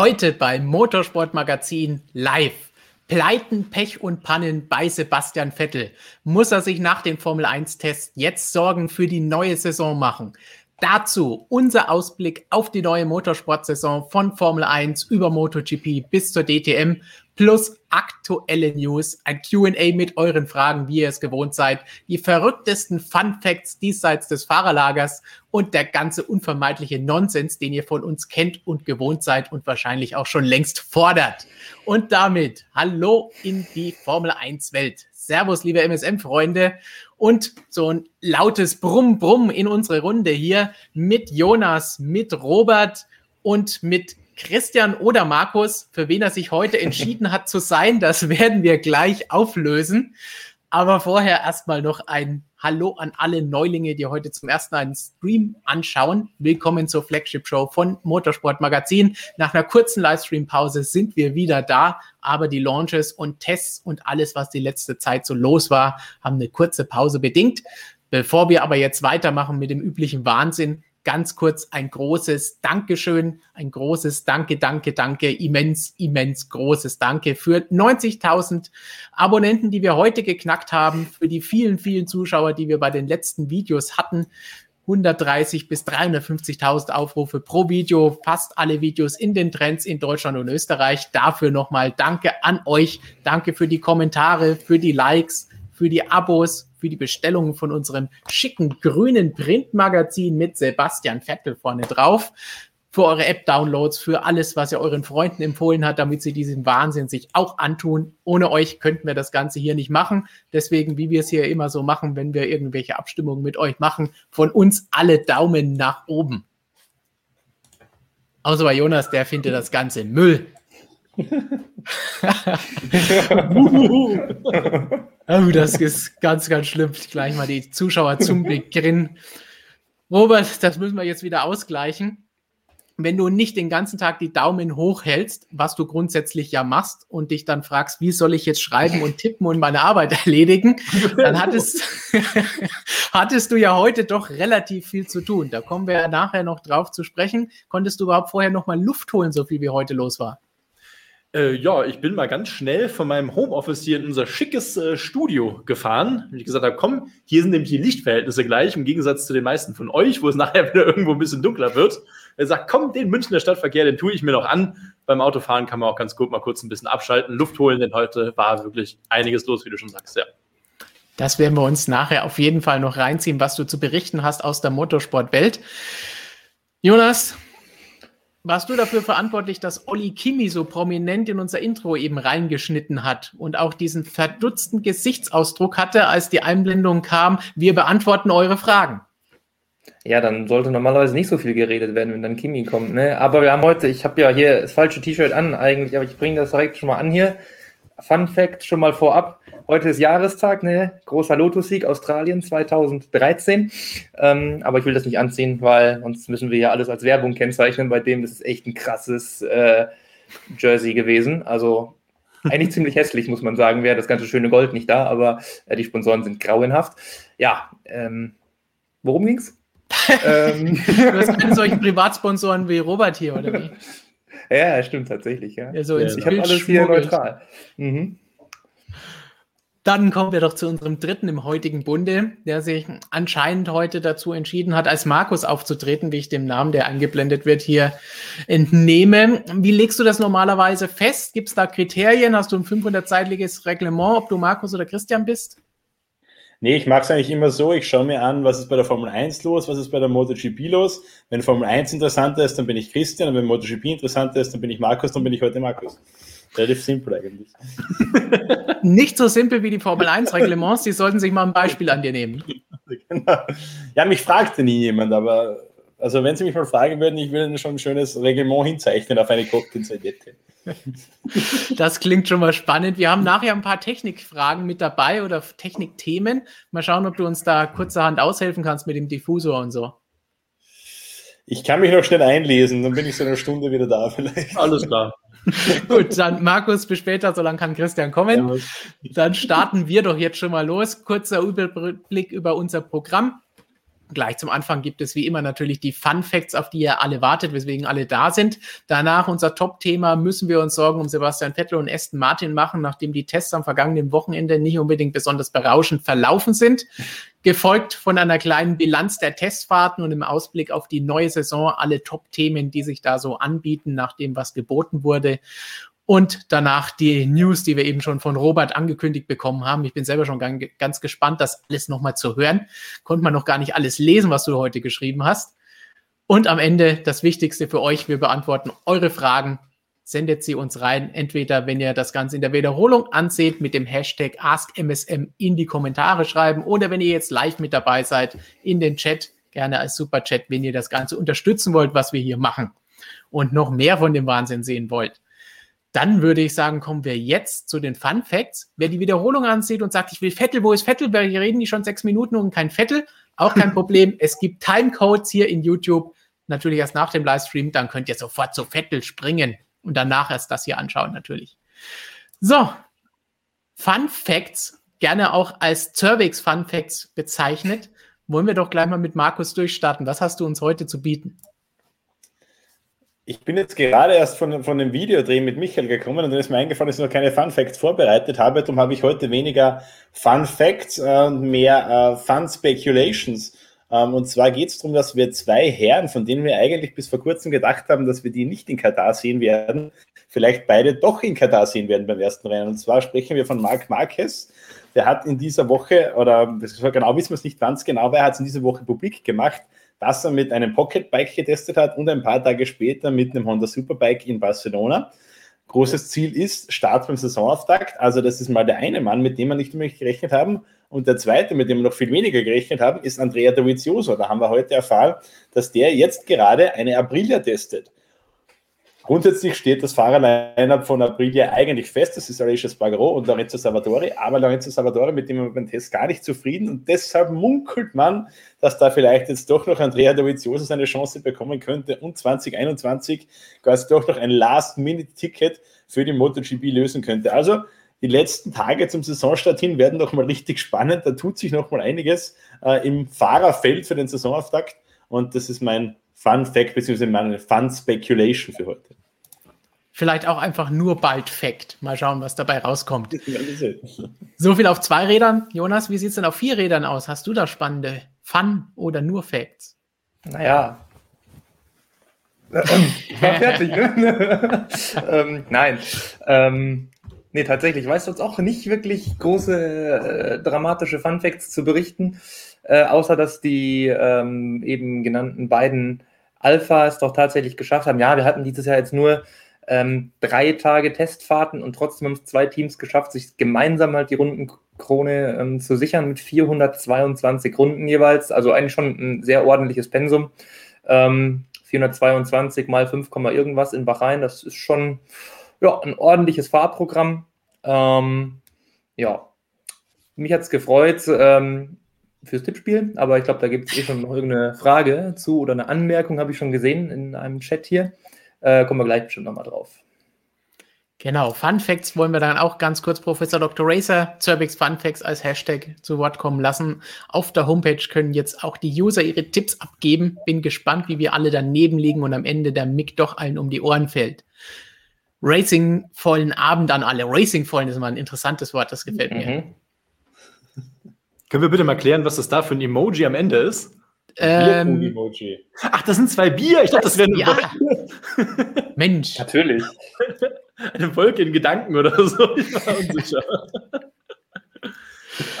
Heute beim Motorsportmagazin live. Pleiten, Pech und Pannen bei Sebastian Vettel. Muss er sich nach dem Formel 1-Test jetzt Sorgen für die neue Saison machen? Dazu unser Ausblick auf die neue Motorsportsaison von Formel 1 über MotoGP bis zur DTM plus aktuelle News, ein QA mit euren Fragen, wie ihr es gewohnt seid, die verrücktesten Fun Facts diesseits des Fahrerlagers und der ganze unvermeidliche Nonsens, den ihr von uns kennt und gewohnt seid und wahrscheinlich auch schon längst fordert. Und damit hallo in die Formel 1 Welt. Servus, liebe MSM-Freunde. Und so ein lautes Brumm-Brumm in unsere Runde hier mit Jonas, mit Robert und mit Christian oder Markus, für wen er sich heute entschieden hat zu sein, das werden wir gleich auflösen. Aber vorher erstmal noch ein Hallo an alle Neulinge, die heute zum ersten einen Stream anschauen. Willkommen zur Flagship Show von Motorsport Magazin. Nach einer kurzen Livestream-Pause sind wir wieder da, aber die Launches und Tests und alles, was die letzte Zeit so los war, haben eine kurze Pause bedingt. Bevor wir aber jetzt weitermachen mit dem üblichen Wahnsinn, ganz kurz ein großes Dankeschön, ein großes Danke, Danke, Danke, immens, immens großes Danke für 90.000 Abonnenten, die wir heute geknackt haben, für die vielen, vielen Zuschauer, die wir bei den letzten Videos hatten. 130 bis 350.000 Aufrufe pro Video, fast alle Videos in den Trends in Deutschland und Österreich. Dafür nochmal Danke an euch. Danke für die Kommentare, für die Likes, für die Abos, für die Bestellungen von unserem schicken grünen Printmagazin mit Sebastian Vettel vorne drauf. Für eure App-Downloads, für alles, was ihr euren Freunden empfohlen hat, damit sie diesen Wahnsinn sich auch antun. Ohne euch könnten wir das Ganze hier nicht machen. Deswegen, wie wir es hier immer so machen, wenn wir irgendwelche Abstimmungen mit euch machen, von uns alle Daumen nach oben. Außer bei Jonas, der findet das Ganze Müll. Oh, das ist ganz, ganz schlimm. Gleich mal die Zuschauer zum Beginn. Robert, das müssen wir jetzt wieder ausgleichen. Wenn du nicht den ganzen Tag die Daumen hoch hältst, was du grundsätzlich ja machst, und dich dann fragst, wie soll ich jetzt schreiben und tippen und meine Arbeit erledigen, dann hattest, hattest du ja heute doch relativ viel zu tun. Da kommen wir nachher noch drauf zu sprechen. Konntest du überhaupt vorher noch mal Luft holen, so viel wie heute los war? Äh, ja, ich bin mal ganz schnell von meinem Homeoffice hier in unser schickes äh, Studio gefahren. Und ich gesagt habe, komm, hier sind nämlich die Lichtverhältnisse gleich, im Gegensatz zu den meisten von euch, wo es nachher wieder irgendwo ein bisschen dunkler wird. Er sagt, komm, den Münchner Stadtverkehr, den tue ich mir noch an. Beim Autofahren kann man auch ganz gut mal kurz ein bisschen abschalten, Luft holen, denn heute war wirklich einiges los, wie du schon sagst, ja. Das werden wir uns nachher auf jeden Fall noch reinziehen, was du zu berichten hast aus der Motorsportwelt. Jonas, warst du dafür verantwortlich, dass Olli Kimi so prominent in unser Intro eben reingeschnitten hat und auch diesen verdutzten Gesichtsausdruck hatte, als die Einblendung kam, wir beantworten eure Fragen. Ja, dann sollte normalerweise nicht so viel geredet werden, wenn dann Kimi kommt. Ne? Aber wir haben heute, ich habe ja hier das falsche T-Shirt an eigentlich, aber ich bringe das direkt schon mal an hier. Fun Fact schon mal vorab. Heute ist Jahrestag, ne? Großer Lotus-Sieg Australien 2013. Ähm, aber ich will das nicht anziehen, weil sonst müssen wir ja alles als Werbung kennzeichnen. Bei dem ist es echt ein krasses äh, Jersey gewesen. Also eigentlich ziemlich hässlich, muss man sagen, wäre das ganze schöne Gold nicht da, aber äh, die Sponsoren sind grauenhaft. Ja, ähm, worum ging's? ähm, du hast keine solchen Privatsponsoren wie Robert hier, oder wie? Ja, stimmt tatsächlich. Ja. ja so ich habe alles hier neutral. Mhm. Dann kommen wir doch zu unserem dritten im heutigen Bunde, der sich anscheinend heute dazu entschieden hat, als Markus aufzutreten, wie ich dem Namen, der angeblendet wird, hier entnehme. Wie legst du das normalerweise fest? Gibt es da Kriterien? Hast du ein 500-seitiges Reglement, ob du Markus oder Christian bist? Nee, ich mag es eigentlich immer so, ich schaue mir an, was ist bei der Formel 1 los, was ist bei der MotoGP los. Wenn Formel 1 interessanter ist, dann bin ich Christian und wenn MotoGP interessanter ist, dann bin ich Markus, dann bin ich heute Markus. Relativ simpel eigentlich. Nicht so simpel wie die Formel 1 Reglements, die sollten sich mal ein Beispiel an dir nehmen. genau. Ja, mich fragte nie jemand, aber Also wenn Sie mich mal fragen würden, ich würde Ihnen schon ein schönes Reglement hinzeichnen auf eine Cocktail-Serviette. Das klingt schon mal spannend. Wir haben nachher ein paar Technikfragen mit dabei oder Technikthemen. Mal schauen, ob du uns da kurzerhand aushelfen kannst mit dem Diffusor und so. Ich kann mich noch schnell einlesen, dann bin ich so eine Stunde wieder da vielleicht. Alles klar. Gut, dann Markus, bis später, solange kann Christian kommen. Dann starten wir doch jetzt schon mal los. Kurzer Überblick über unser Programm. Gleich zum Anfang gibt es wie immer natürlich die Fun Facts, auf die ihr alle wartet, weswegen alle da sind. Danach unser Top-Thema, müssen wir uns Sorgen um Sebastian Vettel und Aston Martin machen, nachdem die Tests am vergangenen Wochenende nicht unbedingt besonders berauschend verlaufen sind. Gefolgt von einer kleinen Bilanz der Testfahrten und im Ausblick auf die neue Saison alle Top-Themen, die sich da so anbieten, nach dem, was geboten wurde. Und danach die News, die wir eben schon von Robert angekündigt bekommen haben. Ich bin selber schon ganz gespannt, das alles nochmal zu hören. Konnte man noch gar nicht alles lesen, was du heute geschrieben hast. Und am Ende das Wichtigste für euch, wir beantworten eure Fragen. Sendet sie uns rein, entweder wenn ihr das Ganze in der Wiederholung anseht, mit dem Hashtag AskMSM in die Kommentare schreiben oder wenn ihr jetzt live mit dabei seid, in den Chat, gerne als Superchat, wenn ihr das Ganze unterstützen wollt, was wir hier machen und noch mehr von dem Wahnsinn sehen wollt. Dann würde ich sagen, kommen wir jetzt zu den Fun Facts. Wer die Wiederholung ansieht und sagt, ich will Vettel, wo ist Vettel? Wir reden die schon sechs Minuten und kein Vettel. Auch kein Problem. Es gibt Timecodes hier in YouTube. Natürlich erst nach dem Livestream. Dann könnt ihr sofort zu Vettel springen und danach erst das hier anschauen, natürlich. So. Fun Facts, gerne auch als Cervix Fun Facts bezeichnet. Wollen wir doch gleich mal mit Markus durchstarten. Was hast du uns heute zu bieten? Ich bin jetzt gerade erst von, von dem Videodreh mit Michael gekommen und dann ist mir eingefallen, dass ich noch keine Fun Facts vorbereitet habe. Darum habe ich heute weniger Fun Facts und mehr äh, Fun Speculations. Ähm, und zwar geht es darum, dass wir zwei Herren, von denen wir eigentlich bis vor kurzem gedacht haben, dass wir die nicht in Katar sehen werden, vielleicht beide doch in Katar sehen werden beim ersten Rennen. Und zwar sprechen wir von Marc Marquez. Der hat in dieser Woche, oder genau wissen wir es nicht ganz genau, aber er hat es in dieser Woche publik gemacht, dass er mit einem Pocketbike getestet hat und ein paar Tage später mit einem Honda Superbike in Barcelona. Großes Ziel ist Start beim Saisonauftakt. Also das ist mal der eine Mann, mit dem wir nicht unbedingt gerechnet haben. Und der zweite, mit dem wir noch viel weniger gerechnet haben, ist Andrea Dovizioso. Da haben wir heute erfahren, dass der jetzt gerade eine Aprilia testet. Grundsätzlich steht das Fahrerline-up von Aprilia eigentlich fest. Das ist Alicia Spargaro und Lorenzo Salvatore. Aber Lorenzo Salvatore, mit dem beim Test gar nicht zufrieden. Und deshalb munkelt man, dass da vielleicht jetzt doch noch Andrea Dovizioso seine Chance bekommen könnte und 2021 quasi doch noch ein Last-Minute-Ticket für die MotoGP lösen könnte. Also die letzten Tage zum Saisonstart hin werden noch mal richtig spannend. Da tut sich noch mal einiges äh, im Fahrerfeld für den Saisonauftakt. Und das ist mein Fun Fact bzw. meine Fun Speculation für heute. Vielleicht auch einfach nur bald Fact. Mal schauen, was dabei rauskommt. so viel auf zwei Rädern. Jonas, wie sieht es denn auf vier Rädern aus? Hast du da spannende Fun oder nur Facts? Naja. war fertig, ne? ähm, nein. Ähm, nee, tatsächlich. Weißt du uns auch nicht wirklich große, äh, dramatische Fun Facts zu berichten, äh, außer dass die ähm, eben genannten beiden Alpha es doch tatsächlich geschafft haben. Ja, wir hatten dieses Jahr jetzt nur ähm, drei Tage Testfahrten und trotzdem haben es zwei Teams geschafft, sich gemeinsam halt die Rundenkrone ähm, zu sichern mit 422 Runden jeweils. Also eigentlich schon ein sehr ordentliches Pensum. Ähm, 422 mal 5, irgendwas in Bahrain, das ist schon ja, ein ordentliches Fahrprogramm. Ähm, ja, mich hat es gefreut ähm, fürs Tippspiel, aber ich glaube, da gibt es eh schon noch irgendeine Frage zu oder eine Anmerkung, habe ich schon gesehen in einem Chat hier. Äh, kommen wir gleich bestimmt nochmal drauf. Genau, Fun Facts wollen wir dann auch ganz kurz Professor Dr. Racer, Cervix Fun Facts als Hashtag zu Wort kommen lassen. Auf der Homepage können jetzt auch die User ihre Tipps abgeben. Bin gespannt, wie wir alle daneben liegen und am Ende der Mick doch allen um die Ohren fällt. Racing vollen Abend an alle. Racing vollen ist immer ein interessantes Wort, das gefällt mir. Können wir bitte mal klären, was das da für ein Emoji am Ende ist? Ähm, Ach, das sind zwei Bier. Ich dachte, das wäre eine ja. Mensch. Natürlich. Eine Wolke in Gedanken oder so. Ich war unsicher.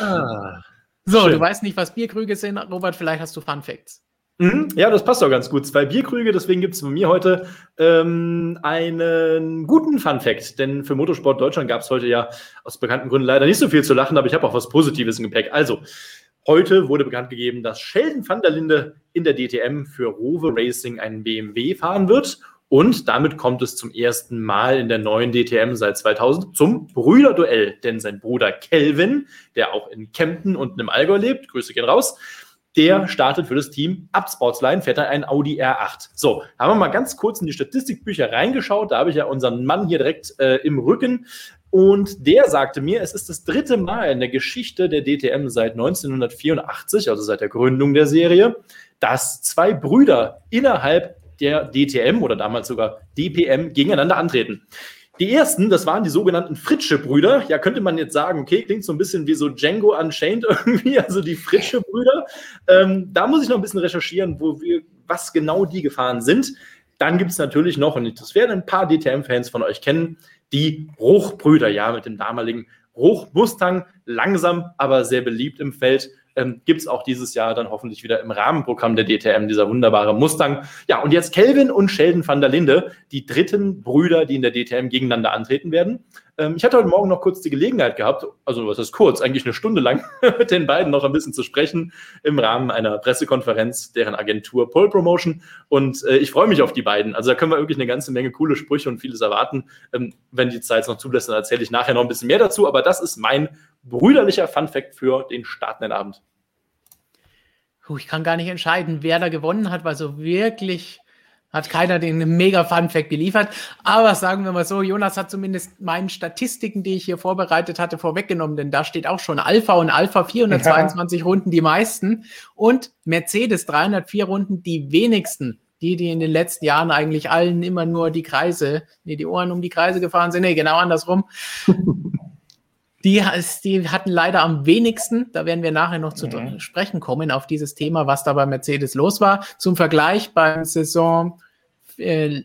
ah, so, schön. du weißt nicht, was Bierkrüge sind, Robert. Vielleicht hast du Fun Facts. Mhm, ja, das passt doch ganz gut. Zwei Bierkrüge, deswegen gibt es von mir heute ähm, einen guten Fun Fact. Denn für Motorsport Deutschland gab es heute ja aus bekannten Gründen leider nicht so viel zu lachen, aber ich habe auch was Positives im Gepäck. Also, Heute wurde bekannt gegeben, dass Sheldon van der Linde in der DTM für Rover Racing einen BMW fahren wird. Und damit kommt es zum ersten Mal in der neuen DTM seit 2000 zum Brüderduell. Denn sein Bruder Kelvin, der auch in Kempten und im Allgäu lebt, Grüße gehen raus, der startet für das Team ab Sportsline, fährt er einen Audi R8. So, haben wir mal ganz kurz in die Statistikbücher reingeschaut. Da habe ich ja unseren Mann hier direkt äh, im Rücken. Und der sagte mir, es ist das dritte Mal in der Geschichte der DTM seit 1984, also seit der Gründung der Serie, dass zwei Brüder innerhalb der DTM oder damals sogar DPM gegeneinander antreten. Die ersten, das waren die sogenannten Fritsche-Brüder. Ja, könnte man jetzt sagen, okay, klingt so ein bisschen wie so Django Unchained irgendwie, also die Fritsche-Brüder. Ähm, da muss ich noch ein bisschen recherchieren, wo wir, was genau die gefahren sind. Dann gibt es natürlich noch, und das werden ein paar DTM-Fans von euch kennen, die Bruchbrüder, ja, mit dem damaligen Bruch Mustang, langsam, aber sehr beliebt im Feld ähm, gibt es auch dieses Jahr dann hoffentlich wieder im Rahmenprogramm der DTM, dieser wunderbare Mustang. Ja, und jetzt Kelvin und Sheldon van der Linde, die dritten Brüder, die in der DTM gegeneinander antreten werden. Ähm, ich hatte heute Morgen noch kurz die Gelegenheit gehabt, also was ist kurz, eigentlich eine Stunde lang mit den beiden noch ein bisschen zu sprechen im Rahmen einer Pressekonferenz, deren Agentur Pole Promotion. Und äh, ich freue mich auf die beiden. Also da können wir wirklich eine ganze Menge coole Sprüche und vieles erwarten. Ähm, wenn die Zeit es noch zulässt, dann erzähle ich nachher noch ein bisschen mehr dazu. Aber das ist mein brüderlicher Funfact für den startenden Abend. Ich kann gar nicht entscheiden, wer da gewonnen hat, weil so wirklich hat keiner den mega Fun-Fact geliefert. Aber sagen wir mal so, Jonas hat zumindest meinen Statistiken, die ich hier vorbereitet hatte, vorweggenommen, denn da steht auch schon Alpha und Alpha 422 ja. Runden die meisten und Mercedes 304 Runden die wenigsten. Die, die in den letzten Jahren eigentlich allen immer nur die Kreise, nee, die Ohren um die Kreise gefahren sind. Nee, genau andersrum. Die, die hatten leider am wenigsten, da werden wir nachher noch zu mhm. sprechen kommen, auf dieses Thema, was da bei Mercedes los war. Zum Vergleich beim Saisontest äh,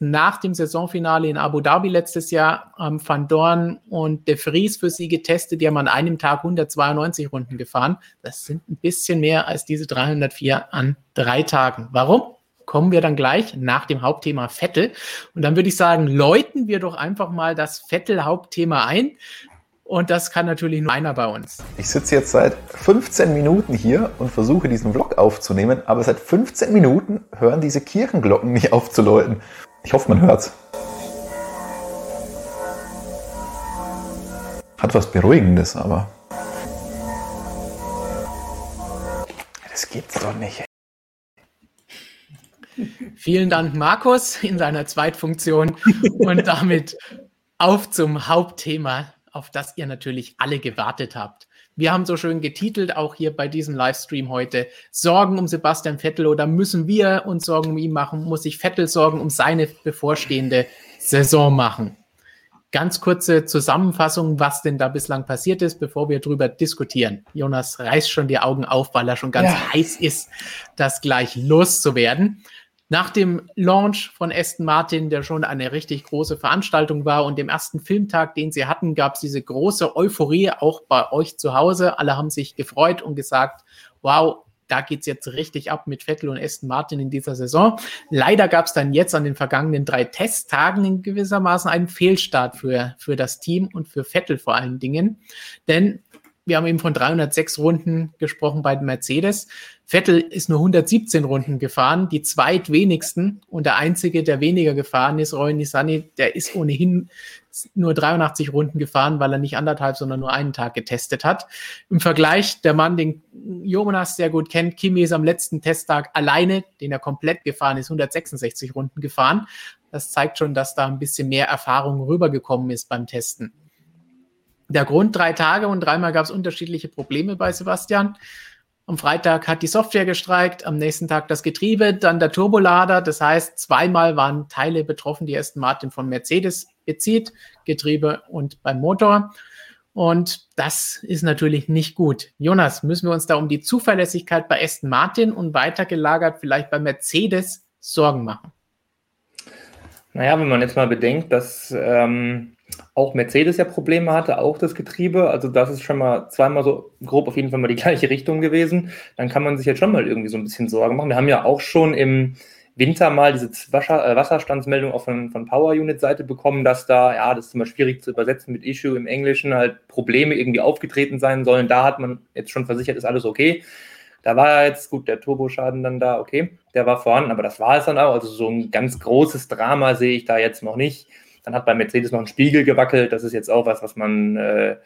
nach dem Saisonfinale in Abu Dhabi letztes Jahr haben Van Dorn und De Vries für sie getestet. Die haben an einem Tag 192 Runden gefahren. Das sind ein bisschen mehr als diese 304 an drei Tagen. Warum? Kommen wir dann gleich nach dem Hauptthema Vettel. Und dann würde ich sagen, läuten wir doch einfach mal das Vettel-Hauptthema ein. Und das kann natürlich nur einer bei uns. Ich sitze jetzt seit 15 Minuten hier und versuche diesen Vlog aufzunehmen, aber seit 15 Minuten hören diese Kirchenglocken nicht auf zu läuten. Ich hoffe, man hört's. Hat was Beruhigendes, aber. Das gibt's doch nicht. Vielen Dank, Markus, in seiner Zweitfunktion. Und damit auf zum Hauptthema auf das ihr natürlich alle gewartet habt. Wir haben so schön getitelt, auch hier bei diesem Livestream heute, Sorgen um Sebastian Vettel oder müssen wir uns Sorgen um ihn machen? Muss sich Vettel Sorgen um seine bevorstehende Saison machen? Ganz kurze Zusammenfassung, was denn da bislang passiert ist, bevor wir drüber diskutieren. Jonas reißt schon die Augen auf, weil er schon ganz ja. heiß ist, das gleich loszuwerden. Nach dem Launch von Aston Martin, der schon eine richtig große Veranstaltung war und dem ersten Filmtag, den sie hatten, gab es diese große Euphorie auch bei euch zu Hause. Alle haben sich gefreut und gesagt, wow, da geht es jetzt richtig ab mit Vettel und Aston Martin in dieser Saison. Leider gab es dann jetzt an den vergangenen drei Testtagen in gewissermaßen einen Fehlstart für, für das Team und für Vettel vor allen Dingen. Denn wir haben eben von 306 Runden gesprochen bei den Mercedes. Vettel ist nur 117 Runden gefahren, die zweitwenigsten. Und der einzige, der weniger gefahren ist, Roy Nissani, der ist ohnehin nur 83 Runden gefahren, weil er nicht anderthalb, sondern nur einen Tag getestet hat. Im Vergleich, der Mann, den Jonas sehr gut kennt, Kimi ist am letzten Testtag alleine, den er komplett gefahren ist, 166 Runden gefahren. Das zeigt schon, dass da ein bisschen mehr Erfahrung rübergekommen ist beim Testen. Der Grund drei Tage und dreimal gab es unterschiedliche Probleme bei Sebastian. Am Freitag hat die Software gestreikt, am nächsten Tag das Getriebe, dann der Turbolader. Das heißt, zweimal waren Teile betroffen, die Aston Martin von Mercedes bezieht, Getriebe und beim Motor. Und das ist natürlich nicht gut. Jonas, müssen wir uns da um die Zuverlässigkeit bei Aston Martin und weitergelagert vielleicht bei Mercedes Sorgen machen? Naja, wenn man jetzt mal bedenkt, dass ähm, auch Mercedes ja Probleme hatte, auch das Getriebe. Also das ist schon mal zweimal so grob auf jeden Fall mal die gleiche Richtung gewesen. Dann kann man sich jetzt schon mal irgendwie so ein bisschen Sorgen machen. Wir haben ja auch schon im, Winter mal diese äh, Wasserstandsmeldung auch von, von Power Unit Seite bekommen, dass da, ja, das ist immer schwierig zu übersetzen mit Issue im Englischen, halt Probleme irgendwie aufgetreten sein sollen. Da hat man jetzt schon versichert, ist alles okay. Da war jetzt, gut, der Turboschaden dann da, okay, der war vorhanden, aber das war es dann auch. Also so ein ganz großes Drama sehe ich da jetzt noch nicht. Dann hat bei Mercedes noch ein Spiegel gewackelt. Das ist jetzt auch was, was man, äh,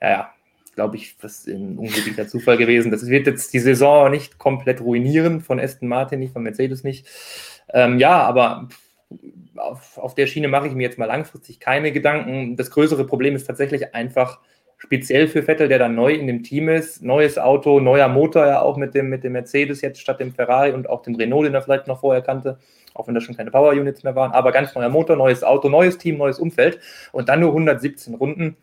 ja, glaube ich, was ein unglücklicher Zufall gewesen. Das wird jetzt die Saison nicht komplett ruinieren von Aston Martin, nicht von Mercedes nicht. Ähm, ja, aber auf, auf der Schiene mache ich mir jetzt mal langfristig keine Gedanken. Das größere Problem ist tatsächlich einfach, speziell für Vettel, der dann neu in dem Team ist. Neues Auto, neuer Motor ja auch mit dem, mit dem Mercedes jetzt statt dem Ferrari und auch dem Renault, den er vielleicht noch vorher kannte, auch wenn das schon keine Power Units mehr waren. Aber ganz neuer Motor, neues Auto, neues Team, neues Umfeld und dann nur 117 Runden.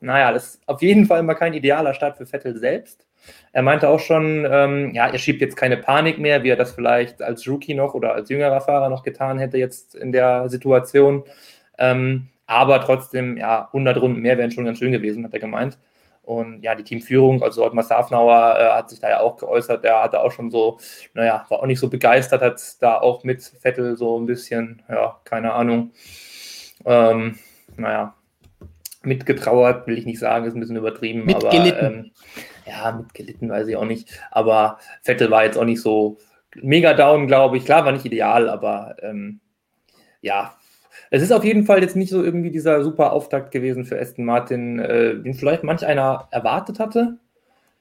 Naja, das ist auf jeden Fall mal kein idealer Start für Vettel selbst. Er meinte auch schon, ähm, ja, er schiebt jetzt keine Panik mehr, wie er das vielleicht als Rookie noch oder als jüngerer Fahrer noch getan hätte jetzt in der Situation. Ähm, aber trotzdem, ja, 100 Runden mehr wären schon ganz schön gewesen, hat er gemeint. Und ja, die Teamführung, also Ottmar Safnauer äh, hat sich da ja auch geäußert. Der hatte auch schon so, naja, war auch nicht so begeistert, hat da auch mit Vettel so ein bisschen, ja, keine Ahnung, ähm, naja, mitgetrauert, will ich nicht sagen, ist ein bisschen übertrieben. Mitgelitten. Aber, ähm, ja, mitgelitten weiß ich auch nicht. Aber Vettel war jetzt auch nicht so mega down, glaube ich. Klar, war nicht ideal, aber ähm, ja, es ist auf jeden Fall jetzt nicht so irgendwie dieser super Auftakt gewesen für Aston Martin, äh, den vielleicht manch einer erwartet hatte.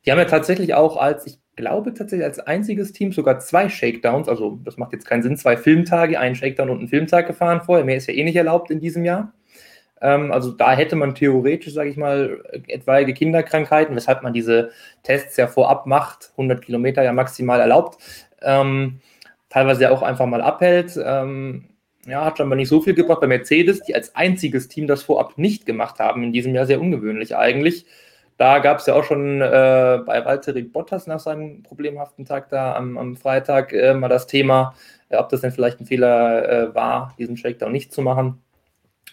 Die haben ja tatsächlich auch als, ich glaube tatsächlich als einziges Team sogar zwei Shakedowns, also das macht jetzt keinen Sinn, zwei Filmtage, einen Shakedown und einen Filmtag gefahren vorher. Mehr ist ja eh nicht erlaubt in diesem Jahr. Ähm, also da hätte man theoretisch, sage ich mal, etwaige Kinderkrankheiten, weshalb man diese Tests ja vorab macht, 100 Kilometer ja maximal erlaubt, ähm, teilweise ja auch einfach mal abhält. Ähm, ja, hat scheinbar nicht so viel gebracht. Bei Mercedes, die als einziges Team das vorab nicht gemacht haben, in diesem Jahr sehr ungewöhnlich eigentlich. Da gab es ja auch schon äh, bei Valtteri Bottas nach seinem problemhaften Tag da am, am Freitag äh, mal das Thema, äh, ob das denn vielleicht ein Fehler äh, war, diesen Shakedown nicht zu machen.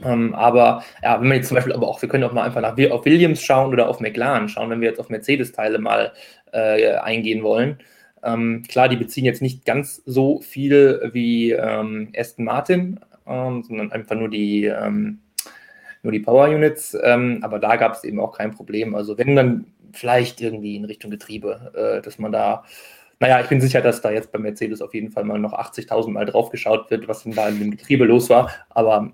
Ähm, aber ja, wenn man jetzt zum Beispiel, aber auch, wir können auch mal einfach nach auf Williams schauen oder auf McLaren schauen, wenn wir jetzt auf Mercedes-Teile mal äh, eingehen wollen. Ähm, klar, die beziehen jetzt nicht ganz so viel wie ähm, Aston Martin, ähm, sondern einfach nur die, ähm, nur die Power Units. Ähm, aber da gab es eben auch kein Problem. Also wenn dann vielleicht irgendwie in Richtung Getriebe, äh, dass man da, naja, ich bin sicher, dass da jetzt bei Mercedes auf jeden Fall mal noch 80.000 Mal drauf geschaut wird, was denn da in dem Getriebe los war. Aber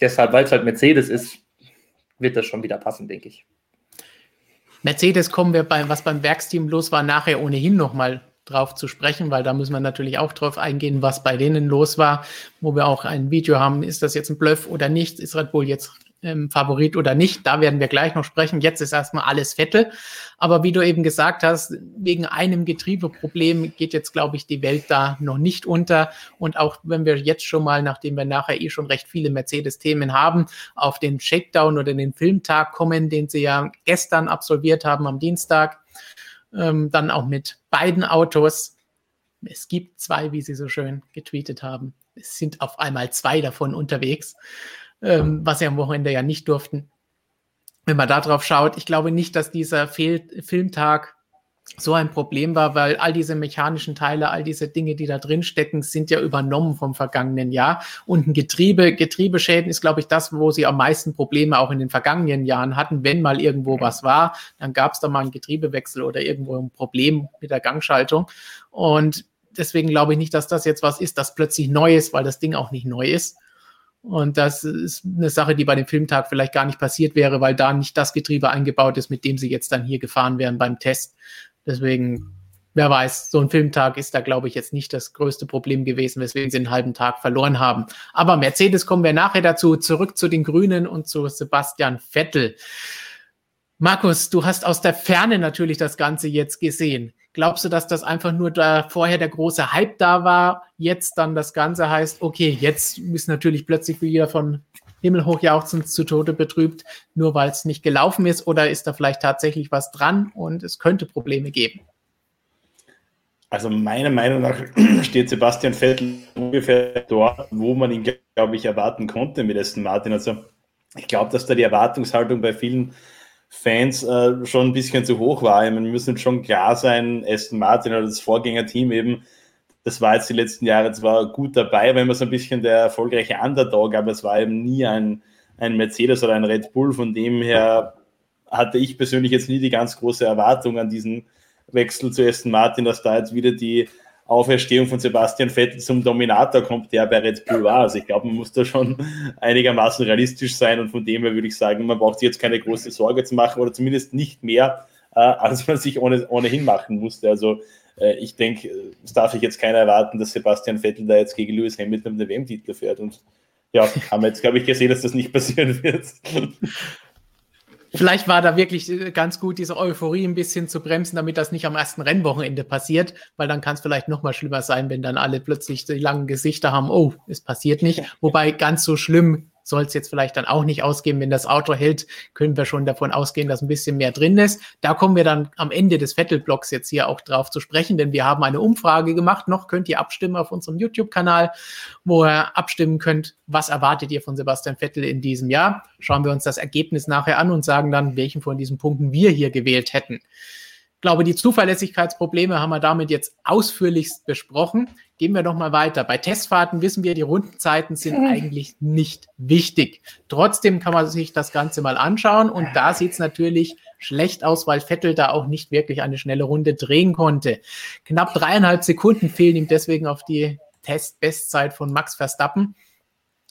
deshalb, weil es halt Mercedes ist, wird das schon wieder passen, denke ich. Mercedes kommen wir bei, was beim Werksteam los war, nachher ohnehin nochmal drauf zu sprechen, weil da müssen wir natürlich auch drauf eingehen, was bei denen los war, wo wir auch ein Video haben, ist das jetzt ein Bluff oder nicht, ist Red Bull jetzt ähm, Favorit oder nicht, da werden wir gleich noch sprechen. Jetzt ist erstmal alles Vettel, aber wie du eben gesagt hast, wegen einem Getriebeproblem geht jetzt, glaube ich, die Welt da noch nicht unter und auch wenn wir jetzt schon mal, nachdem wir nachher eh schon recht viele Mercedes-Themen haben, auf den Shakedown oder den Filmtag kommen, den sie ja gestern absolviert haben am Dienstag, ähm, dann auch mit beiden Autos. Es gibt zwei, wie Sie so schön getweetet haben. Es sind auf einmal zwei davon unterwegs, ähm, was sie am Wochenende ja nicht durften. Wenn man da drauf schaut, ich glaube nicht, dass dieser Fehl Filmtag so ein Problem war, weil all diese mechanischen Teile, all diese Dinge, die da drin stecken, sind ja übernommen vom vergangenen Jahr. Und ein Getriebe, Getriebeschäden ist, glaube ich, das, wo sie am meisten Probleme auch in den vergangenen Jahren hatten. Wenn mal irgendwo was war, dann gab es da mal einen Getriebewechsel oder irgendwo ein Problem mit der Gangschaltung. Und deswegen glaube ich nicht, dass das jetzt was ist, das plötzlich neu ist, weil das Ding auch nicht neu ist. Und das ist eine Sache, die bei dem Filmtag vielleicht gar nicht passiert wäre, weil da nicht das Getriebe eingebaut ist, mit dem sie jetzt dann hier gefahren wären beim Test. Deswegen, wer weiß, so ein Filmtag ist da, glaube ich, jetzt nicht das größte Problem gewesen, weswegen sie einen halben Tag verloren haben. Aber Mercedes kommen wir nachher dazu. Zurück zu den Grünen und zu Sebastian Vettel. Markus, du hast aus der Ferne natürlich das Ganze jetzt gesehen. Glaubst du, dass das einfach nur da vorher der große Hype da war, jetzt dann das Ganze heißt, okay, jetzt ist natürlich plötzlich wieder von himmelhoch jauchzend zu Tode betrübt, nur weil es nicht gelaufen ist? Oder ist da vielleicht tatsächlich was dran und es könnte Probleme geben? Also meiner Meinung nach steht Sebastian Vettel ungefähr dort, wo man ihn, glaube ich, erwarten konnte mit Aston Martin. Also ich glaube, dass da die Erwartungshaltung bei vielen Fans äh, schon ein bisschen zu hoch war. Wir müssen schon klar sein, Aston Martin oder das Vorgängerteam eben, das war jetzt die letzten Jahre zwar gut dabei, wenn man so ein bisschen der erfolgreiche Underdog, aber es war eben nie ein, ein Mercedes oder ein Red Bull. Von dem her hatte ich persönlich jetzt nie die ganz große Erwartung an diesen Wechsel zu Aston Martin, dass da jetzt wieder die Auferstehung von Sebastian Vettel zum Dominator kommt, der bei Red Bull war. Also ich glaube, man muss da schon einigermaßen realistisch sein und von dem her würde ich sagen, man braucht sich jetzt keine große Sorge zu machen oder zumindest nicht mehr, äh, als man sich ohne, ohnehin machen musste. Also ich denke, es darf ich jetzt keiner erwarten, dass Sebastian Vettel da jetzt gegen Lewis Hamilton den WM-Titel fährt und ja, haben wir jetzt, glaube ich, gesehen, dass das nicht passieren wird. Vielleicht war da wirklich äh, ganz gut, diese Euphorie ein bisschen zu bremsen, damit das nicht am ersten Rennwochenende passiert, weil dann kann es vielleicht noch mal schlimmer sein, wenn dann alle plötzlich die langen Gesichter haben, oh, es passiert nicht. Wobei ganz so schlimm soll es jetzt vielleicht dann auch nicht ausgehen. Wenn das Auto hält, können wir schon davon ausgehen, dass ein bisschen mehr drin ist. Da kommen wir dann am Ende des Vettel-Blocks jetzt hier auch drauf zu sprechen, denn wir haben eine Umfrage gemacht. Noch könnt ihr abstimmen auf unserem YouTube-Kanal, wo ihr abstimmen könnt, was erwartet ihr von Sebastian Vettel in diesem Jahr. Schauen wir uns das Ergebnis nachher an und sagen dann, welchen von diesen Punkten wir hier gewählt hätten. Ich glaube, die Zuverlässigkeitsprobleme haben wir damit jetzt ausführlichst besprochen. Gehen wir doch mal weiter. Bei Testfahrten wissen wir, die Rundenzeiten sind mhm. eigentlich nicht wichtig. Trotzdem kann man sich das Ganze mal anschauen und da sieht es natürlich schlecht aus, weil Vettel da auch nicht wirklich eine schnelle Runde drehen konnte. Knapp dreieinhalb Sekunden fehlen ihm deswegen auf die Testbestzeit von Max Verstappen.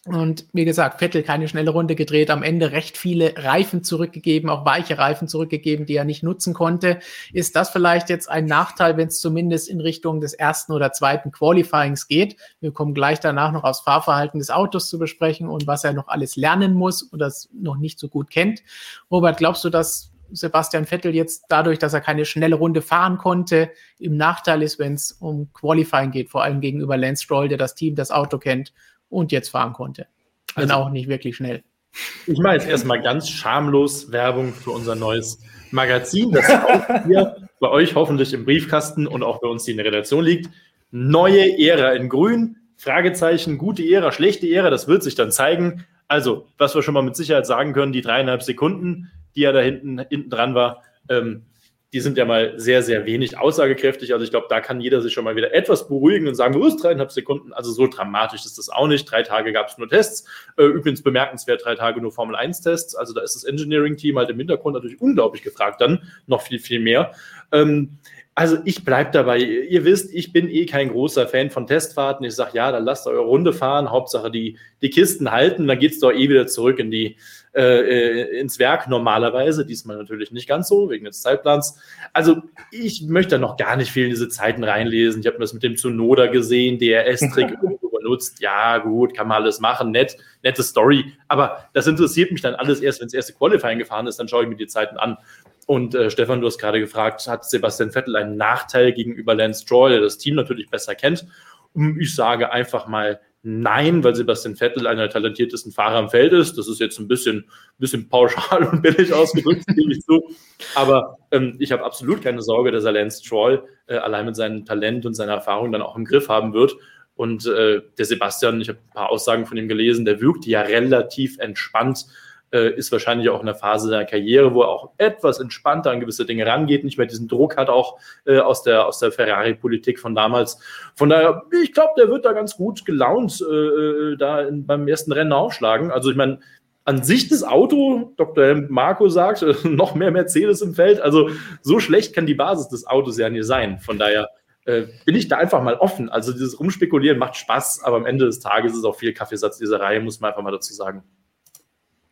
Und wie gesagt, Vettel keine schnelle Runde gedreht, am Ende recht viele Reifen zurückgegeben, auch weiche Reifen zurückgegeben, die er nicht nutzen konnte. Ist das vielleicht jetzt ein Nachteil, wenn es zumindest in Richtung des ersten oder zweiten Qualifyings geht? Wir kommen gleich danach noch aufs Fahrverhalten des Autos zu besprechen und was er noch alles lernen muss oder es noch nicht so gut kennt. Robert, glaubst du, dass Sebastian Vettel jetzt dadurch, dass er keine schnelle Runde fahren konnte, im Nachteil ist, wenn es um Qualifying geht, vor allem gegenüber Lance Stroll, der das Team, das Auto kennt und jetzt fahren konnte. Wenn also, auch nicht wirklich schnell. Ich mache jetzt erstmal ganz schamlos Werbung für unser neues Magazin, das auch hier bei euch hoffentlich im Briefkasten und auch bei uns, die in der Redaktion liegt. Neue Ära in Grün, Fragezeichen, gute Ära, schlechte Ära, das wird sich dann zeigen. Also, was wir schon mal mit Sicherheit sagen können, die dreieinhalb Sekunden, die ja da hinten, hinten dran war, ähm, die sind ja mal sehr, sehr wenig aussagekräftig. Also ich glaube, da kann jeder sich schon mal wieder etwas beruhigen und sagen, wo ist dreieinhalb Sekunden? Also so dramatisch ist das auch nicht. Drei Tage gab es nur Tests. Äh, übrigens bemerkenswert, drei Tage nur Formel-1-Tests. Also da ist das Engineering-Team halt im Hintergrund natürlich unglaublich gefragt dann. Noch viel, viel mehr. Ähm, also ich bleibe dabei. Ihr wisst, ich bin eh kein großer Fan von Testfahrten. Ich sage, ja, dann lasst eure Runde fahren. Hauptsache die, die Kisten halten. Dann geht es doch eh wieder zurück in die, äh, äh, ins Werk normalerweise. Diesmal natürlich nicht ganz so, wegen des Zeitplans. Also ich möchte da noch gar nicht viel in diese Zeiten reinlesen. Ich habe das mit dem Zunoda gesehen, DRS-Trick benutzt. Ja, gut, kann man alles machen. Nett, nette Story. Aber das interessiert mich dann alles erst, wenn das erste Qualifying gefahren ist. Dann schaue ich mir die Zeiten an. Und äh, Stefan, du hast gerade gefragt, hat Sebastian Vettel einen Nachteil gegenüber Lance Stroll, der das Team natürlich besser kennt? Ich sage einfach mal nein, weil Sebastian Vettel einer der talentiertesten Fahrer am Feld ist. Das ist jetzt ein bisschen, bisschen pauschal und billig ausgedrückt, gebe ich zu. Aber ähm, ich habe absolut keine Sorge, dass er Lance Stroll äh, allein mit seinem Talent und seiner Erfahrung dann auch im Griff haben wird. Und äh, der Sebastian, ich habe ein paar Aussagen von ihm gelesen, der wirkt ja relativ entspannt äh, ist wahrscheinlich auch in der Phase seiner Karriere, wo er auch etwas entspannter an gewisse Dinge rangeht, nicht mehr diesen Druck hat, auch äh, aus der, aus der Ferrari-Politik von damals. Von daher, ich glaube, der wird da ganz gut gelaunt äh, äh, da in, beim ersten Rennen aufschlagen. Also ich meine, an sich das Auto, Dr. Marco sagt, noch mehr Mercedes im Feld. Also so schlecht kann die Basis des Autos ja nicht sein. Von daher äh, bin ich da einfach mal offen. Also dieses Rumspekulieren macht Spaß, aber am Ende des Tages ist auch viel Kaffeesatz dieser Reihe, muss man einfach mal dazu sagen.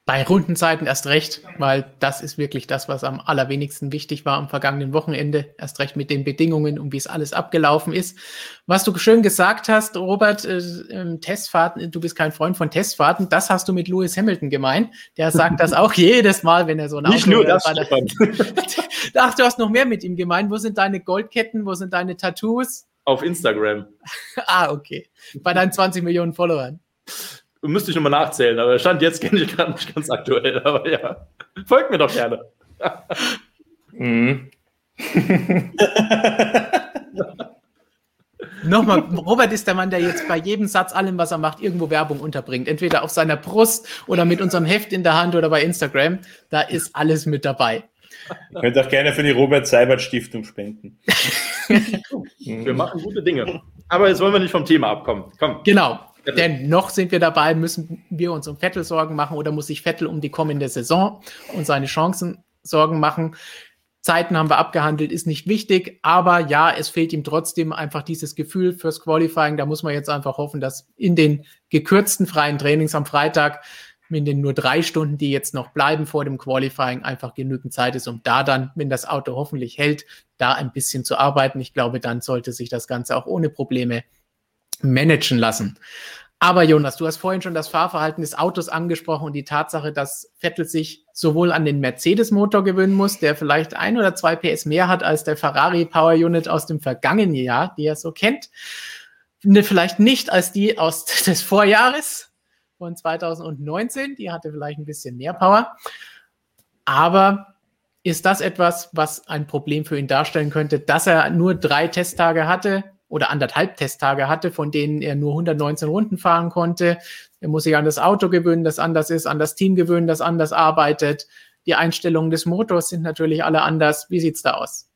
Bei Rundenzeiten erst recht, weil das ist wirklich das, was am allerwenigsten wichtig war am vergangenen Wochenende. Erst recht mit den Bedingungen und wie es alles abgelaufen ist. Was du schön gesagt hast, Robert, äh, Testfahrten, du bist kein Freund von Testfahrten, das hast du mit Lewis Hamilton gemeint. Der sagt das auch jedes Mal, wenn er so ein Nicht nur das. Ach, du hast noch mehr mit ihm gemeint. Wo sind deine Goldketten? Wo sind deine Tattoos? Auf Instagram. ah, okay. Bei deinen 20 Millionen Followern. Müsste ich nochmal nachzählen, aber Stand jetzt kenne ich gerade nicht ganz aktuell. Aber ja, folgt mir doch gerne. mhm. Nochmal, Robert ist der Mann, der jetzt bei jedem Satz, allem, was er macht, irgendwo Werbung unterbringt. Entweder auf seiner Brust oder mit unserem Heft in der Hand oder bei Instagram. Da ist alles mit dabei. Ihr könnt auch gerne für die Robert Seibert Stiftung spenden. wir machen gute Dinge. Aber jetzt wollen wir nicht vom Thema abkommen. Komm. Genau. Denn noch sind wir dabei, müssen wir uns um Vettel Sorgen machen oder muss sich Vettel um die kommende Saison und seine Chancen Sorgen machen? Zeiten haben wir abgehandelt, ist nicht wichtig, aber ja, es fehlt ihm trotzdem einfach dieses Gefühl fürs Qualifying. Da muss man jetzt einfach hoffen, dass in den gekürzten freien Trainings am Freitag, in den nur drei Stunden, die jetzt noch bleiben vor dem Qualifying, einfach genügend Zeit ist, um da dann, wenn das Auto hoffentlich hält, da ein bisschen zu arbeiten. Ich glaube, dann sollte sich das Ganze auch ohne Probleme managen lassen. Aber Jonas, du hast vorhin schon das Fahrverhalten des Autos angesprochen und die Tatsache, dass Vettel sich sowohl an den Mercedes-Motor gewöhnen muss, der vielleicht ein oder zwei PS mehr hat als der Ferrari Power Unit aus dem vergangenen Jahr, die er so kennt. Ne, vielleicht nicht als die aus des Vorjahres von 2019, die hatte vielleicht ein bisschen mehr Power. Aber ist das etwas, was ein Problem für ihn darstellen könnte, dass er nur drei Testtage hatte, oder anderthalb Testtage hatte, von denen er nur 119 Runden fahren konnte. Er muss sich an das Auto gewöhnen, das anders ist, an das Team gewöhnen, das anders arbeitet. Die Einstellungen des Motors sind natürlich alle anders. Wie sieht's da aus?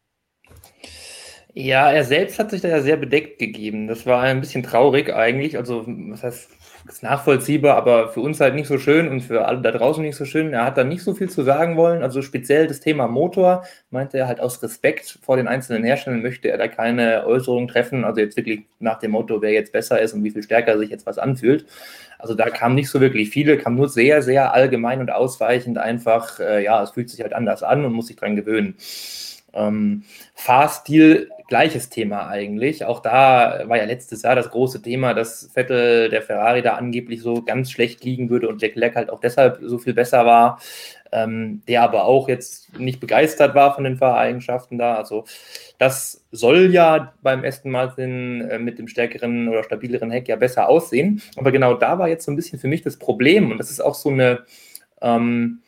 Ja, er selbst hat sich da ja sehr bedeckt gegeben. Das war ein bisschen traurig eigentlich. Also, was heißt ist nachvollziehbar, aber für uns halt nicht so schön und für alle da draußen nicht so schön. Er hat da nicht so viel zu sagen wollen. Also speziell das Thema Motor meinte er halt aus Respekt vor den einzelnen Herstellern möchte er da keine Äußerungen treffen. Also jetzt wirklich nach dem Motto, wer jetzt besser ist und wie viel stärker sich jetzt was anfühlt. Also da kam nicht so wirklich viele, kam nur sehr, sehr allgemein und ausweichend einfach, äh, ja, es fühlt sich halt anders an und muss sich dran gewöhnen. Ähm, Fahrstil gleiches Thema eigentlich. Auch da war ja letztes Jahr das große Thema, dass Vettel, der Ferrari, da angeblich so ganz schlecht liegen würde und Leclerc halt auch deshalb so viel besser war, ähm, der aber auch jetzt nicht begeistert war von den Fahreigenschaften da. Also das soll ja beim ersten Martin äh, mit dem stärkeren oder stabileren Heck ja besser aussehen. Aber genau da war jetzt so ein bisschen für mich das Problem und das ist auch so eine ähm,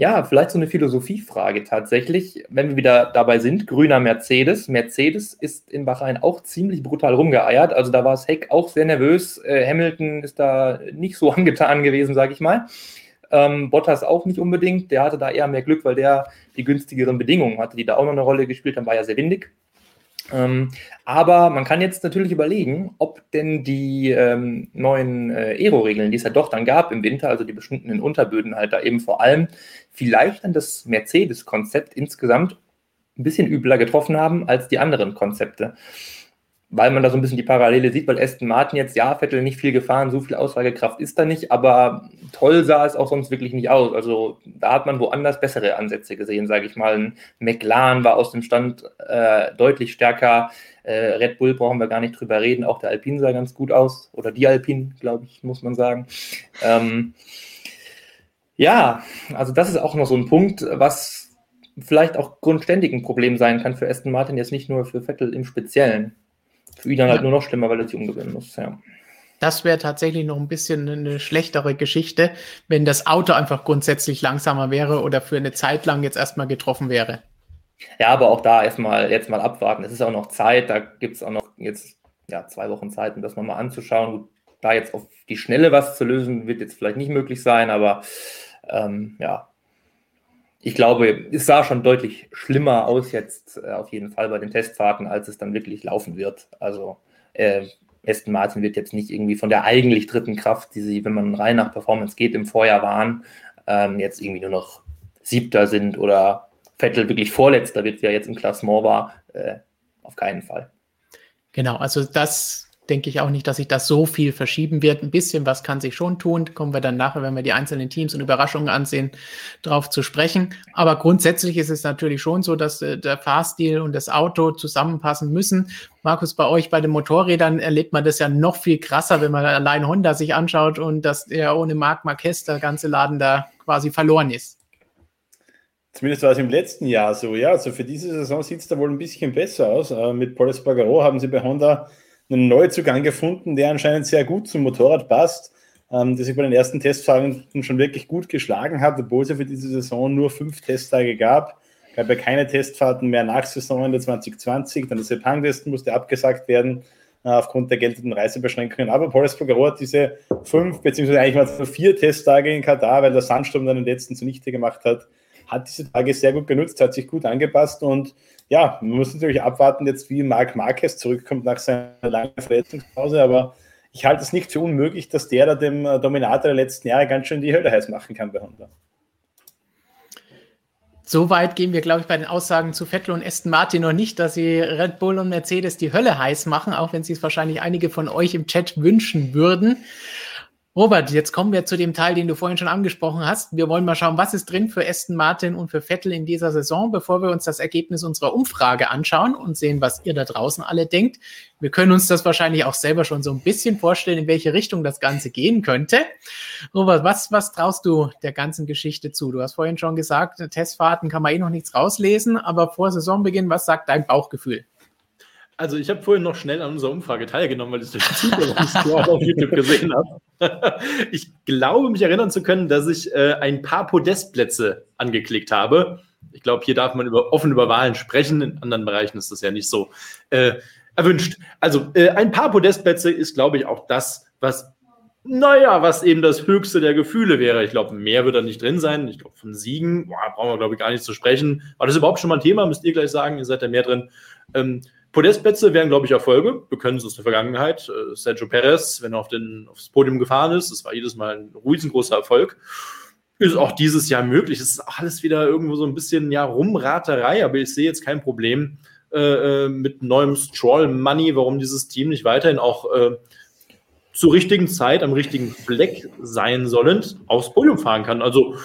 ja, vielleicht so eine Philosophiefrage tatsächlich, wenn wir wieder dabei sind, grüner Mercedes. Mercedes ist in Bahrain auch ziemlich brutal rumgeeiert. Also da war das Heck auch sehr nervös. Äh, Hamilton ist da nicht so angetan gewesen, sage ich mal. Ähm, Bottas auch nicht unbedingt. Der hatte da eher mehr Glück, weil der die günstigeren Bedingungen hatte, die da auch noch eine Rolle gespielt haben, war ja sehr windig. Ähm, aber man kann jetzt natürlich überlegen, ob denn die ähm, neuen äh, Aero-Regeln, die es ja doch dann gab im Winter, also die beschnittenen Unterböden halt da eben vor allem, vielleicht dann das Mercedes-Konzept insgesamt ein bisschen übler getroffen haben als die anderen Konzepte weil man da so ein bisschen die Parallele sieht, weil Aston Martin jetzt, ja, Vettel nicht viel gefahren, so viel Aussagekraft ist da nicht, aber toll sah es auch sonst wirklich nicht aus. Also da hat man woanders bessere Ansätze gesehen, sage ich mal. Ein McLaren war aus dem Stand äh, deutlich stärker. Äh, Red Bull brauchen wir gar nicht drüber reden, auch der Alpine sah ganz gut aus. Oder die Alpine, glaube ich, muss man sagen. Ähm, ja, also das ist auch noch so ein Punkt, was vielleicht auch grundständig ein Problem sein kann für Aston Martin, jetzt nicht nur für Vettel im Speziellen. Für ihn dann halt ja. halt nur noch schlimmer, weil er sich umgewöhnen muss, ja. Das wäre tatsächlich noch ein bisschen eine schlechtere Geschichte, wenn das Auto einfach grundsätzlich langsamer wäre oder für eine Zeit lang jetzt erstmal getroffen wäre. Ja, aber auch da erstmal jetzt mal abwarten. Es ist auch noch Zeit, da gibt es auch noch jetzt ja, zwei Wochen Zeit, um das nochmal anzuschauen. Da jetzt auf die Schnelle was zu lösen, wird jetzt vielleicht nicht möglich sein, aber ähm, ja, ich glaube, es sah schon deutlich schlimmer aus jetzt äh, auf jeden Fall bei den Testfahrten, als es dann wirklich laufen wird. Also äh, Aston Martin wird jetzt nicht irgendwie von der eigentlich dritten Kraft, die sie, wenn man rein nach Performance geht, im Vorjahr waren, ähm, jetzt irgendwie nur noch Siebter sind oder Vettel wirklich Vorletzter wird, wie er jetzt im Klassement war. Äh, auf keinen Fall. Genau, also das denke ich auch nicht, dass sich das so viel verschieben wird. Ein bisschen was kann sich schon tun. Kommen wir dann nachher, wenn wir die einzelnen Teams und Überraschungen ansehen, darauf zu sprechen. Aber grundsätzlich ist es natürlich schon so, dass äh, der Fahrstil und das Auto zusammenpassen müssen. Markus, bei euch bei den Motorrädern erlebt man das ja noch viel krasser, wenn man allein Honda sich anschaut und dass er ohne Marc Marquez der ganze Laden da quasi verloren ist. Zumindest war es im letzten Jahr so, ja. Also für diese Saison sieht es da wohl ein bisschen besser aus. Äh, mit Paul Espargaro haben sie bei Honda einen Neuzugang gefunden, der anscheinend sehr gut zum Motorrad passt, ähm, der sich bei den ersten Testfahrten schon wirklich gut geschlagen hat, obwohl es ja für diese Saison nur fünf Testtage gab. Gab ja keine Testfahrten mehr nach Saisonende 2020. Dann das Sepang-Test musste abgesagt werden äh, aufgrund der geltenden Reisebeschränkungen. Aber Paul Espargaro hat diese fünf, beziehungsweise eigentlich nur vier Testtage in Katar, weil der Sandsturm dann den letzten zunichte gemacht hat, hat diese Tage sehr gut genutzt, hat sich gut angepasst und ja, man muss natürlich abwarten, jetzt wie Marc Marquez zurückkommt nach seiner langen Verletzungspause, aber ich halte es nicht für unmöglich, dass der da dem äh, Dominator der letzten Jahre ganz schön die Hölle heiß machen kann bei Honda. So weit gehen wir, glaube ich, bei den Aussagen zu Vettel und Aston Martin noch nicht, dass sie Red Bull und Mercedes die Hölle heiß machen, auch wenn sie es wahrscheinlich einige von euch im Chat wünschen würden. Robert, jetzt kommen wir zu dem Teil, den du vorhin schon angesprochen hast. Wir wollen mal schauen, was ist drin für Aston Martin und für Vettel in dieser Saison, bevor wir uns das Ergebnis unserer Umfrage anschauen und sehen, was ihr da draußen alle denkt. Wir können uns das wahrscheinlich auch selber schon so ein bisschen vorstellen, in welche Richtung das Ganze gehen könnte. Robert, was, was traust du der ganzen Geschichte zu? Du hast vorhin schon gesagt, Testfahrten kann man eh noch nichts rauslesen, aber vor Saisonbeginn, was sagt dein Bauchgefühl? Also ich habe vorhin noch schnell an unserer Umfrage teilgenommen, weil ich durch Zufall auf YouTube gesehen habe. Ich glaube, mich erinnern zu können, dass ich äh, ein paar Podestplätze angeklickt habe. Ich glaube, hier darf man über, offen über Wahlen sprechen. In anderen Bereichen ist das ja nicht so äh, erwünscht. Also äh, ein paar Podestplätze ist, glaube ich, auch das, was naja, was eben das höchste der Gefühle wäre. Ich glaube, mehr wird da nicht drin sein. Ich glaube, von Siegen boah, brauchen wir, glaube ich, gar nicht zu sprechen. War das überhaupt schon mal ein Thema? Müsst ihr gleich sagen, ihr seid da mehr drin. Ähm, Podestplätze wären, glaube ich, Erfolge. Wir können es aus der Vergangenheit. Äh, Sergio Perez, wenn er auf den, aufs Podium gefahren ist, das war jedes Mal ein riesengroßer Erfolg. Ist auch dieses Jahr möglich. Es ist alles wieder irgendwo so ein bisschen ja, Rumraterei, aber ich sehe jetzt kein Problem äh, äh mit neuem Stroll-Money, warum dieses Team nicht weiterhin auch äh, zur richtigen Zeit am richtigen Fleck sein sollend aufs Podium fahren kann. Also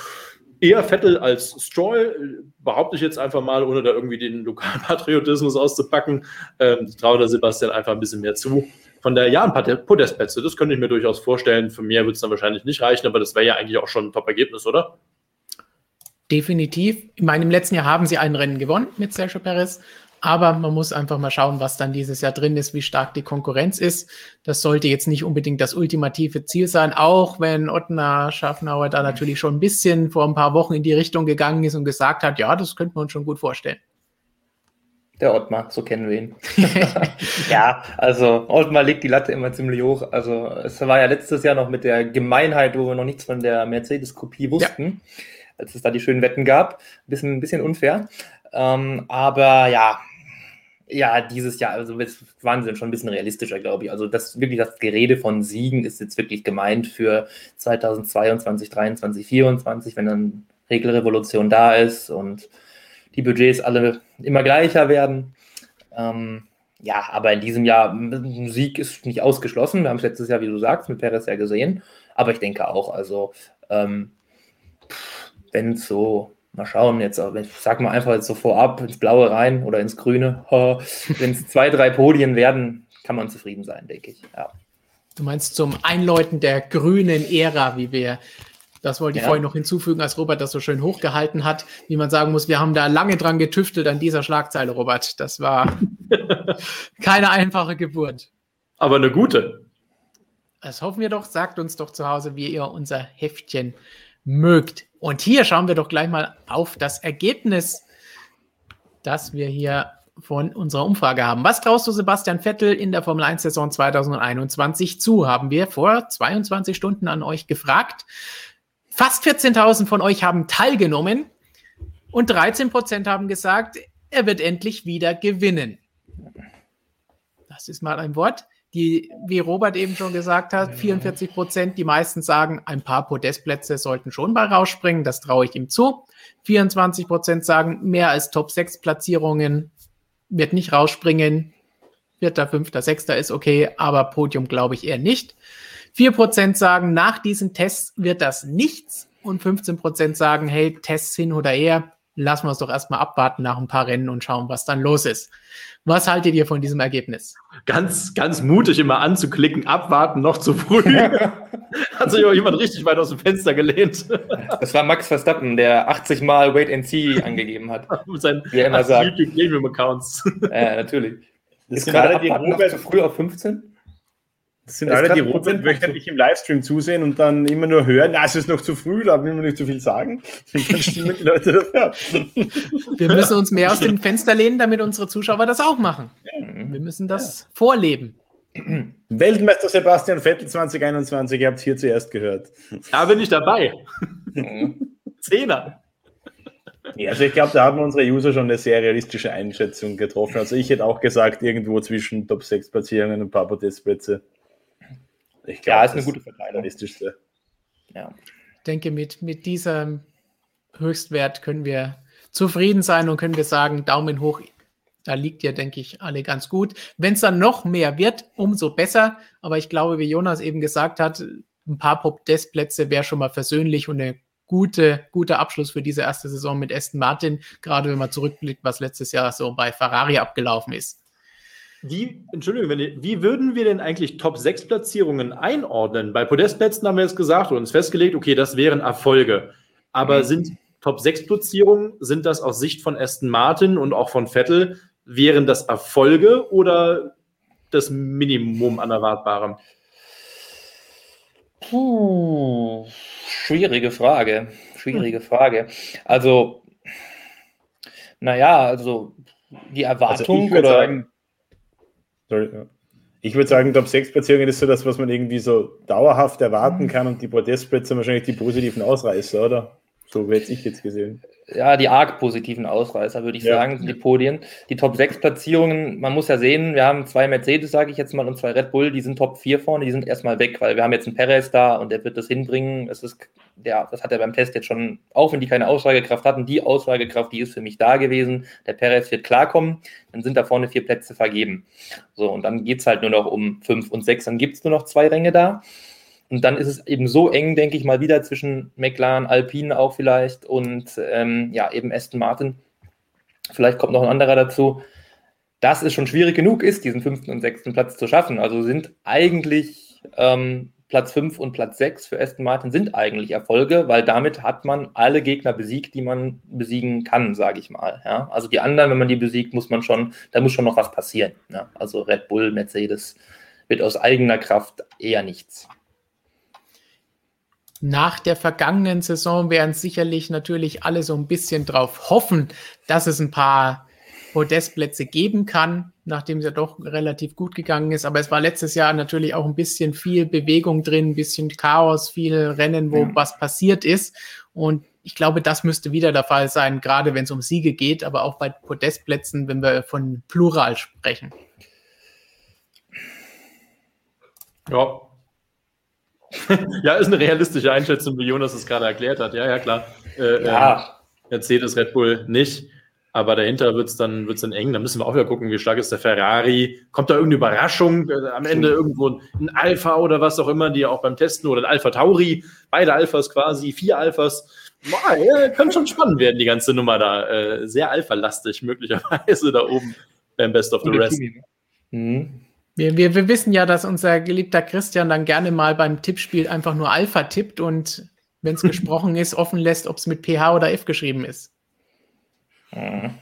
eher Vettel als Stroll, behaupte ich jetzt einfach mal, ohne da irgendwie den Lokalpatriotismus auszupacken. Ähm, ich traue da Sebastian einfach ein bisschen mehr zu. Von der, ja, ein paar Podestplätze, das könnte ich mir durchaus vorstellen. Für mehr wird es dann wahrscheinlich nicht reichen, aber das wäre ja eigentlich auch schon ein Top-Ergebnis, oder? Definitiv. In meinem letzten Jahr haben sie ein Rennen gewonnen mit Sergio Perez. Aber man muss einfach mal schauen, was dann dieses Jahr drin ist, wie stark die Konkurrenz ist. Das sollte jetzt nicht unbedingt das ultimative Ziel sein, auch wenn Ottner Schaffnauer da natürlich schon ein bisschen vor ein paar Wochen in die Richtung gegangen ist und gesagt hat, ja, das könnte man uns schon gut vorstellen. Der Ottmar, so kennen wir ihn. ja, also Ottmar legt die Latte immer ziemlich hoch. Also es war ja letztes Jahr noch mit der Gemeinheit, wo wir noch nichts von der Mercedes-Kopie wussten, ja. als es da die schönen Wetten gab. Ein bisschen, ein bisschen unfair. Ähm, aber ja, ja, dieses Jahr, also waren sie schon ein bisschen realistischer, glaube ich. Also das wirklich das Gerede von Siegen ist jetzt wirklich gemeint für 2022, 2023, 2024, wenn dann Regelrevolution da ist und die Budgets alle immer gleicher werden. Ähm, ja, aber in diesem Jahr, Sieg ist nicht ausgeschlossen. Wir haben es letztes Jahr, wie du sagst, mit Perez ja gesehen. Aber ich denke auch, also ähm, wenn es so Mal schauen, jetzt, ich sag mal einfach jetzt so vorab ins Blaue rein oder ins Grüne. Wenn es zwei, drei Podien werden, kann man zufrieden sein, denke ich. Ja. Du meinst zum Einläuten der grünen Ära, wie wir, das wollte ich ja. vorhin noch hinzufügen, als Robert das so schön hochgehalten hat, wie man sagen muss, wir haben da lange dran getüftelt an dieser Schlagzeile, Robert. Das war keine einfache Geburt. Aber eine gute. Das hoffen wir doch. Sagt uns doch zu Hause, wie ihr unser Heftchen mögt. Und hier schauen wir doch gleich mal auf das Ergebnis, das wir hier von unserer Umfrage haben. Was traust du Sebastian Vettel in der Formel 1 Saison 2021 zu? Haben wir vor 22 Stunden an euch gefragt. Fast 14.000 von euch haben teilgenommen und 13 Prozent haben gesagt, er wird endlich wieder gewinnen. Das ist mal ein Wort die, wie Robert eben schon gesagt hat, 44 Prozent, die meisten sagen, ein paar Podestplätze sollten schon bei rausspringen, das traue ich ihm zu. 24 Prozent sagen, mehr als Top 6 Platzierungen wird nicht rausspringen. Vierter, fünfter, sechster ist okay, aber Podium glaube ich eher nicht. 4 Prozent sagen, nach diesen Tests wird das nichts. Und 15 Prozent sagen, hey, Tests hin oder her, lassen wir es doch erstmal abwarten nach ein paar Rennen und schauen, was dann los ist. Was haltet ihr von diesem Ergebnis? Ganz, ganz mutig immer anzuklicken, abwarten, noch zu früh. Hat sich auch jemand richtig weit aus dem Fenster gelehnt. Das war Max Verstappen, der 80 Mal Wait and See angegeben hat. Mit seinen wie immer sagt. YouTube Premium Accounts. Ja, natürlich. Das ist gerade die Robert zu früh auf 15? Das sind das alle, die Robert wöchentlich im Livestream zusehen und dann immer nur hören, na, es ist noch zu früh, da will man nicht zu viel sagen. dann stimmen die Leute dafür. Wir müssen uns mehr aus dem Fenster lehnen, damit unsere Zuschauer das auch machen. Wir müssen das ja. vorleben. Weltmeister Sebastian Vettel 2021, ihr habt hier zuerst gehört. Da bin ich dabei. Zehner. Ja, also ich glaube, da haben unsere User schon eine sehr realistische Einschätzung getroffen. Also ich hätte auch gesagt, irgendwo zwischen Top 6 Platzierungen und ein paar Podestplätze. Ich glaube, ja, ist eine gute Verteilung. Realistischste. Ja. Ich denke, mit, mit diesem Höchstwert können wir zufrieden sein und können wir sagen, Daumen hoch. Da liegt ja, denke ich, alle ganz gut. Wenn es dann noch mehr wird, umso besser. Aber ich glaube, wie Jonas eben gesagt hat, ein paar Podestplätze wäre schon mal versöhnlich und eine gute, guter Abschluss für diese erste Saison mit Aston Martin, gerade wenn man zurückblickt, was letztes Jahr so bei Ferrari abgelaufen ist. Wie, Entschuldigung, wenn, wie würden wir denn eigentlich Top 6 Platzierungen einordnen? Bei Podestplätzen haben wir jetzt gesagt und uns festgelegt, okay, das wären Erfolge. Aber mhm. sind Top 6 Platzierungen, sind das aus Sicht von Aston Martin und auch von Vettel, wären das Erfolge oder das Minimum an Erwartbarem? Puh, schwierige Frage. Schwierige hm. Frage. Also, naja, also die also Erwartung also oder. Sagen, sorry, ja. Ich würde sagen, Top 6 Platzierungen ist so das, was man irgendwie so dauerhaft erwarten hm. kann und die Podestplätze wahrscheinlich die positiven Ausreißer, oder? So hätte ich jetzt gesehen ja, die arg positiven Ausreißer, würde ich ja. sagen, die Podien. Die Top 6 Platzierungen, man muss ja sehen, wir haben zwei Mercedes, sage ich jetzt mal, und zwei Red Bull, die sind Top 4 vorne, die sind erstmal weg, weil wir haben jetzt einen Perez da und der wird das hinbringen. Es ist, ja, das hat er beim Test jetzt schon, auch wenn die keine Aussagekraft hatten, die Aussagekraft, die ist für mich da gewesen. Der Perez wird klarkommen, dann sind da vorne vier Plätze vergeben. So, und dann geht es halt nur noch um 5 und 6, dann gibt es nur noch zwei Ränge da. Und dann ist es eben so eng, denke ich mal, wieder zwischen McLaren, Alpine auch vielleicht und ähm, ja, eben Aston Martin. Vielleicht kommt noch ein anderer dazu, dass es schon schwierig genug ist, diesen fünften und sechsten Platz zu schaffen. Also sind eigentlich ähm, Platz 5 und Platz 6 für Aston Martin sind eigentlich Erfolge, weil damit hat man alle Gegner besiegt, die man besiegen kann, sage ich mal. Ja? Also die anderen, wenn man die besiegt, muss man schon, da muss schon noch was passieren. Ja? Also Red Bull, Mercedes wird aus eigener Kraft eher nichts. Nach der vergangenen Saison werden sicherlich natürlich alle so ein bisschen drauf hoffen, dass es ein paar Podestplätze geben kann, nachdem es ja doch relativ gut gegangen ist. Aber es war letztes Jahr natürlich auch ein bisschen viel Bewegung drin, ein bisschen Chaos, viele Rennen, wo ja. was passiert ist. Und ich glaube, das müsste wieder der Fall sein, gerade wenn es um Siege geht, aber auch bei Podestplätzen, wenn wir von Plural sprechen. Ja, ja, ist eine realistische Einschätzung, wie Jonas es gerade erklärt hat. Ja, ja, klar. Äh, ja. Ähm, Mercedes, Red Bull nicht. Aber dahinter wird es dann, wird's dann eng. Da müssen wir auch wieder gucken, wie stark ist der Ferrari. Kommt da irgendeine Überraschung? Äh, am Ende irgendwo ein Alpha oder was auch immer, die auch beim Testen oder ein Alpha Tauri. Beide Alphas quasi, vier Alphas. Boah, ja, kann schon spannend werden, die ganze Nummer da. Äh, sehr alpha-lastig möglicherweise da oben beim Best of the Rest. Mhm. Wir, wir, wir wissen ja, dass unser geliebter Christian dann gerne mal beim Tippspiel einfach nur Alpha tippt und wenn es gesprochen ist, offen lässt, ob es mit PH oder F geschrieben ist. Mhm.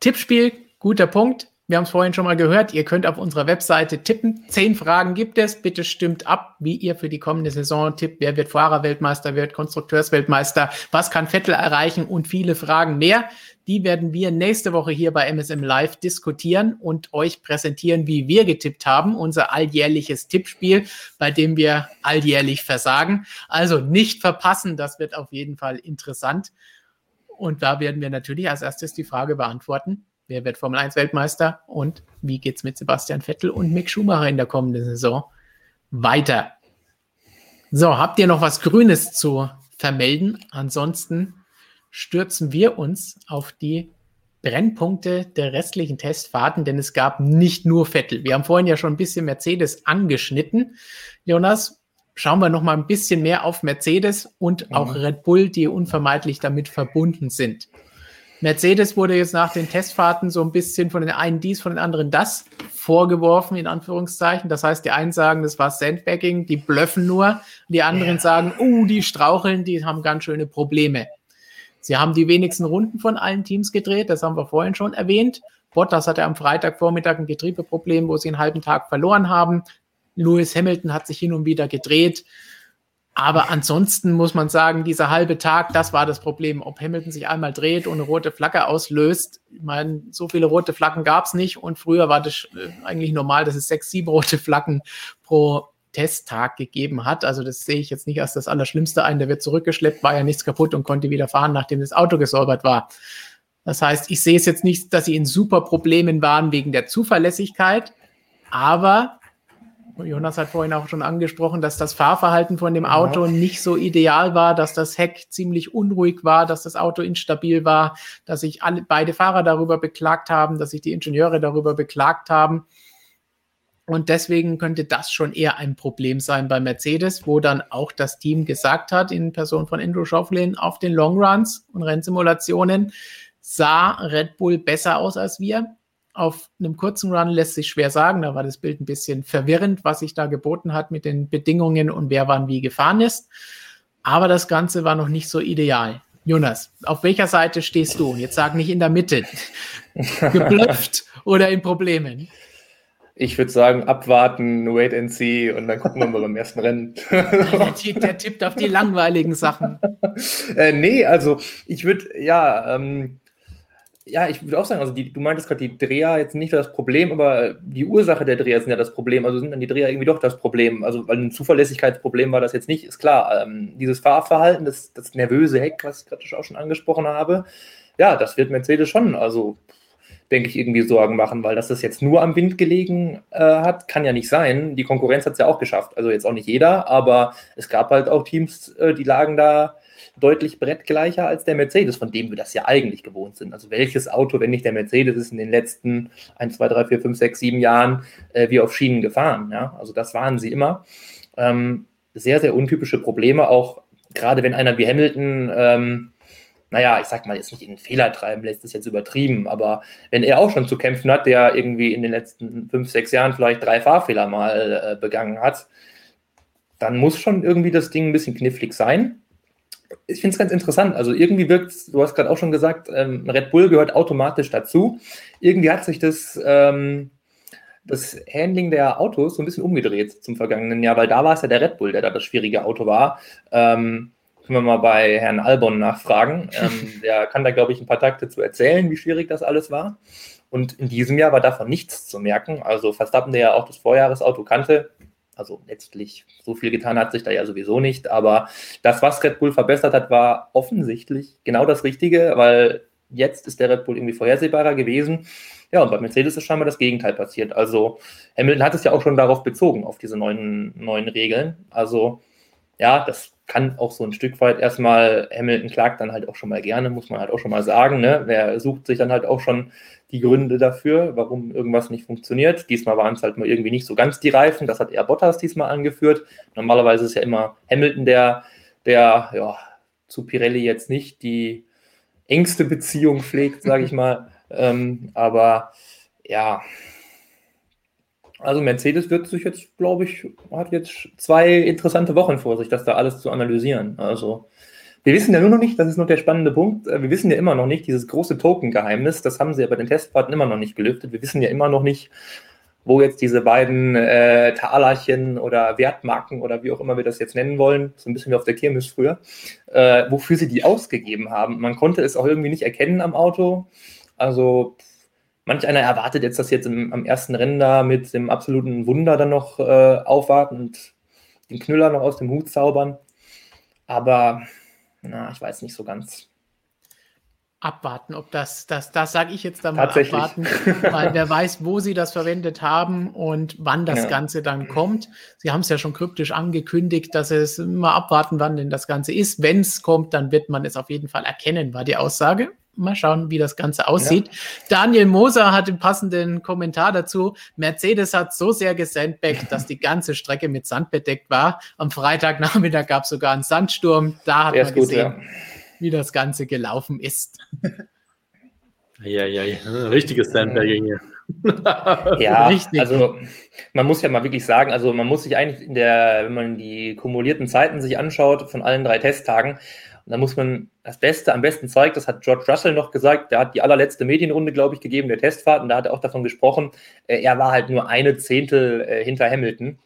Tippspiel, guter Punkt. Wir haben es vorhin schon mal gehört. Ihr könnt auf unserer Webseite tippen. Zehn Fragen gibt es. Bitte stimmt ab, wie ihr für die kommende Saison tippt. Wer wird Fahrerweltmeister, wer wird Konstrukteursweltmeister? Was kann Vettel erreichen? Und viele Fragen mehr. Die werden wir nächste Woche hier bei MSM Live diskutieren und euch präsentieren, wie wir getippt haben. Unser alljährliches Tippspiel, bei dem wir alljährlich versagen. Also nicht verpassen. Das wird auf jeden Fall interessant. Und da werden wir natürlich als erstes die Frage beantworten, wer wird Formel 1 Weltmeister und wie geht es mit Sebastian Vettel und Mick Schumacher in der kommenden Saison weiter. So, habt ihr noch was Grünes zu vermelden? Ansonsten stürzen wir uns auf die Brennpunkte der restlichen Testfahrten, denn es gab nicht nur Vettel. Wir haben vorhin ja schon ein bisschen Mercedes angeschnitten. Jonas, schauen wir noch mal ein bisschen mehr auf Mercedes und mhm. auch Red Bull, die unvermeidlich damit verbunden sind. Mercedes wurde jetzt nach den Testfahrten so ein bisschen von den einen dies, von den anderen das vorgeworfen, in Anführungszeichen. Das heißt, die einen sagen, das war Sandbagging, die blöffen nur. Die anderen ja. sagen, oh, die straucheln, die haben ganz schöne Probleme. Sie haben die wenigsten Runden von allen Teams gedreht, das haben wir vorhin schon erwähnt. Bottas hatte am Freitagvormittag ein Getriebeproblem, wo sie einen halben Tag verloren haben. Lewis Hamilton hat sich hin und wieder gedreht. Aber ansonsten muss man sagen, dieser halbe Tag, das war das Problem. Ob Hamilton sich einmal dreht und eine rote Flagge auslöst, ich meine, so viele rote Flaggen gab es nicht und früher war das äh, eigentlich normal, dass es sechs, sieben rote Flaggen pro Testtag gegeben hat. Also das sehe ich jetzt nicht als das Allerschlimmste ein. Der wird zurückgeschleppt, war ja nichts kaputt und konnte wieder fahren, nachdem das Auto gesäubert war. Das heißt, ich sehe es jetzt nicht, dass sie in super Problemen waren wegen der Zuverlässigkeit, aber Jonas hat vorhin auch schon angesprochen, dass das Fahrverhalten von dem Auto ja. nicht so ideal war, dass das Heck ziemlich unruhig war, dass das Auto instabil war, dass sich alle, beide Fahrer darüber beklagt haben, dass sich die Ingenieure darüber beklagt haben. Und deswegen könnte das schon eher ein Problem sein bei Mercedes, wo dann auch das Team gesagt hat, in Person von Andrew Schaufflin, auf den Longruns und Rennsimulationen sah Red Bull besser aus als wir auf einem kurzen Run lässt sich schwer sagen. Da war das Bild ein bisschen verwirrend, was sich da geboten hat mit den Bedingungen und wer wann wie gefahren ist. Aber das Ganze war noch nicht so ideal. Jonas, auf welcher Seite stehst du? Jetzt sag nicht in der Mitte. Geblüpft oder in Problemen? Ich würde sagen, abwarten, wait and see und dann gucken wir mal beim ersten Rennen. der, der tippt auf die langweiligen Sachen. äh, nee, also ich würde, ja, ähm, ja, ich würde auch sagen, also die, du meintest gerade die Dreher jetzt nicht das Problem, aber die Ursache der Dreher sind ja das Problem. Also sind dann die Dreher irgendwie doch das Problem. Also, weil ein Zuverlässigkeitsproblem war das jetzt nicht, ist klar. Ähm, dieses Fahrverhalten, das, das nervöse Heck, was ich gerade auch schon angesprochen habe, ja, das wird Mercedes schon, also denke ich, irgendwie Sorgen machen, weil dass das jetzt nur am Wind gelegen äh, hat, kann ja nicht sein. Die Konkurrenz hat es ja auch geschafft. Also jetzt auch nicht jeder, aber es gab halt auch Teams, äh, die lagen da deutlich brettgleicher als der Mercedes, von dem wir das ja eigentlich gewohnt sind. Also welches Auto, wenn nicht der Mercedes, ist in den letzten 1, 2, 3, 4, 5, 6, 7 Jahren äh, wie auf Schienen gefahren. Ja? Also das waren sie immer. Ähm, sehr, sehr untypische Probleme, auch gerade wenn einer wie Hamilton, ähm, naja, ich sag mal, jetzt nicht in den Fehler treiben lässt, ist jetzt übertrieben, aber wenn er auch schon zu kämpfen hat, der irgendwie in den letzten fünf, sechs Jahren vielleicht drei Fahrfehler mal äh, begangen hat, dann muss schon irgendwie das Ding ein bisschen knifflig sein ich finde es ganz interessant. Also irgendwie wirkt, du hast gerade auch schon gesagt, ähm, Red Bull gehört automatisch dazu. Irgendwie hat sich das, ähm, das Handling der Autos so ein bisschen umgedreht zum vergangenen Jahr, weil da war es ja der Red Bull, der da das schwierige Auto war. Ähm, können wir mal bei Herrn Albon nachfragen. Ähm, der kann da, glaube ich, ein paar Takte zu erzählen, wie schwierig das alles war. Und in diesem Jahr war davon nichts zu merken. Also Verstappen, der ja auch das Vorjahresauto kannte, also letztlich so viel getan hat sich da ja sowieso nicht, aber das, was Red Bull verbessert hat, war offensichtlich genau das Richtige, weil jetzt ist der Red Bull irgendwie vorhersehbarer gewesen. Ja, und bei Mercedes ist scheinbar das Gegenteil passiert. Also Hamilton hat es ja auch schon darauf bezogen, auf diese neuen, neuen Regeln. Also ja, das kann auch so ein Stück weit erstmal, Hamilton klagt dann halt auch schon mal gerne, muss man halt auch schon mal sagen. Ne? Wer sucht sich dann halt auch schon die Gründe dafür, warum irgendwas nicht funktioniert. Diesmal waren es halt mal irgendwie nicht so ganz die Reifen. Das hat eher Bottas diesmal angeführt. Normalerweise ist ja immer Hamilton, der, der ja, zu Pirelli jetzt nicht die engste Beziehung pflegt, sage ich mal. ähm, aber ja, also Mercedes wird sich jetzt, glaube ich, hat jetzt zwei interessante Wochen vor sich, das da alles zu analysieren. Also wir wissen ja nur noch nicht, das ist noch der spannende Punkt, äh, wir wissen ja immer noch nicht, dieses große Token-Geheimnis, das haben sie ja bei den Testfahrten immer noch nicht gelüftet. Wir wissen ja immer noch nicht, wo jetzt diese beiden äh, Talerchen oder Wertmarken oder wie auch immer wir das jetzt nennen wollen, so ein bisschen wie auf der Kirmes früher, äh, wofür sie die ausgegeben haben. Man konnte es auch irgendwie nicht erkennen am Auto. Also manch einer erwartet jetzt, dass jetzt im, am ersten Rennen da mit dem absoluten Wunder dann noch äh, aufwarten und den Knüller noch aus dem Hut zaubern. Aber na, ich weiß nicht so ganz. Abwarten, ob das, das, das sage ich jetzt da mal abwarten, weil wer weiß, wo sie das verwendet haben und wann das ja. Ganze dann kommt. Sie haben es ja schon kryptisch angekündigt, dass es immer abwarten, wann denn das Ganze ist. Wenn es kommt, dann wird man es auf jeden Fall erkennen, war die Aussage. Mal schauen, wie das Ganze aussieht. Ja. Daniel Moser hat den passenden Kommentar dazu. Mercedes hat so sehr gesandbackt, dass die ganze Strecke mit Sand bedeckt war. Am Freitagnachmittag gab es sogar einen Sandsturm. Da hat ja, man gesehen, gut, ja. wie das Ganze gelaufen ist. Ja, ja, ja. Richtiges Sandbagging hier. ja, Richtig. also man muss ja mal wirklich sagen, also man muss sich eigentlich in der, wenn man die kumulierten Zeiten sich anschaut von allen drei Testtagen, und da muss man das Beste, am besten zeigt, das hat George Russell noch gesagt, der hat die allerletzte Medienrunde, glaube ich, gegeben, der Testfahrt, und da hat er auch davon gesprochen, äh, er war halt nur eine Zehntel äh, hinter Hamilton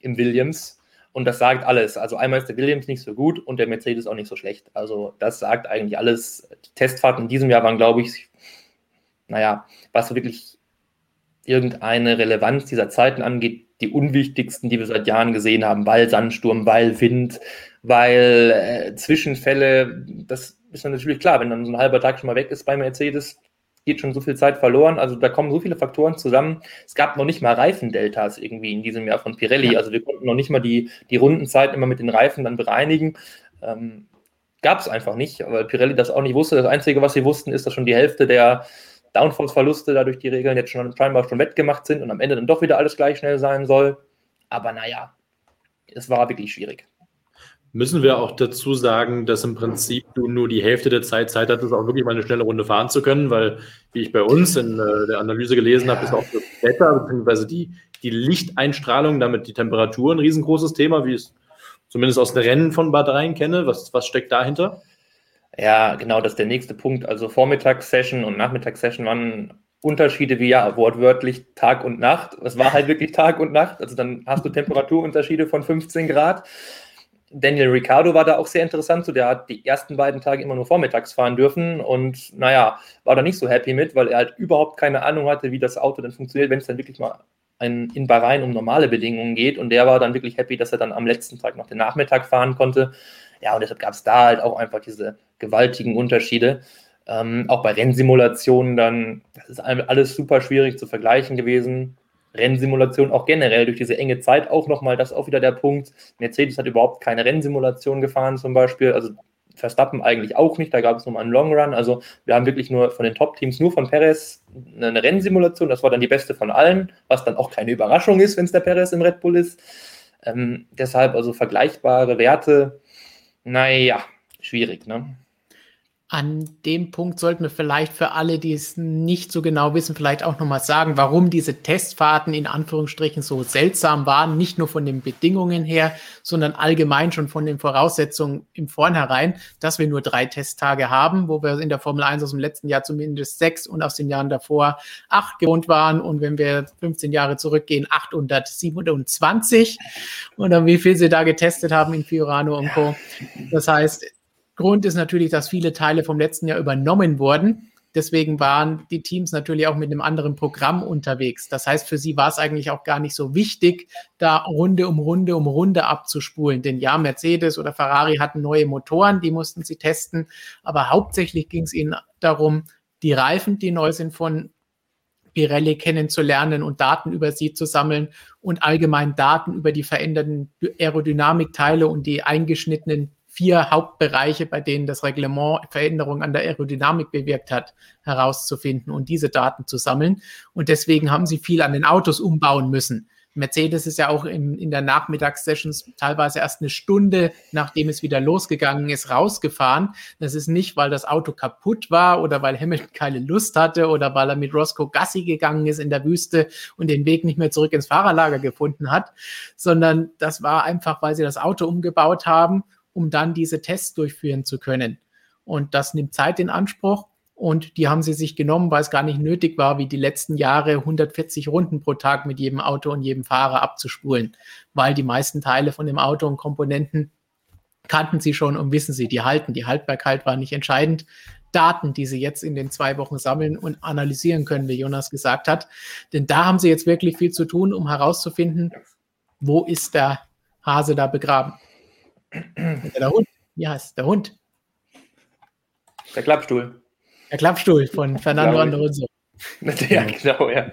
im Williams. Und das sagt alles. Also einmal ist der Williams nicht so gut und der Mercedes auch nicht so schlecht. Also das sagt eigentlich alles. Die Testfahrten in diesem Jahr waren, glaube ich, naja, was wirklich irgendeine Relevanz dieser Zeiten angeht, die unwichtigsten, die wir seit Jahren gesehen haben, weil Sandsturm, weil Wind, weil äh, Zwischenfälle. Das ist dann natürlich klar, wenn dann so ein halber Tag schon mal weg ist bei Mercedes, geht schon so viel Zeit verloren. Also da kommen so viele Faktoren zusammen. Es gab noch nicht mal Reifendeltas irgendwie in diesem Jahr von Pirelli. Also wir konnten noch nicht mal die, die Rundenzeit immer mit den Reifen dann bereinigen. Ähm, gab es einfach nicht, weil Pirelli das auch nicht wusste. Das Einzige, was sie wussten, ist, dass schon die Hälfte der Downforce-Verluste dadurch die Regeln jetzt schon scheinbar schon wettgemacht sind und am Ende dann doch wieder alles gleich schnell sein soll. Aber naja, es war wirklich schwierig. Müssen wir auch dazu sagen, dass im Prinzip du nur die Hälfte der Zeit Zeit hattest, auch wirklich mal eine schnelle Runde fahren zu können, weil, wie ich bei uns in äh, der Analyse gelesen habe, ist auch das Wetter bzw. Die, die Lichteinstrahlung, damit die Temperatur ein riesengroßes Thema, wie es zumindest aus den Rennen von Bad Rhein kenne. Was, was steckt dahinter? Ja, genau, das ist der nächste Punkt. Also Vormittagssession und Nachmittagssession waren Unterschiede wie ja wortwörtlich Tag und Nacht. Es war halt wirklich Tag und Nacht. Also dann hast du Temperaturunterschiede von 15 Grad. Daniel Ricciardo war da auch sehr interessant. So, der hat die ersten beiden Tage immer nur vormittags fahren dürfen und naja, war da nicht so happy mit, weil er halt überhaupt keine Ahnung hatte, wie das Auto dann funktioniert, wenn es dann wirklich mal ein, in Bahrain um normale Bedingungen geht. Und der war dann wirklich happy, dass er dann am letzten Tag noch den Nachmittag fahren konnte. Ja, und deshalb gab es da halt auch einfach diese gewaltigen Unterschiede. Ähm, auch bei Rennsimulationen dann, das ist alles super schwierig zu vergleichen gewesen. Rennsimulation auch generell durch diese enge Zeit auch nochmal, das ist auch wieder der Punkt. Mercedes hat überhaupt keine Rennsimulation gefahren zum Beispiel, also Verstappen eigentlich auch nicht, da gab es nochmal einen Long Run, also wir haben wirklich nur von den Top-Teams, nur von Perez eine Rennsimulation, das war dann die beste von allen, was dann auch keine Überraschung ist, wenn es der Perez im Red Bull ist. Ähm, deshalb also vergleichbare Werte, naja, schwierig, ne? An dem Punkt sollten wir vielleicht für alle, die es nicht so genau wissen, vielleicht auch nochmal sagen, warum diese Testfahrten in Anführungsstrichen so seltsam waren. Nicht nur von den Bedingungen her, sondern allgemein schon von den Voraussetzungen im Vornherein, dass wir nur drei Testtage haben, wo wir in der Formel 1 aus dem letzten Jahr zumindest sechs und aus den Jahren davor acht gewohnt waren. Und wenn wir 15 Jahre zurückgehen, 827. Und dann wie viel sie da getestet haben in Fiorano und Co. Das heißt, Grund ist natürlich, dass viele Teile vom letzten Jahr übernommen wurden. Deswegen waren die Teams natürlich auch mit einem anderen Programm unterwegs. Das heißt, für sie war es eigentlich auch gar nicht so wichtig, da Runde um Runde um Runde abzuspulen. Denn ja, Mercedes oder Ferrari hatten neue Motoren, die mussten sie testen. Aber hauptsächlich ging es ihnen darum, die Reifen, die neu sind von Pirelli kennenzulernen und Daten über sie zu sammeln und allgemein Daten über die veränderten Aerodynamikteile und die eingeschnittenen vier Hauptbereiche, bei denen das Reglement Veränderungen an der Aerodynamik bewirkt hat, herauszufinden und diese Daten zu sammeln. Und deswegen haben sie viel an den Autos umbauen müssen. Mercedes ist ja auch in, in der Nachmittagssessions teilweise erst eine Stunde, nachdem es wieder losgegangen ist, rausgefahren. Das ist nicht, weil das Auto kaputt war oder weil Hamilton keine Lust hatte oder weil er mit Roscoe Gassi gegangen ist in der Wüste und den Weg nicht mehr zurück ins Fahrerlager gefunden hat, sondern das war einfach, weil sie das Auto umgebaut haben um dann diese Tests durchführen zu können. Und das nimmt Zeit in Anspruch. Und die haben sie sich genommen, weil es gar nicht nötig war, wie die letzten Jahre 140 Runden pro Tag mit jedem Auto und jedem Fahrer abzuspulen, weil die meisten Teile von dem Auto und Komponenten kannten sie schon und wissen sie, die halten. Die Haltbarkeit war nicht entscheidend. Daten, die sie jetzt in den zwei Wochen sammeln und analysieren können, wie Jonas gesagt hat. Denn da haben sie jetzt wirklich viel zu tun, um herauszufinden, wo ist der Hase da begraben. Der Hund. Ja, ist der Hund. Der Klappstuhl. Der Klappstuhl von Fernando Alonso. Ja, genau, ja.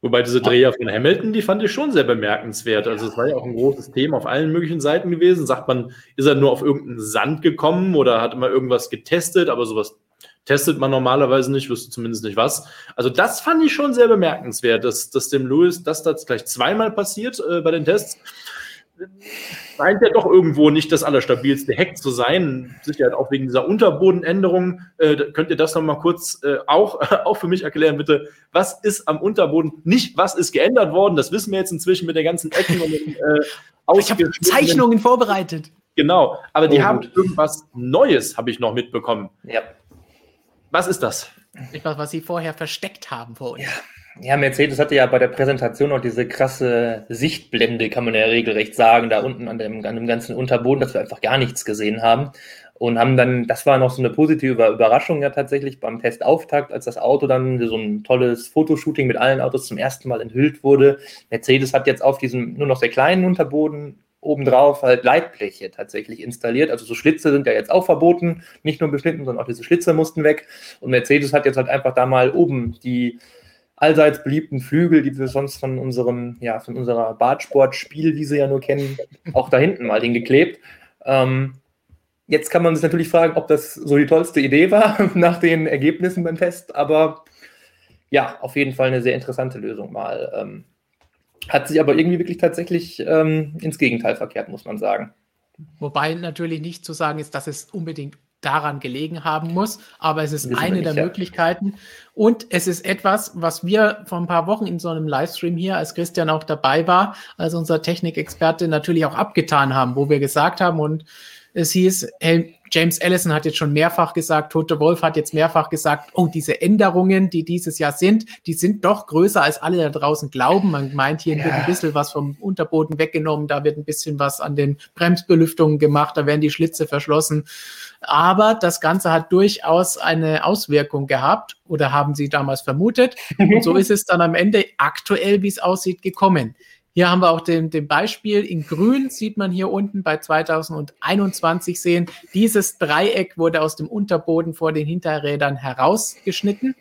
Wobei diese Dreher von Hamilton, die fand ich schon sehr bemerkenswert. Also es war ja auch ein großes Thema auf allen möglichen Seiten gewesen. Sagt man, ist er nur auf irgendeinen Sand gekommen oder hat immer irgendwas getestet, aber sowas testet man normalerweise nicht, wüsste zumindest nicht was. Also das fand ich schon sehr bemerkenswert, dass, dass dem Lewis das da gleich zweimal passiert äh, bei den Tests scheint ja doch irgendwo nicht das allerstabilste Heck zu sein. Sicher auch wegen dieser Unterbodenänderung. Äh, könnt ihr das nochmal kurz äh, auch, auch für mich erklären, bitte? Was ist am Unterboden? Nicht, was ist geändert worden? Das wissen wir jetzt inzwischen mit den ganzen Ecken und den äh, Ich habe Zeichnungen vorbereitet. Genau, aber die oh, haben irgendwas Neues, habe ich noch mitbekommen. Ja. Was ist das? Etwas, was sie vorher versteckt haben vor uns. Ja. Ja, Mercedes hatte ja bei der Präsentation auch diese krasse Sichtblende, kann man ja regelrecht sagen, da unten an dem, an dem ganzen Unterboden, dass wir einfach gar nichts gesehen haben. und haben dann, das war noch so eine positive Überraschung ja tatsächlich beim Testauftakt, als das Auto dann so ein tolles Fotoshooting mit allen Autos zum ersten Mal enthüllt wurde. Mercedes hat jetzt auf diesem nur noch sehr kleinen Unterboden obendrauf halt Leitbleche tatsächlich installiert. Also so Schlitze sind ja jetzt auch verboten, nicht nur beschnitten, sondern auch diese Schlitze mussten weg. Und Mercedes hat jetzt halt einfach da mal oben die allseits beliebten Flügel, die wir sonst von unserem, ja, von unserer Badsport-Spielwiese ja nur kennen, auch da hinten mal hingeklebt. Ähm, Jetzt kann man sich natürlich fragen, ob das so die tollste Idee war nach den Ergebnissen beim Test, aber ja, auf jeden Fall eine sehr interessante Lösung mal. Ähm, hat sich aber irgendwie wirklich tatsächlich ähm, ins Gegenteil verkehrt, muss man sagen. Wobei natürlich nicht zu sagen ist, dass es unbedingt daran gelegen haben muss, aber es ist eine der ja. Möglichkeiten. Und es ist etwas, was wir vor ein paar Wochen in so einem Livestream hier, als Christian auch dabei war, als unser Technikexperte natürlich auch abgetan haben, wo wir gesagt haben und es hieß, hey, James Ellison hat jetzt schon mehrfach gesagt, Tote Wolf hat jetzt mehrfach gesagt, oh, diese Änderungen, die dieses Jahr sind, die sind doch größer, als alle da draußen glauben. Man meint, hier ja. wird ein bisschen was vom Unterboden weggenommen, da wird ein bisschen was an den Bremsbelüftungen gemacht, da werden die Schlitze verschlossen. Aber das Ganze hat durchaus eine Auswirkung gehabt oder haben sie damals vermutet. Und so ist es dann am Ende aktuell, wie es aussieht, gekommen. Hier haben wir auch den, den Beispiel in grün, sieht man hier unten bei 2021 sehen. Dieses Dreieck wurde aus dem Unterboden vor den Hinterrädern herausgeschnitten.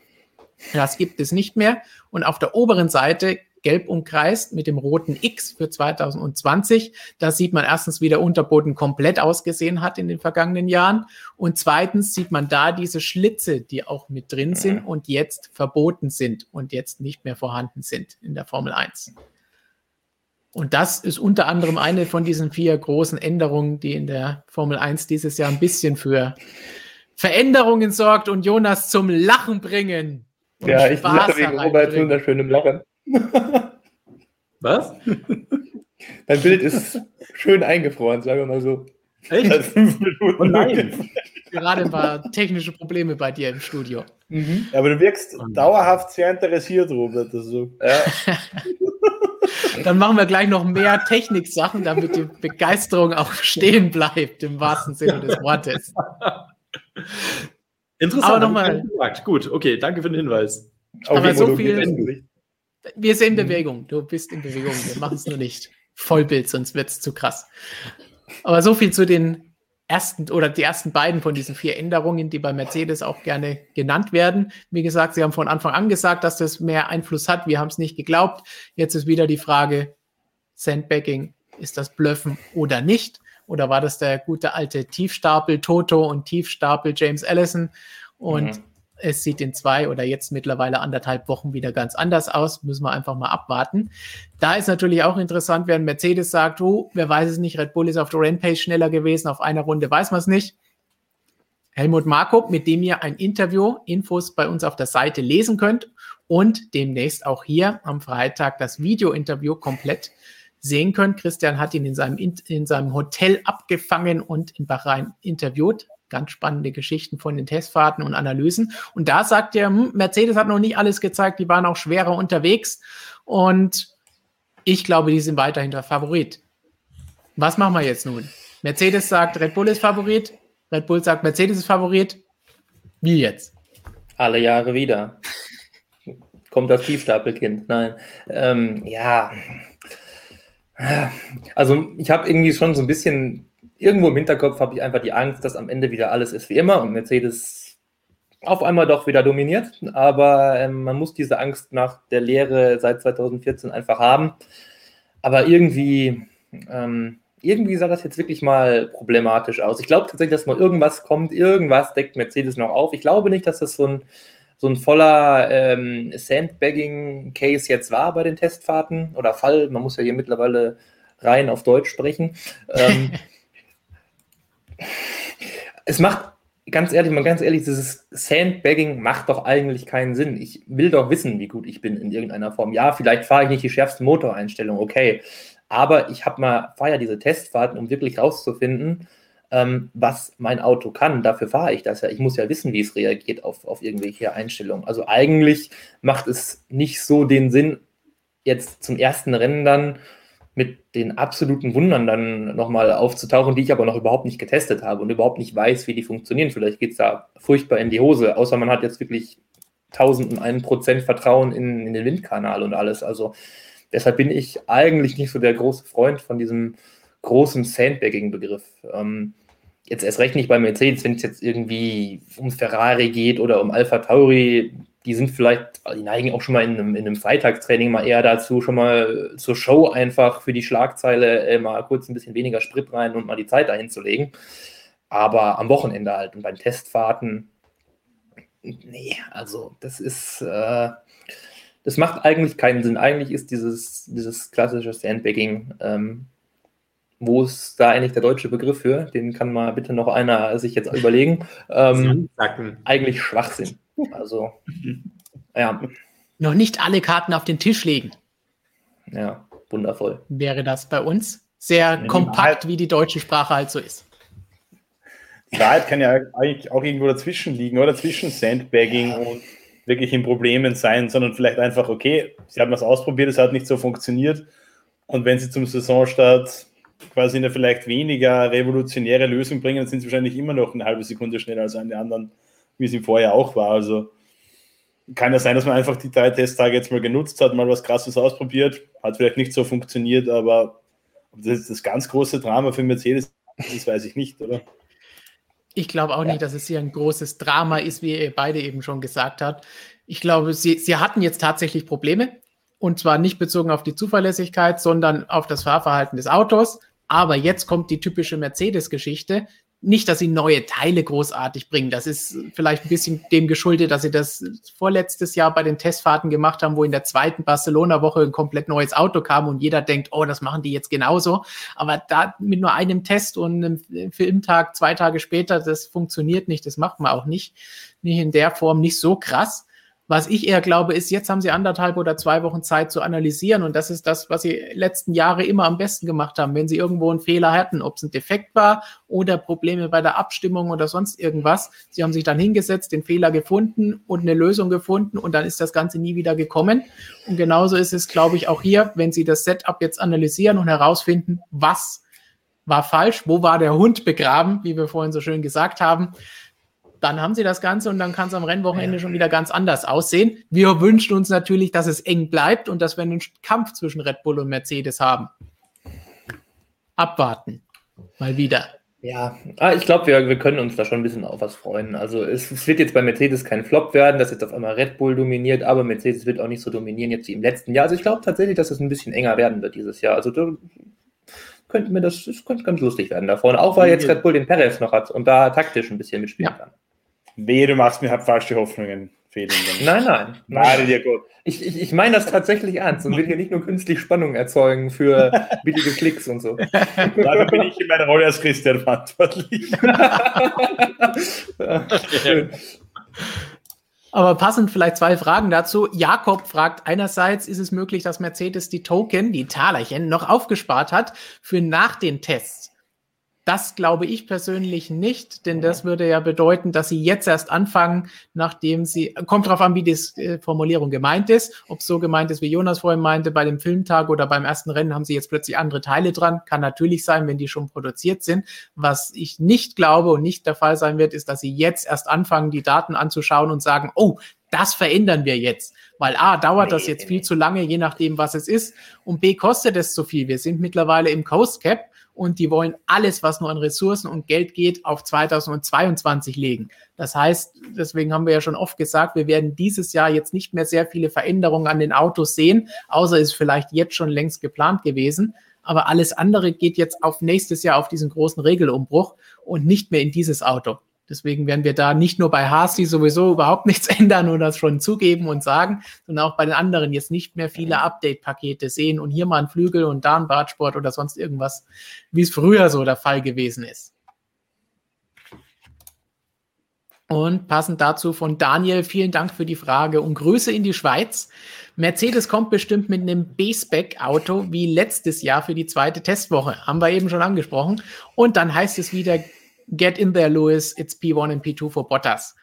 Das gibt es nicht mehr. Und auf der oberen Seite gelb umkreist mit dem roten X für 2020. Da sieht man erstens, wie der Unterboden komplett ausgesehen hat in den vergangenen Jahren. Und zweitens sieht man da diese Schlitze, die auch mit drin sind und jetzt verboten sind und jetzt nicht mehr vorhanden sind in der Formel 1. Und das ist unter anderem eine von diesen vier großen Änderungen, die in der Formel 1 dieses Jahr ein bisschen für Veränderungen sorgt und Jonas zum Lachen bringen. Ja, ich lache wegen Roberts wunderschönem Lachen. Was? Dein Bild ist schön eingefroren, sagen wir mal so. Echt? Oh nein. Gerade ein paar technische Probleme bei dir im Studio. Mhm. Aber du wirkst dauerhaft sehr interessiert, Robert. Also. Ja. Dann machen wir gleich noch mehr Techniksachen, damit die Begeisterung auch stehen bleibt, im wahrsten Sinne des Wortes. Interessant. Aber nochmal. Gut, okay, danke für den Hinweis. Aber so viel. Wir sind in Bewegung. Du bist in Bewegung. Wir machen es nur nicht. Vollbild, sonst wird es zu krass. Aber so viel zu den ersten oder die ersten beiden von diesen vier Änderungen, die bei Mercedes auch gerne genannt werden. Wie gesagt, sie haben von Anfang an gesagt, dass das mehr Einfluss hat. Wir haben es nicht geglaubt. Jetzt ist wieder die Frage, Sandbagging, ist das Blöffen oder nicht? Oder war das der gute alte Tiefstapel Toto und Tiefstapel James Allison? Und mhm. Es sieht in zwei oder jetzt mittlerweile anderthalb Wochen wieder ganz anders aus. Müssen wir einfach mal abwarten. Da ist natürlich auch interessant, wenn Mercedes sagt, oh, wer weiß es nicht, Red Bull ist auf der Rennpace schneller gewesen, auf einer Runde weiß man es nicht. Helmut Marko, mit dem ihr ein Interview, Infos bei uns auf der Seite lesen könnt und demnächst auch hier am Freitag das Video-Interview komplett sehen könnt. Christian hat ihn in seinem, in seinem Hotel abgefangen und in Bahrain interviewt ganz spannende Geschichten von den Testfahrten und Analysen. Und da sagt er, hm, Mercedes hat noch nicht alles gezeigt, die waren auch schwerer unterwegs. Und ich glaube, die sind weiterhin der Favorit. Was machen wir jetzt nun? Mercedes sagt, Red Bull ist Favorit. Red Bull sagt, Mercedes ist Favorit. Wie jetzt? Alle Jahre wieder. Kommt das Tiefstapelkind. Nein. Ähm, ja. Also ich habe irgendwie schon so ein bisschen irgendwo im Hinterkopf habe ich einfach die Angst, dass am Ende wieder alles ist wie immer und Mercedes auf einmal doch wieder dominiert. Aber ähm, man muss diese Angst nach der Lehre seit 2014 einfach haben. Aber irgendwie, ähm, irgendwie sah das jetzt wirklich mal problematisch aus. Ich glaube tatsächlich, dass mal irgendwas kommt, irgendwas deckt Mercedes noch auf. Ich glaube nicht, dass das so ein, so ein voller ähm, Sandbagging-Case jetzt war bei den Testfahrten oder Fall. Man muss ja hier mittlerweile rein auf Deutsch sprechen. Es macht, ganz ehrlich, mal ganz ehrlich, dieses Sandbagging macht doch eigentlich keinen Sinn. Ich will doch wissen, wie gut ich bin in irgendeiner Form. Ja, vielleicht fahre ich nicht die schärfste Motoreinstellung, okay. Aber ich habe mal, fahre ja diese Testfahrten, um wirklich rauszufinden, ähm, was mein Auto kann. Dafür fahre ich das ja. Ich muss ja wissen, wie es reagiert auf, auf irgendwelche Einstellungen. Also eigentlich macht es nicht so den Sinn, jetzt zum ersten Rennen dann mit den absoluten Wundern dann nochmal aufzutauchen, die ich aber noch überhaupt nicht getestet habe und überhaupt nicht weiß, wie die funktionieren. Vielleicht geht es da furchtbar in die Hose, außer man hat jetzt wirklich 1001 Prozent Vertrauen in, in den Windkanal und alles. Also deshalb bin ich eigentlich nicht so der große Freund von diesem großen Sandbagging-Begriff. Ähm, jetzt erst recht nicht bei Mercedes, wenn es jetzt irgendwie um Ferrari geht oder um Alpha Tauri, die sind vielleicht, die neigen auch schon mal in einem, in einem Freitagstraining mal eher dazu, schon mal zur Show einfach für die Schlagzeile äh, mal kurz ein bisschen weniger Sprit rein und mal die Zeit dahin zu legen. Aber am Wochenende halt und beim Testfahrten, nee, also das ist, äh, das macht eigentlich keinen Sinn. Eigentlich ist dieses, dieses klassische Sandbagging, ähm, wo ist da eigentlich der deutsche Begriff für? Den kann mal bitte noch einer sich jetzt überlegen. Ähm, eigentlich Schwachsinn. Also, ja. Noch nicht alle Karten auf den Tisch legen. Ja, wundervoll. Wäre das bei uns sehr ja, kompakt, wie die deutsche Sprache halt so ist. Die Wahrheit kann ja eigentlich auch irgendwo dazwischen liegen, oder zwischen Sandbagging und wirklich in Problemen sein, sondern vielleicht einfach, okay, sie haben was ausprobiert, es hat nicht so funktioniert. Und wenn sie zum Saisonstart quasi eine vielleicht weniger revolutionäre Lösung bringen, dann sind sie wahrscheinlich immer noch eine halbe Sekunde schneller als alle anderen wie es im Vorjahr auch war. Also kann ja sein, dass man einfach die drei Testtage jetzt mal genutzt hat, mal was Krasses ausprobiert. Hat vielleicht nicht so funktioniert, aber das ist das ganz große Drama für Mercedes, das weiß ich nicht, oder? Ich glaube auch ja. nicht, dass es hier ein großes Drama ist, wie ihr beide eben schon gesagt habt. Ich glaube, sie, sie hatten jetzt tatsächlich Probleme. Und zwar nicht bezogen auf die Zuverlässigkeit, sondern auf das Fahrverhalten des Autos. Aber jetzt kommt die typische Mercedes-Geschichte nicht, dass sie neue Teile großartig bringen. Das ist vielleicht ein bisschen dem geschuldet, dass sie das vorletztes Jahr bei den Testfahrten gemacht haben, wo in der zweiten Barcelona-Woche ein komplett neues Auto kam und jeder denkt, oh, das machen die jetzt genauso. Aber da mit nur einem Test und einem Filmtag zwei Tage später, das funktioniert nicht. Das macht man auch nicht. Nicht in der Form, nicht so krass. Was ich eher glaube, ist, jetzt haben sie anderthalb oder zwei Wochen Zeit zu analysieren. Und das ist das, was sie letzten Jahre immer am besten gemacht haben. Wenn sie irgendwo einen Fehler hatten, ob es ein Defekt war oder Probleme bei der Abstimmung oder sonst irgendwas. Sie haben sich dann hingesetzt, den Fehler gefunden und eine Lösung gefunden und dann ist das Ganze nie wieder gekommen. Und genauso ist es, glaube ich, auch hier, wenn sie das Setup jetzt analysieren und herausfinden, was war falsch, wo war der Hund begraben, wie wir vorhin so schön gesagt haben, dann haben sie das Ganze und dann kann es am Rennwochenende schon wieder ganz anders aussehen. Wir wünschen uns natürlich, dass es eng bleibt und dass wir einen Kampf zwischen Red Bull und Mercedes haben. Abwarten. Mal wieder. Ja, ah, ich glaube, wir, wir können uns da schon ein bisschen auf was freuen. Also es, es, wird jetzt bei Mercedes kein Flop werden, dass jetzt auf einmal Red Bull dominiert, aber Mercedes wird auch nicht so dominieren jetzt wie im letzten Jahr. Also ich glaube tatsächlich, dass es ein bisschen enger werden wird dieses Jahr. Also da könnte mir das, das könnte ganz lustig werden da vorne, auch weil jetzt Red Bull den Perez noch hat und da taktisch ein bisschen mitspielen ja. kann. Wehe, du machst mir halt falsche Hoffnungen. Fehlen nein, nein. nein. dir gut. Ich, ich, ich meine das tatsächlich ernst und will hier nicht nur künstlich Spannung erzeugen für billige Klicks und so. Dafür bin ich in meiner Rolle als Christian verantwortlich. Aber passend vielleicht zwei Fragen dazu. Jakob fragt einerseits, ist es möglich, dass Mercedes die Token, die Talerchen, noch aufgespart hat für nach den Tests? Das glaube ich persönlich nicht, denn das würde ja bedeuten, dass sie jetzt erst anfangen, nachdem sie, kommt darauf an, wie die äh, Formulierung gemeint ist, ob es so gemeint ist, wie Jonas vorhin meinte, bei dem Filmtag oder beim ersten Rennen haben sie jetzt plötzlich andere Teile dran. Kann natürlich sein, wenn die schon produziert sind. Was ich nicht glaube und nicht der Fall sein wird, ist, dass sie jetzt erst anfangen, die Daten anzuschauen und sagen, oh, das verändern wir jetzt. Weil A, dauert das jetzt viel zu lange, je nachdem, was es ist. Und B, kostet es zu viel. Wir sind mittlerweile im Coast Cap und die wollen alles, was nur an Ressourcen und Geld geht, auf 2022 legen. Das heißt, deswegen haben wir ja schon oft gesagt, wir werden dieses Jahr jetzt nicht mehr sehr viele Veränderungen an den Autos sehen, außer ist vielleicht jetzt schon längst geplant gewesen. Aber alles andere geht jetzt auf nächstes Jahr auf diesen großen Regelumbruch und nicht mehr in dieses Auto. Deswegen werden wir da nicht nur bei Hasi sowieso überhaupt nichts ändern und das schon zugeben und sagen, sondern auch bei den anderen jetzt nicht mehr viele Update-Pakete sehen und hier mal ein Flügel und da ein Bartsport oder sonst irgendwas, wie es früher so der Fall gewesen ist. Und passend dazu von Daniel, vielen Dank für die Frage und Grüße in die Schweiz. Mercedes kommt bestimmt mit einem B-Spec-Auto wie letztes Jahr für die zweite Testwoche. Haben wir eben schon angesprochen. Und dann heißt es wieder Get in there, Lewis. It's P1 and P2 for Bottas.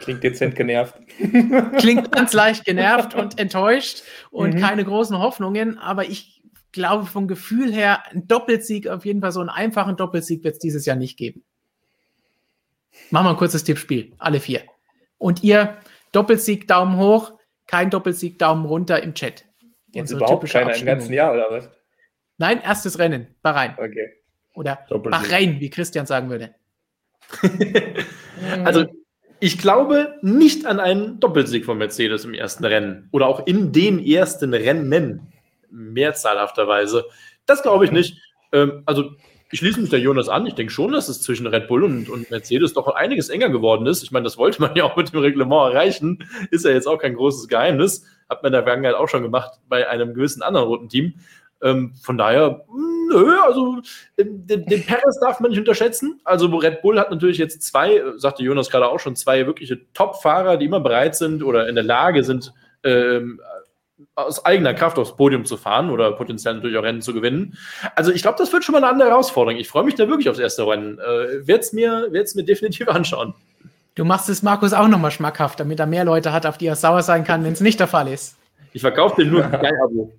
Klingt dezent genervt. Klingt ganz leicht genervt und enttäuscht und mhm. keine großen Hoffnungen, aber ich glaube vom Gefühl her, ein Doppelsieg, auf jeden Fall so einen einfachen Doppelsieg wird es dieses Jahr nicht geben. Machen wir ein kurzes Tippspiel, alle vier. Und ihr Doppelsieg Daumen hoch, kein Doppelsieg Daumen runter im Chat. Und überhaupt keiner im ganzen Jahr, oder was? Nein, erstes Rennen, Bahrain. Okay. Oder Bahrain, wie Christian sagen würde. also, ich glaube nicht an einen Doppelsieg von Mercedes im ersten Rennen oder auch in den ersten Rennen, mehrzahlhafterweise. Das glaube ich nicht. Ähm, also, ich schließe mich der Jonas an. Ich denke schon, dass es zwischen Red Bull und, und, Mercedes doch einiges enger geworden ist. Ich meine, das wollte man ja auch mit dem Reglement erreichen. Ist ja jetzt auch kein großes Geheimnis. Hat man in der Vergangenheit auch schon gemacht bei einem gewissen anderen roten Team. Ähm, von daher, nö, also den, den Perez darf man nicht unterschätzen. Also Red Bull hat natürlich jetzt zwei, sagte Jonas gerade auch schon, zwei wirkliche Top-Fahrer, die immer bereit sind oder in der Lage sind, ähm, aus eigener Kraft aufs Podium zu fahren oder potenziell natürlich auch Rennen zu gewinnen. Also ich glaube, das wird schon mal eine andere Herausforderung. Ich freue mich da wirklich aufs erste Rennen. Äh, Werde es mir, mir definitiv anschauen. Du machst es Markus auch nochmal schmackhaft, damit er mehr Leute hat, auf die er sauer sein kann, wenn es nicht der Fall ist. Ich verkaufe dir nur ein Abo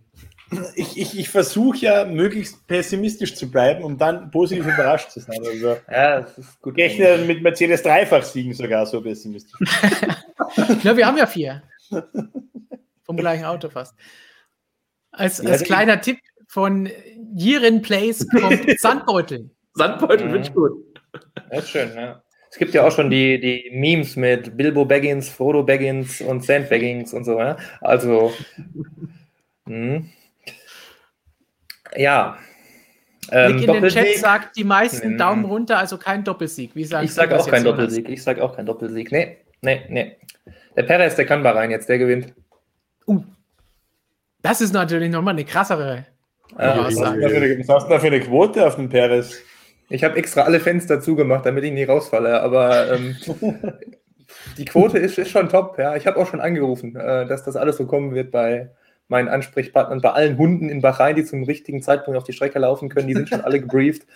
ich, ich, ich versuche ja möglichst pessimistisch zu bleiben, um dann positiv überrascht zu sein. Also, ja, das ist gut. Ich rechne mit Mercedes dreifach siegen sogar so pessimistisch. ja, wir haben ja vier. Vom gleichen Auto fast. Als, als kleiner Tipp von Jiren Place kommt Sandbeutel. Sandbeutel finde ich gut. Das ist schön, ja. Es gibt ja auch schon die, die Memes mit Bilbo Baggins, Frodo Baggins und Sand Baggins und so, ja. Also. Mh. Ja. Ähm, in den Chat sagt die meisten hm. Daumen runter, also kein Doppelsieg. Wie ich sage auch kein Doppelsieg. Ich sage auch kein Doppelsieg. Nee, nee, nee. Der Perez, der kann mal rein jetzt, der gewinnt. Uh. Das ist natürlich nochmal eine krassere ja, was, hast was hast du da für eine Quote auf den Perez? Ich habe extra alle Fenster zugemacht, damit ich nicht rausfalle, aber ähm, die Quote ist, ist schon top. Ja. Ich habe auch schon angerufen, äh, dass das alles so kommen wird bei, meinen Ansprechpartnern bei allen Hunden in Bahrain, die zum richtigen Zeitpunkt auf die Strecke laufen können, die sind schon alle gebrieft.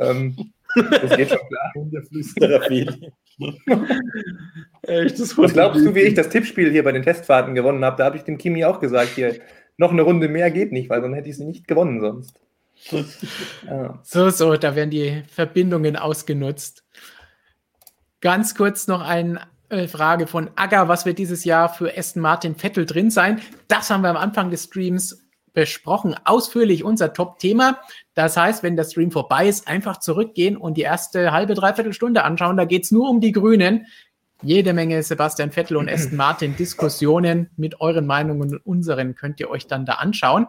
Ähm, das geht schon klar. Hundeflüsterer Feli. Echt, Was glaubst du, wie ich das Tippspiel hier bei den Testfahrten gewonnen habe? Da habe ich dem Kimi auch gesagt, hier, noch eine Runde mehr geht nicht, weil dann hätte ich sie nicht gewonnen sonst. Ja. So, so, da werden die Verbindungen ausgenutzt. Ganz kurz noch ein Frage von Aga, was wird dieses Jahr für Aston Martin Vettel drin sein? Das haben wir am Anfang des Streams besprochen, ausführlich unser Top-Thema. Das heißt, wenn der Stream vorbei ist, einfach zurückgehen und die erste halbe, dreiviertel Stunde anschauen. Da geht es nur um die Grünen. Jede Menge Sebastian Vettel und Aston Martin Diskussionen mit euren Meinungen und unseren könnt ihr euch dann da anschauen.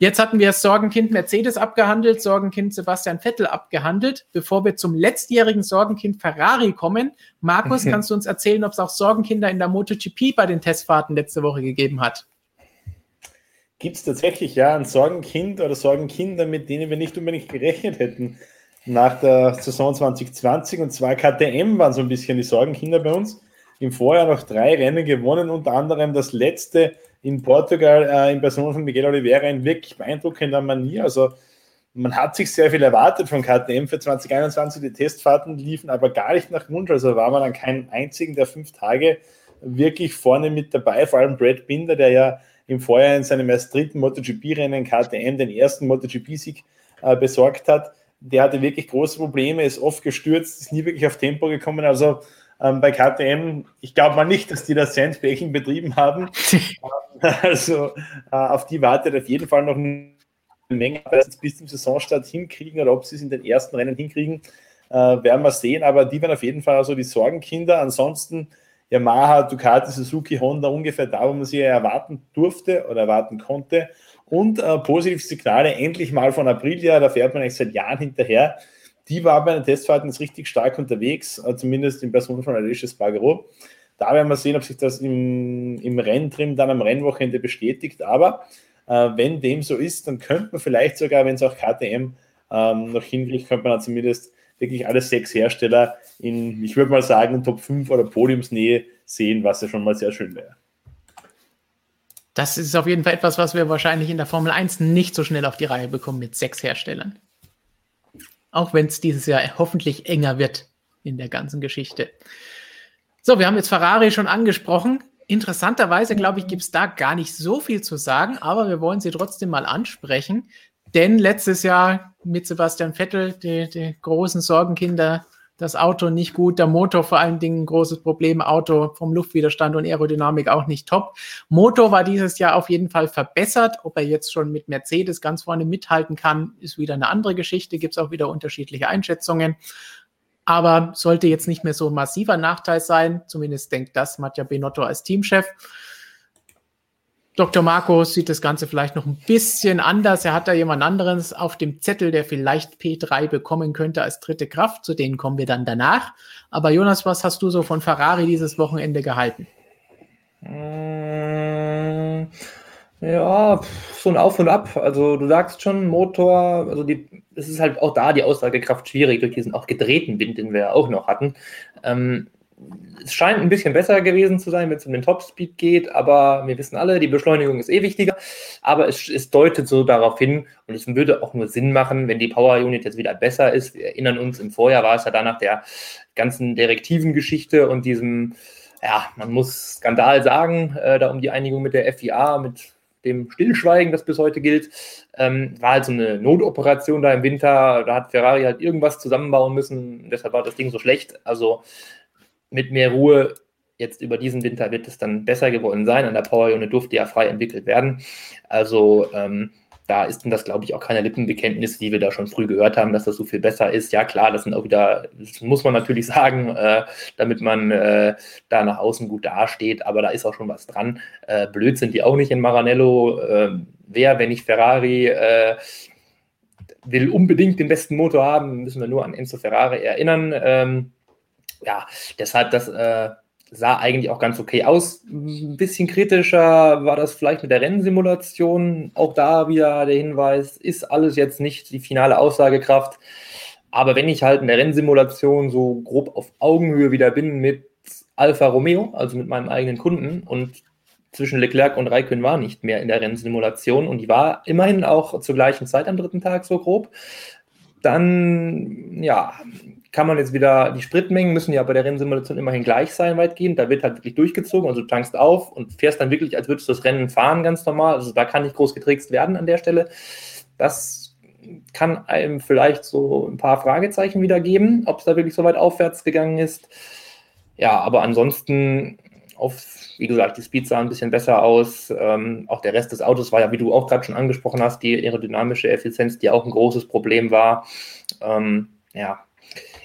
Jetzt hatten wir Sorgenkind Mercedes abgehandelt, Sorgenkind Sebastian Vettel abgehandelt. Bevor wir zum letztjährigen Sorgenkind Ferrari kommen, Markus, kannst du uns erzählen, ob es auch Sorgenkinder in der MotoGP bei den Testfahrten letzte Woche gegeben hat? Gibt es tatsächlich ja ein Sorgenkind oder Sorgenkinder, mit denen wir nicht unbedingt gerechnet hätten nach der Saison 2020? Und zwar KTM waren so ein bisschen die Sorgenkinder bei uns. Im Vorjahr noch drei Rennen gewonnen, unter anderem das letzte in Portugal äh, in Person von Miguel Oliveira in wirklich beeindruckender Manier. Also man hat sich sehr viel erwartet von KTM für 2021. Die Testfahrten liefen aber gar nicht nach Wunsch. Also war man an keinem einzigen der fünf Tage wirklich vorne mit dabei. Vor allem Brad Binder, der ja im Vorjahr in seinem erst dritten MotoGP-Rennen KTM den ersten MotoGP-Sieg äh, besorgt hat. Der hatte wirklich große Probleme, ist oft gestürzt, ist nie wirklich auf Tempo gekommen. Also ähm, bei KTM, ich glaube mal nicht, dass die das Sandbächen betrieben haben. also äh, auf die wartet auf jeden Fall noch eine Menge bis zum Saisonstart hinkriegen oder ob sie es in den ersten Rennen hinkriegen, äh, werden wir sehen. Aber die werden auf jeden Fall also die Sorgenkinder. Ansonsten Yamaha, Ducati, Suzuki, Honda ungefähr da, wo man sie erwarten durfte oder erwarten konnte. Und äh, positive Signale endlich mal von Aprilia, da fährt man eigentlich seit Jahren hinterher. Die war bei den Testfahrten jetzt richtig stark unterwegs, äh, zumindest in Person von Alicia Spargaro. Da werden wir sehen, ob sich das im, im Renntrim dann am Rennwochenende bestätigt. Aber äh, wenn dem so ist, dann könnte man vielleicht sogar, wenn es auch KTM ähm, noch hinkriegt, könnte man dann zumindest wirklich alle sechs Hersteller in, ich würde mal sagen, Top 5 oder Podiumsnähe sehen, was ja schon mal sehr schön wäre. Das ist auf jeden Fall etwas, was wir wahrscheinlich in der Formel 1 nicht so schnell auf die Reihe bekommen mit sechs Herstellern. Auch wenn es dieses Jahr hoffentlich enger wird in der ganzen Geschichte. So, wir haben jetzt Ferrari schon angesprochen. Interessanterweise, glaube ich, gibt es da gar nicht so viel zu sagen, aber wir wollen sie trotzdem mal ansprechen. Denn letztes Jahr mit Sebastian Vettel, die, die großen Sorgenkinder, das Auto nicht gut, der Motor vor allen Dingen ein großes Problem, Auto vom Luftwiderstand und Aerodynamik auch nicht top. Motor war dieses Jahr auf jeden Fall verbessert. Ob er jetzt schon mit Mercedes ganz vorne mithalten kann, ist wieder eine andere Geschichte. Gibt es auch wieder unterschiedliche Einschätzungen. Aber sollte jetzt nicht mehr so ein massiver Nachteil sein. Zumindest denkt das Mattia Benotto als Teamchef. Dr. Marco sieht das Ganze vielleicht noch ein bisschen anders. Er hat da jemand anderes auf dem Zettel, der vielleicht P3 bekommen könnte als dritte Kraft. Zu denen kommen wir dann danach. Aber Jonas, was hast du so von Ferrari dieses Wochenende gehalten? Mm, ja, so ein Auf und Ab. Also du sagst schon, Motor, also die, es ist halt auch da die Aussagekraft schwierig durch diesen auch gedrehten Wind, den wir ja auch noch hatten. Ähm, es scheint ein bisschen besser gewesen zu sein, wenn es um den Topspeed geht, aber wir wissen alle, die Beschleunigung ist eh wichtiger. Aber es, es, deutet so darauf hin und es würde auch nur Sinn machen, wenn die Power Unit jetzt wieder besser ist. Wir erinnern uns, im Vorjahr war es ja danach der ganzen direktiven Geschichte und diesem, ja, man muss Skandal sagen, äh, da um die Einigung mit der FIA, mit dem Stillschweigen, das bis heute gilt, ähm, war halt so eine Notoperation da im Winter. Da hat Ferrari halt irgendwas zusammenbauen müssen. Deshalb war das Ding so schlecht. Also mit mehr Ruhe jetzt über diesen Winter wird es dann besser geworden sein. An der Power Unit durfte ja frei entwickelt werden. Also ähm, da ist denn das, glaube ich, auch keine Lippenbekenntnis, die wir da schon früh gehört haben, dass das so viel besser ist. Ja, klar, das sind auch wieder, das muss man natürlich sagen, äh, damit man äh, da nach außen gut dasteht, aber da ist auch schon was dran. Äh, blöd sind die auch nicht in Maranello. Ähm, wer, wenn nicht Ferrari, äh, will unbedingt den besten Motor haben, müssen wir nur an Enzo Ferrari erinnern. Ähm, ja, deshalb, das äh, sah eigentlich auch ganz okay aus. Ein bisschen kritischer war das vielleicht mit der Rennsimulation. Auch da wieder der Hinweis, ist alles jetzt nicht die finale Aussagekraft. Aber wenn ich halt in der Rennsimulation so grob auf Augenhöhe wieder bin mit Alfa Romeo, also mit meinem eigenen Kunden und zwischen Leclerc und Raikön war nicht mehr in der Rennsimulation und die war immerhin auch zur gleichen Zeit am dritten Tag so grob, dann ja, kann man jetzt wieder, die Spritmengen müssen ja bei der Rennsimulation immerhin gleich sein, weitgehend. Da wird halt wirklich durchgezogen, also du tankst auf und fährst dann wirklich, als würdest du das Rennen fahren, ganz normal. Also da kann nicht groß getrickst werden an der Stelle. Das kann einem vielleicht so ein paar Fragezeichen wieder geben, ob es da wirklich so weit aufwärts gegangen ist. Ja, aber ansonsten auf, wie gesagt, die Speed sah ein bisschen besser aus. Ähm, auch der Rest des Autos war ja, wie du auch gerade schon angesprochen hast, die aerodynamische Effizienz, die auch ein großes Problem war. Ähm, ja,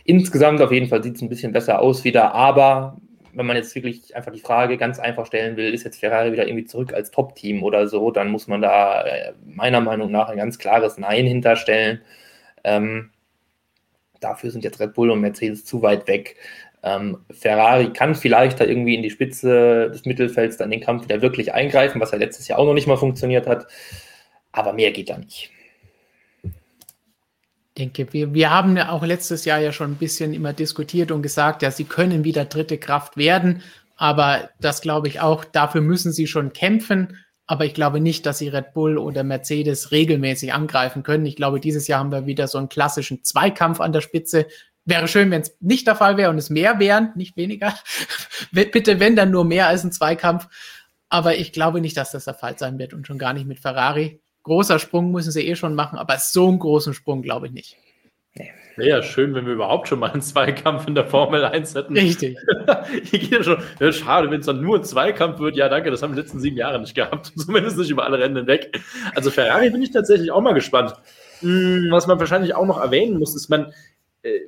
Insgesamt auf jeden Fall sieht es ein bisschen besser aus wieder, aber wenn man jetzt wirklich einfach die Frage ganz einfach stellen will, ist jetzt Ferrari wieder irgendwie zurück als Top-Team oder so, dann muss man da äh, meiner Meinung nach ein ganz klares Nein hinterstellen. Ähm, dafür sind jetzt Red Bull und Mercedes zu weit weg. Ähm, Ferrari kann vielleicht da irgendwie in die Spitze des Mittelfelds dann den Kampf wieder wirklich eingreifen, was ja letztes Jahr auch noch nicht mal funktioniert hat. Aber mehr geht da nicht denke, wir, wir haben ja auch letztes Jahr ja schon ein bisschen immer diskutiert und gesagt, ja, sie können wieder dritte Kraft werden, aber das glaube ich auch, dafür müssen sie schon kämpfen. Aber ich glaube nicht, dass sie Red Bull oder Mercedes regelmäßig angreifen können. Ich glaube, dieses Jahr haben wir wieder so einen klassischen Zweikampf an der Spitze. Wäre schön, wenn es nicht der Fall wäre und es mehr wären, nicht weniger. Bitte, wenn dann nur mehr als ein Zweikampf. Aber ich glaube nicht, dass das der Fall sein wird und schon gar nicht mit Ferrari großer Sprung müssen sie eh schon machen, aber so einen großen Sprung glaube ich nicht. Wäre ja schön, wenn wir überhaupt schon mal einen Zweikampf in der Formel 1 hätten. Richtig. Hier geht ja schon, ja, schade, wenn es dann nur ein Zweikampf wird. Ja, danke, das haben wir in den letzten sieben Jahren nicht gehabt. Zumindest nicht über alle Rennen hinweg. Also Ferrari bin ich tatsächlich auch mal gespannt. Hm, was man wahrscheinlich auch noch erwähnen muss, ist, man, äh,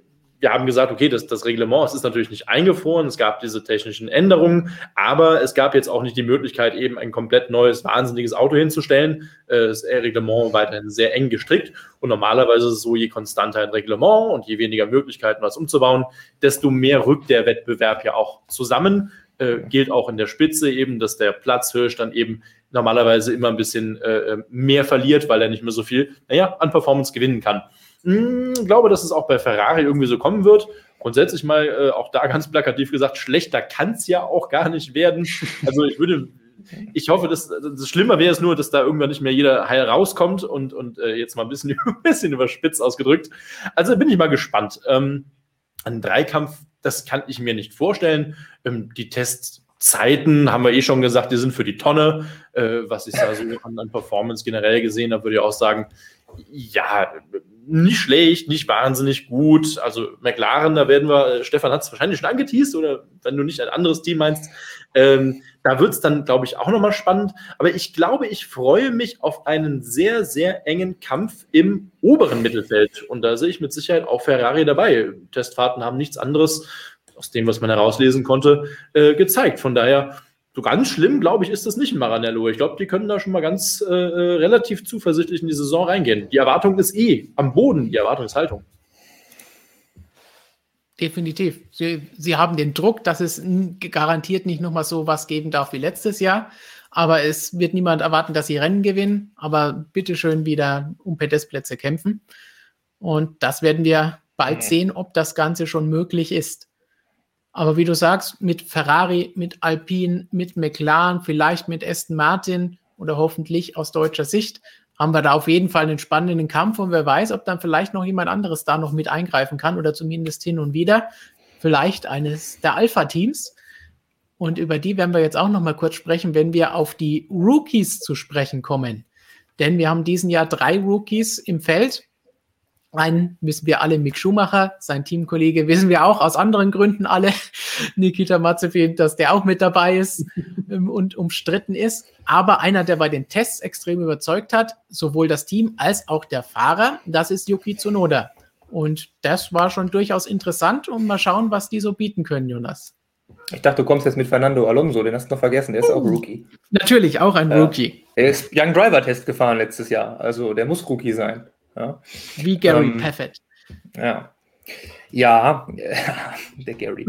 wir haben gesagt, okay, das, das Reglement es ist natürlich nicht eingefroren, es gab diese technischen Änderungen, aber es gab jetzt auch nicht die Möglichkeit, eben ein komplett neues, wahnsinniges Auto hinzustellen. Äh, das Reglement weiterhin sehr eng gestrickt und normalerweise ist es so, je konstanter ein Reglement und je weniger Möglichkeiten, was umzubauen, desto mehr rückt der Wettbewerb ja auch zusammen. Äh, gilt auch in der Spitze eben, dass der Platzhirsch dann eben normalerweise immer ein bisschen äh, mehr verliert, weil er nicht mehr so viel, naja, an Performance gewinnen kann. Hm, glaube, dass es auch bei Ferrari irgendwie so kommen wird. Grundsätzlich mal äh, auch da ganz plakativ gesagt, schlechter kann es ja auch gar nicht werden. Also ich würde, ich hoffe, dass das Schlimmer wäre es nur, dass da irgendwann nicht mehr jeder heil rauskommt und, und äh, jetzt mal ein bisschen, ein bisschen überspitzt ausgedrückt. Also bin ich mal gespannt. Ähm, ein Dreikampf, das kann ich mir nicht vorstellen. Ähm, die Tests Zeiten haben wir eh schon gesagt, die sind für die Tonne. Äh, was ich da so an, an Performance generell gesehen habe, würde ich auch sagen, ja, nicht schlecht, nicht wahnsinnig gut. Also McLaren, da werden wir, Stefan hat es wahrscheinlich schon angeteased oder wenn du nicht ein anderes Team meinst, ähm, da wird es dann, glaube ich, auch nochmal spannend. Aber ich glaube, ich freue mich auf einen sehr, sehr engen Kampf im oberen Mittelfeld. Und da sehe ich mit Sicherheit auch Ferrari dabei. Testfahrten haben nichts anderes, aus dem, was man herauslesen konnte, äh, gezeigt. Von daher, so ganz schlimm, glaube ich, ist das nicht in Maranello. Ich glaube, die können da schon mal ganz äh, äh, relativ zuversichtlich in die Saison reingehen. Die Erwartung ist eh am Boden, die Erwartungshaltung. Definitiv. Sie, Sie haben den Druck, dass es garantiert nicht nochmal so was geben darf wie letztes Jahr. Aber es wird niemand erwarten, dass sie Rennen gewinnen, aber bitteschön wieder um Podestplätze kämpfen. Und das werden wir bald sehen, ob das Ganze schon möglich ist. Aber wie du sagst, mit Ferrari, mit Alpine, mit McLaren, vielleicht mit Aston Martin oder hoffentlich aus deutscher Sicht, haben wir da auf jeden Fall einen spannenden Kampf und wer weiß, ob dann vielleicht noch jemand anderes da noch mit eingreifen kann oder zumindest hin und wieder. Vielleicht eines der Alpha-Teams. Und über die werden wir jetzt auch noch mal kurz sprechen, wenn wir auf die Rookies zu sprechen kommen. Denn wir haben diesen Jahr drei Rookies im Feld einen wissen wir alle, Mick Schumacher, sein Teamkollege wissen wir auch aus anderen Gründen alle, Nikita Mazepin, dass der auch mit dabei ist ähm, und umstritten ist. Aber einer, der bei den Tests extrem überzeugt hat, sowohl das Team als auch der Fahrer, das ist Yuki Tsunoda. Und das war schon durchaus interessant und mal schauen, was die so bieten können, Jonas. Ich dachte, du kommst jetzt mit Fernando Alonso, den hast du noch vergessen, der ist auch Rookie. Natürlich, auch ein Rookie. Er ist Young Driver Test gefahren letztes Jahr, also der muss Rookie sein. Ja. Wie Gary ähm, um, Paffett. Ja. Ja, der Gary.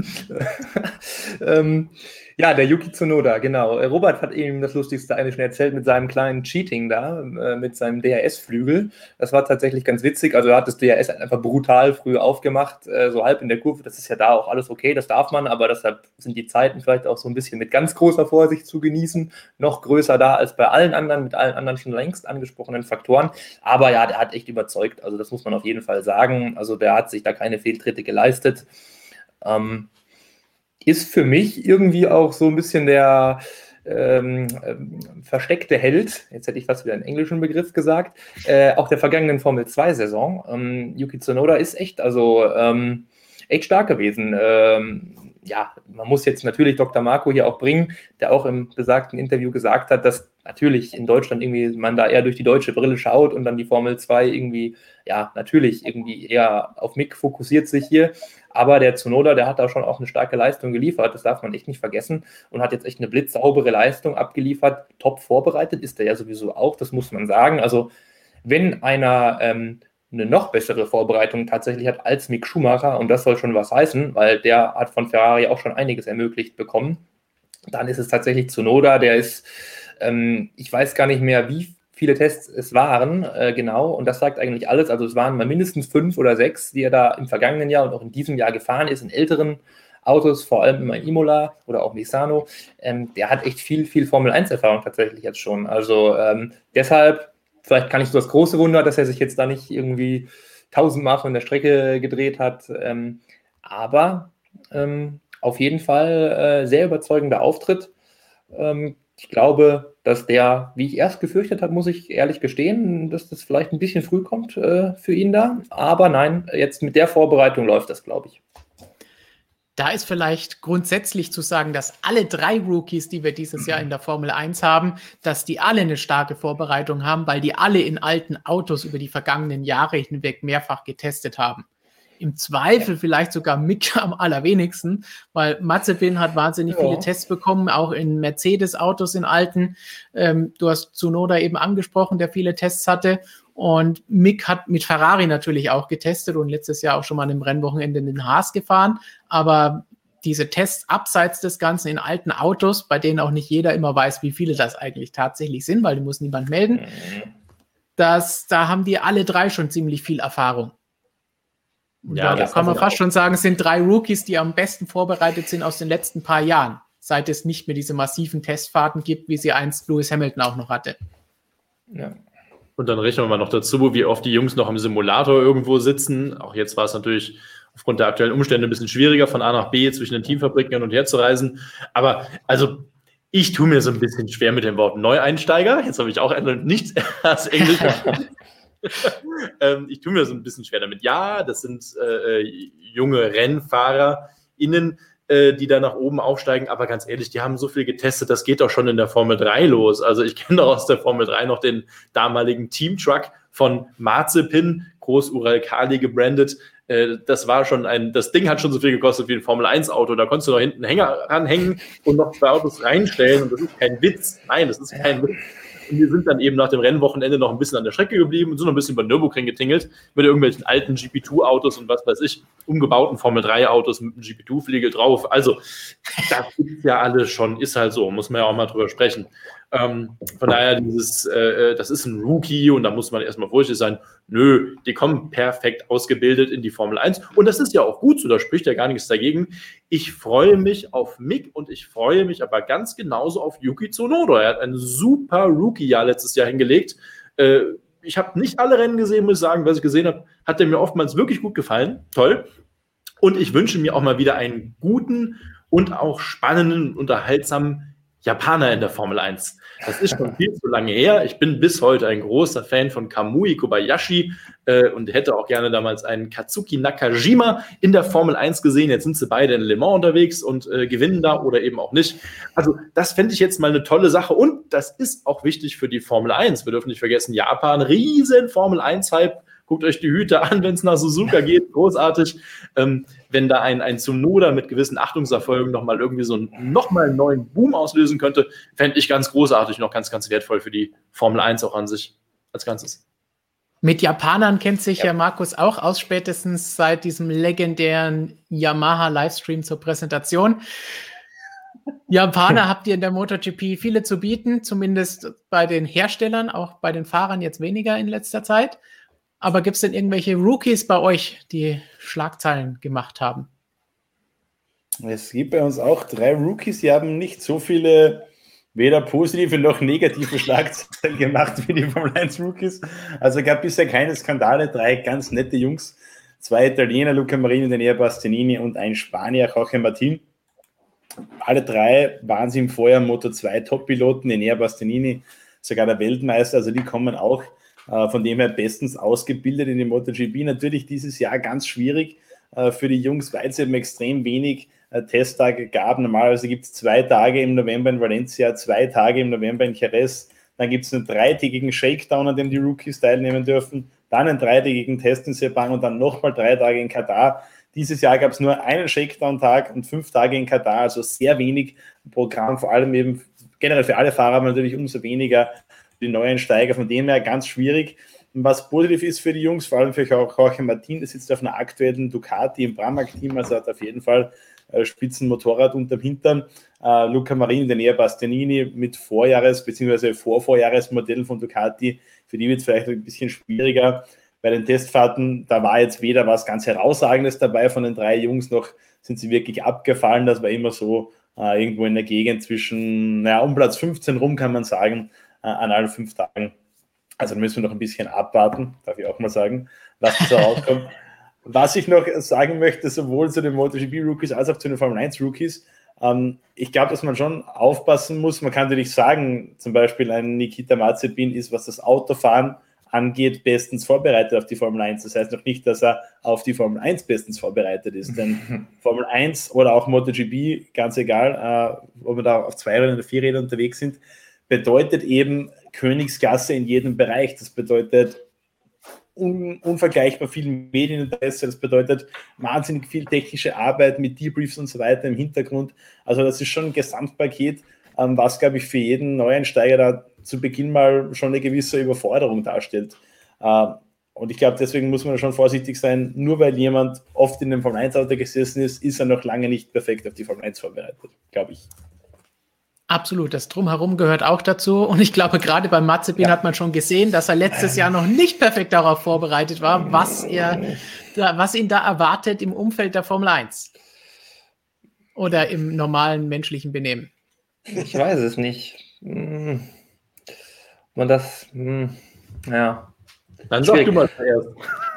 ähm, ja, der Yuki Tsunoda, genau. Äh, Robert hat eben das Lustigste eigentlich schon erzählt mit seinem kleinen Cheating da, äh, mit seinem DRS-Flügel. Das war tatsächlich ganz witzig. Also er hat das DRS einfach brutal früh aufgemacht, äh, so halb in der Kurve. Das ist ja da auch alles okay, das darf man, aber deshalb sind die Zeiten vielleicht auch so ein bisschen mit ganz großer Vorsicht zu genießen. Noch größer da als bei allen anderen, mit allen anderen schon längst angesprochenen Faktoren. Aber ja, der hat echt überzeugt. Also das muss man auf jeden Fall sagen. Also der hat sich da keine Fehltritte geleistet. Ähm, ist für mich irgendwie auch so ein bisschen der ähm, ähm, versteckte Held, jetzt hätte ich fast wieder einen englischen Begriff gesagt, äh, auch der vergangenen Formel 2-Saison. Ähm, Yuki Tsunoda ist echt, also ähm, echt stark gewesen. Ähm, ja, man muss jetzt natürlich Dr. Marco hier auch bringen, der auch im besagten Interview gesagt hat, dass natürlich in Deutschland irgendwie man da eher durch die deutsche Brille schaut und dann die Formel 2 irgendwie, ja, natürlich irgendwie eher auf Mick fokussiert sich hier. Aber der Zunoda, der hat da schon auch eine starke Leistung geliefert, das darf man echt nicht vergessen und hat jetzt echt eine blitzsaubere Leistung abgeliefert. Top vorbereitet ist er ja sowieso auch, das muss man sagen. Also, wenn einer ähm, eine noch bessere Vorbereitung tatsächlich hat als Mick Schumacher, und das soll schon was heißen, weil der hat von Ferrari auch schon einiges ermöglicht bekommen, dann ist es tatsächlich Zunoda, der ist, ähm, ich weiß gar nicht mehr, wie viele Tests es waren, äh, genau, und das sagt eigentlich alles. Also es waren mal mindestens fünf oder sechs, die er da im vergangenen Jahr und auch in diesem Jahr gefahren ist, in älteren Autos, vor allem immer Imola oder auch Misano. Ähm, der hat echt viel, viel Formel-1-Erfahrung tatsächlich jetzt schon. Also ähm, deshalb, vielleicht kann ich so das große Wunder, dass er sich jetzt da nicht irgendwie tausendmal von der Strecke gedreht hat. Ähm, aber ähm, auf jeden Fall äh, sehr überzeugender Auftritt. Ich glaube, dass der, wie ich erst gefürchtet habe, muss ich ehrlich gestehen, dass das vielleicht ein bisschen früh kommt äh, für ihn da. Aber nein, jetzt mit der Vorbereitung läuft das, glaube ich. Da ist vielleicht grundsätzlich zu sagen, dass alle drei Rookies, die wir dieses Jahr in der Formel 1 haben, dass die alle eine starke Vorbereitung haben, weil die alle in alten Autos über die vergangenen Jahre hinweg mehrfach getestet haben im Zweifel vielleicht sogar Mick am allerwenigsten, weil Mazepin hat wahnsinnig ja. viele Tests bekommen, auch in Mercedes-Autos in alten. Ähm, du hast Zunoda eben angesprochen, der viele Tests hatte. Und Mick hat mit Ferrari natürlich auch getestet und letztes Jahr auch schon mal an dem Rennwochenende in den Haas gefahren. Aber diese Tests abseits des Ganzen in alten Autos, bei denen auch nicht jeder immer weiß, wie viele das eigentlich tatsächlich sind, weil die muss niemand melden. Mhm. Das, da haben die alle drei schon ziemlich viel Erfahrung. Ja, da kann man fast auch. schon sagen, es sind drei Rookies, die am besten vorbereitet sind aus den letzten paar Jahren, seit es nicht mehr diese massiven Testfahrten gibt, wie sie einst Lewis Hamilton auch noch hatte. Ja. Und dann rechnen wir mal noch dazu, wie oft die Jungs noch im Simulator irgendwo sitzen. Auch jetzt war es natürlich aufgrund der aktuellen Umstände ein bisschen schwieriger, von A nach B zwischen den Teamfabriken hin und her zu reisen. Aber also ich tue mir so ein bisschen schwer mit dem Wort Neueinsteiger. Jetzt habe ich auch nicht das Englisch. ähm, ich tue mir so ein bisschen schwer damit. Ja, das sind äh, äh junge RennfahrerInnen, äh, die da nach oben aufsteigen. Aber ganz ehrlich, die haben so viel getestet, das geht doch schon in der Formel 3 los. Also ich kenne doch aus der Formel 3 noch den damaligen Team-Truck von Marzipin, Groß-Ural Kali gebrandet. Äh, das war schon ein, das Ding hat schon so viel gekostet wie ein Formel 1 Auto. Da konntest du noch hinten einen Hänger ranhängen und noch zwei Autos reinstellen. Und das ist kein Witz. Nein, das ist kein Witz. Und wir sind dann eben nach dem Rennwochenende noch ein bisschen an der Strecke geblieben und sind noch ein bisschen über Nürburgring getingelt mit irgendwelchen alten GP2-Autos und was weiß ich, umgebauten Formel-3-Autos mit einem GP2-Fliegel drauf. Also, das gibt ja alles schon, ist halt so, muss man ja auch mal drüber sprechen. Ähm, von daher, dieses, äh, das ist ein Rookie und da muss man erstmal vorsichtig sein. Nö, die kommen perfekt ausgebildet in die Formel 1 und das ist ja auch gut so, da spricht ja gar nichts dagegen. Ich freue mich auf Mick und ich freue mich aber ganz genauso auf Yuki Tsunoda. Er hat ein super Rookie-Jahr letztes Jahr hingelegt. Äh, ich habe nicht alle Rennen gesehen, muss ich sagen. Was ich gesehen habe, hat er mir oftmals wirklich gut gefallen. Toll. Und ich wünsche mir auch mal wieder einen guten und auch spannenden, unterhaltsamen Japaner in der Formel 1. Das ist schon viel zu lange her. Ich bin bis heute ein großer Fan von Kamui Kobayashi äh, und hätte auch gerne damals einen Katsuki Nakajima in der Formel 1 gesehen. Jetzt sind sie beide in Le Mans unterwegs und äh, gewinnen da oder eben auch nicht. Also das fände ich jetzt mal eine tolle Sache und das ist auch wichtig für die Formel 1. Wir dürfen nicht vergessen, Japan, riesen Formel 1-Hype guckt euch die Hüte an, wenn es nach Suzuka geht, großartig. Ähm, wenn da ein, ein Tsunoda mit gewissen Achtungserfolgen nochmal irgendwie so einen, nochmal einen neuen Boom auslösen könnte, fände ich ganz großartig, noch ganz, ganz wertvoll für die Formel 1 auch an sich als Ganzes. Mit Japanern kennt sich ja. ja Markus auch aus, spätestens seit diesem legendären Yamaha-Livestream zur Präsentation. Japaner habt ihr in der MotoGP viele zu bieten, zumindest bei den Herstellern, auch bei den Fahrern jetzt weniger in letzter Zeit. Aber gibt es denn irgendwelche Rookies bei euch, die Schlagzeilen gemacht haben? Es gibt bei uns auch drei Rookies, die haben nicht so viele weder positive noch negative Schlagzeilen gemacht wie die Formel 1 Rookies. Also gab bisher keine Skandale, drei ganz nette Jungs, zwei Italiener, Luca Marini, Daniel Bastianini und ein Spanier, Jorge Martin. Alle drei waren sie im Vorjahr Moto 2 Top-Piloten, Daniel Bastianini, sogar der Weltmeister, also die kommen auch von dem her bestens ausgebildet in die MotoGP. Natürlich dieses Jahr ganz schwierig äh, für die Jungs, weil es eben extrem wenig äh, Testtage gab. Normalerweise gibt es zwei Tage im November in Valencia, zwei Tage im November in Jerez. Dann gibt es einen dreitägigen Shakedown, an dem die Rookies teilnehmen dürfen. Dann einen dreitägigen Test in Sepang und dann nochmal drei Tage in Katar. Dieses Jahr gab es nur einen Shakedown-Tag und fünf Tage in Katar, also sehr wenig Programm, vor allem eben generell für alle Fahrer, aber natürlich umso weniger die neuen Steiger. Von dem her ganz schwierig. Was positiv ist für die Jungs, vor allem für Jorge Martin, der sitzt auf einer aktuellen Ducati im Pramac-Team, also hat auf jeden Fall äh, Spitzenmotorrad unterm Hintern. Äh, Luca Marini, der Näher Bastianini mit Vorjahres- bzw. Vorvorjahresmodell von Ducati, für die wird es vielleicht ein bisschen schwieriger. Bei den Testfahrten, da war jetzt weder was ganz Herausragendes dabei von den drei Jungs, noch sind sie wirklich abgefallen. Das war immer so äh, irgendwo in der Gegend zwischen, naja, um Platz 15 rum kann man sagen. Äh, an allen fünf Tagen. Also müssen wir noch ein bisschen abwarten, darf ich auch mal sagen, was da rauskommt. was ich noch sagen möchte, sowohl zu den MotoGP-Rookies als auch zu den Formel 1-Rookies, ähm, ich glaube, dass man schon aufpassen muss. Man kann natürlich sagen, zum Beispiel ein Nikita Mazepin ist, was das Autofahren angeht, bestens vorbereitet auf die Formel 1. Das heißt noch nicht, dass er auf die Formel 1 bestens vorbereitet ist. Denn Formel 1 oder auch MotoGP, ganz egal, äh, ob wir da auf zwei Rädern oder vier Rädern unterwegs sind, bedeutet eben Königsklasse in jedem Bereich. Das bedeutet un unvergleichbar viel Medieninteresse, das bedeutet wahnsinnig viel technische Arbeit mit Debriefs und so weiter im Hintergrund. Also das ist schon ein Gesamtpaket, ähm, was, glaube ich, für jeden Neueinsteiger da zu Beginn mal schon eine gewisse Überforderung darstellt. Äh, und ich glaube, deswegen muss man schon vorsichtig sein. Nur weil jemand oft in dem Formel 1 Auto gesessen ist, ist er noch lange nicht perfekt auf die Formel 1 vorbereitet, glaube ich. Absolut, das Drumherum gehört auch dazu. Und ich glaube, gerade beim Mazepin ja. hat man schon gesehen, dass er letztes Jahr noch nicht perfekt darauf vorbereitet war, was er, was ihn da erwartet im Umfeld der Formel 1. Oder im normalen menschlichen Benehmen. Ich weiß es nicht. Hm. Man das, hm, ja. Dann sag du mal zuerst.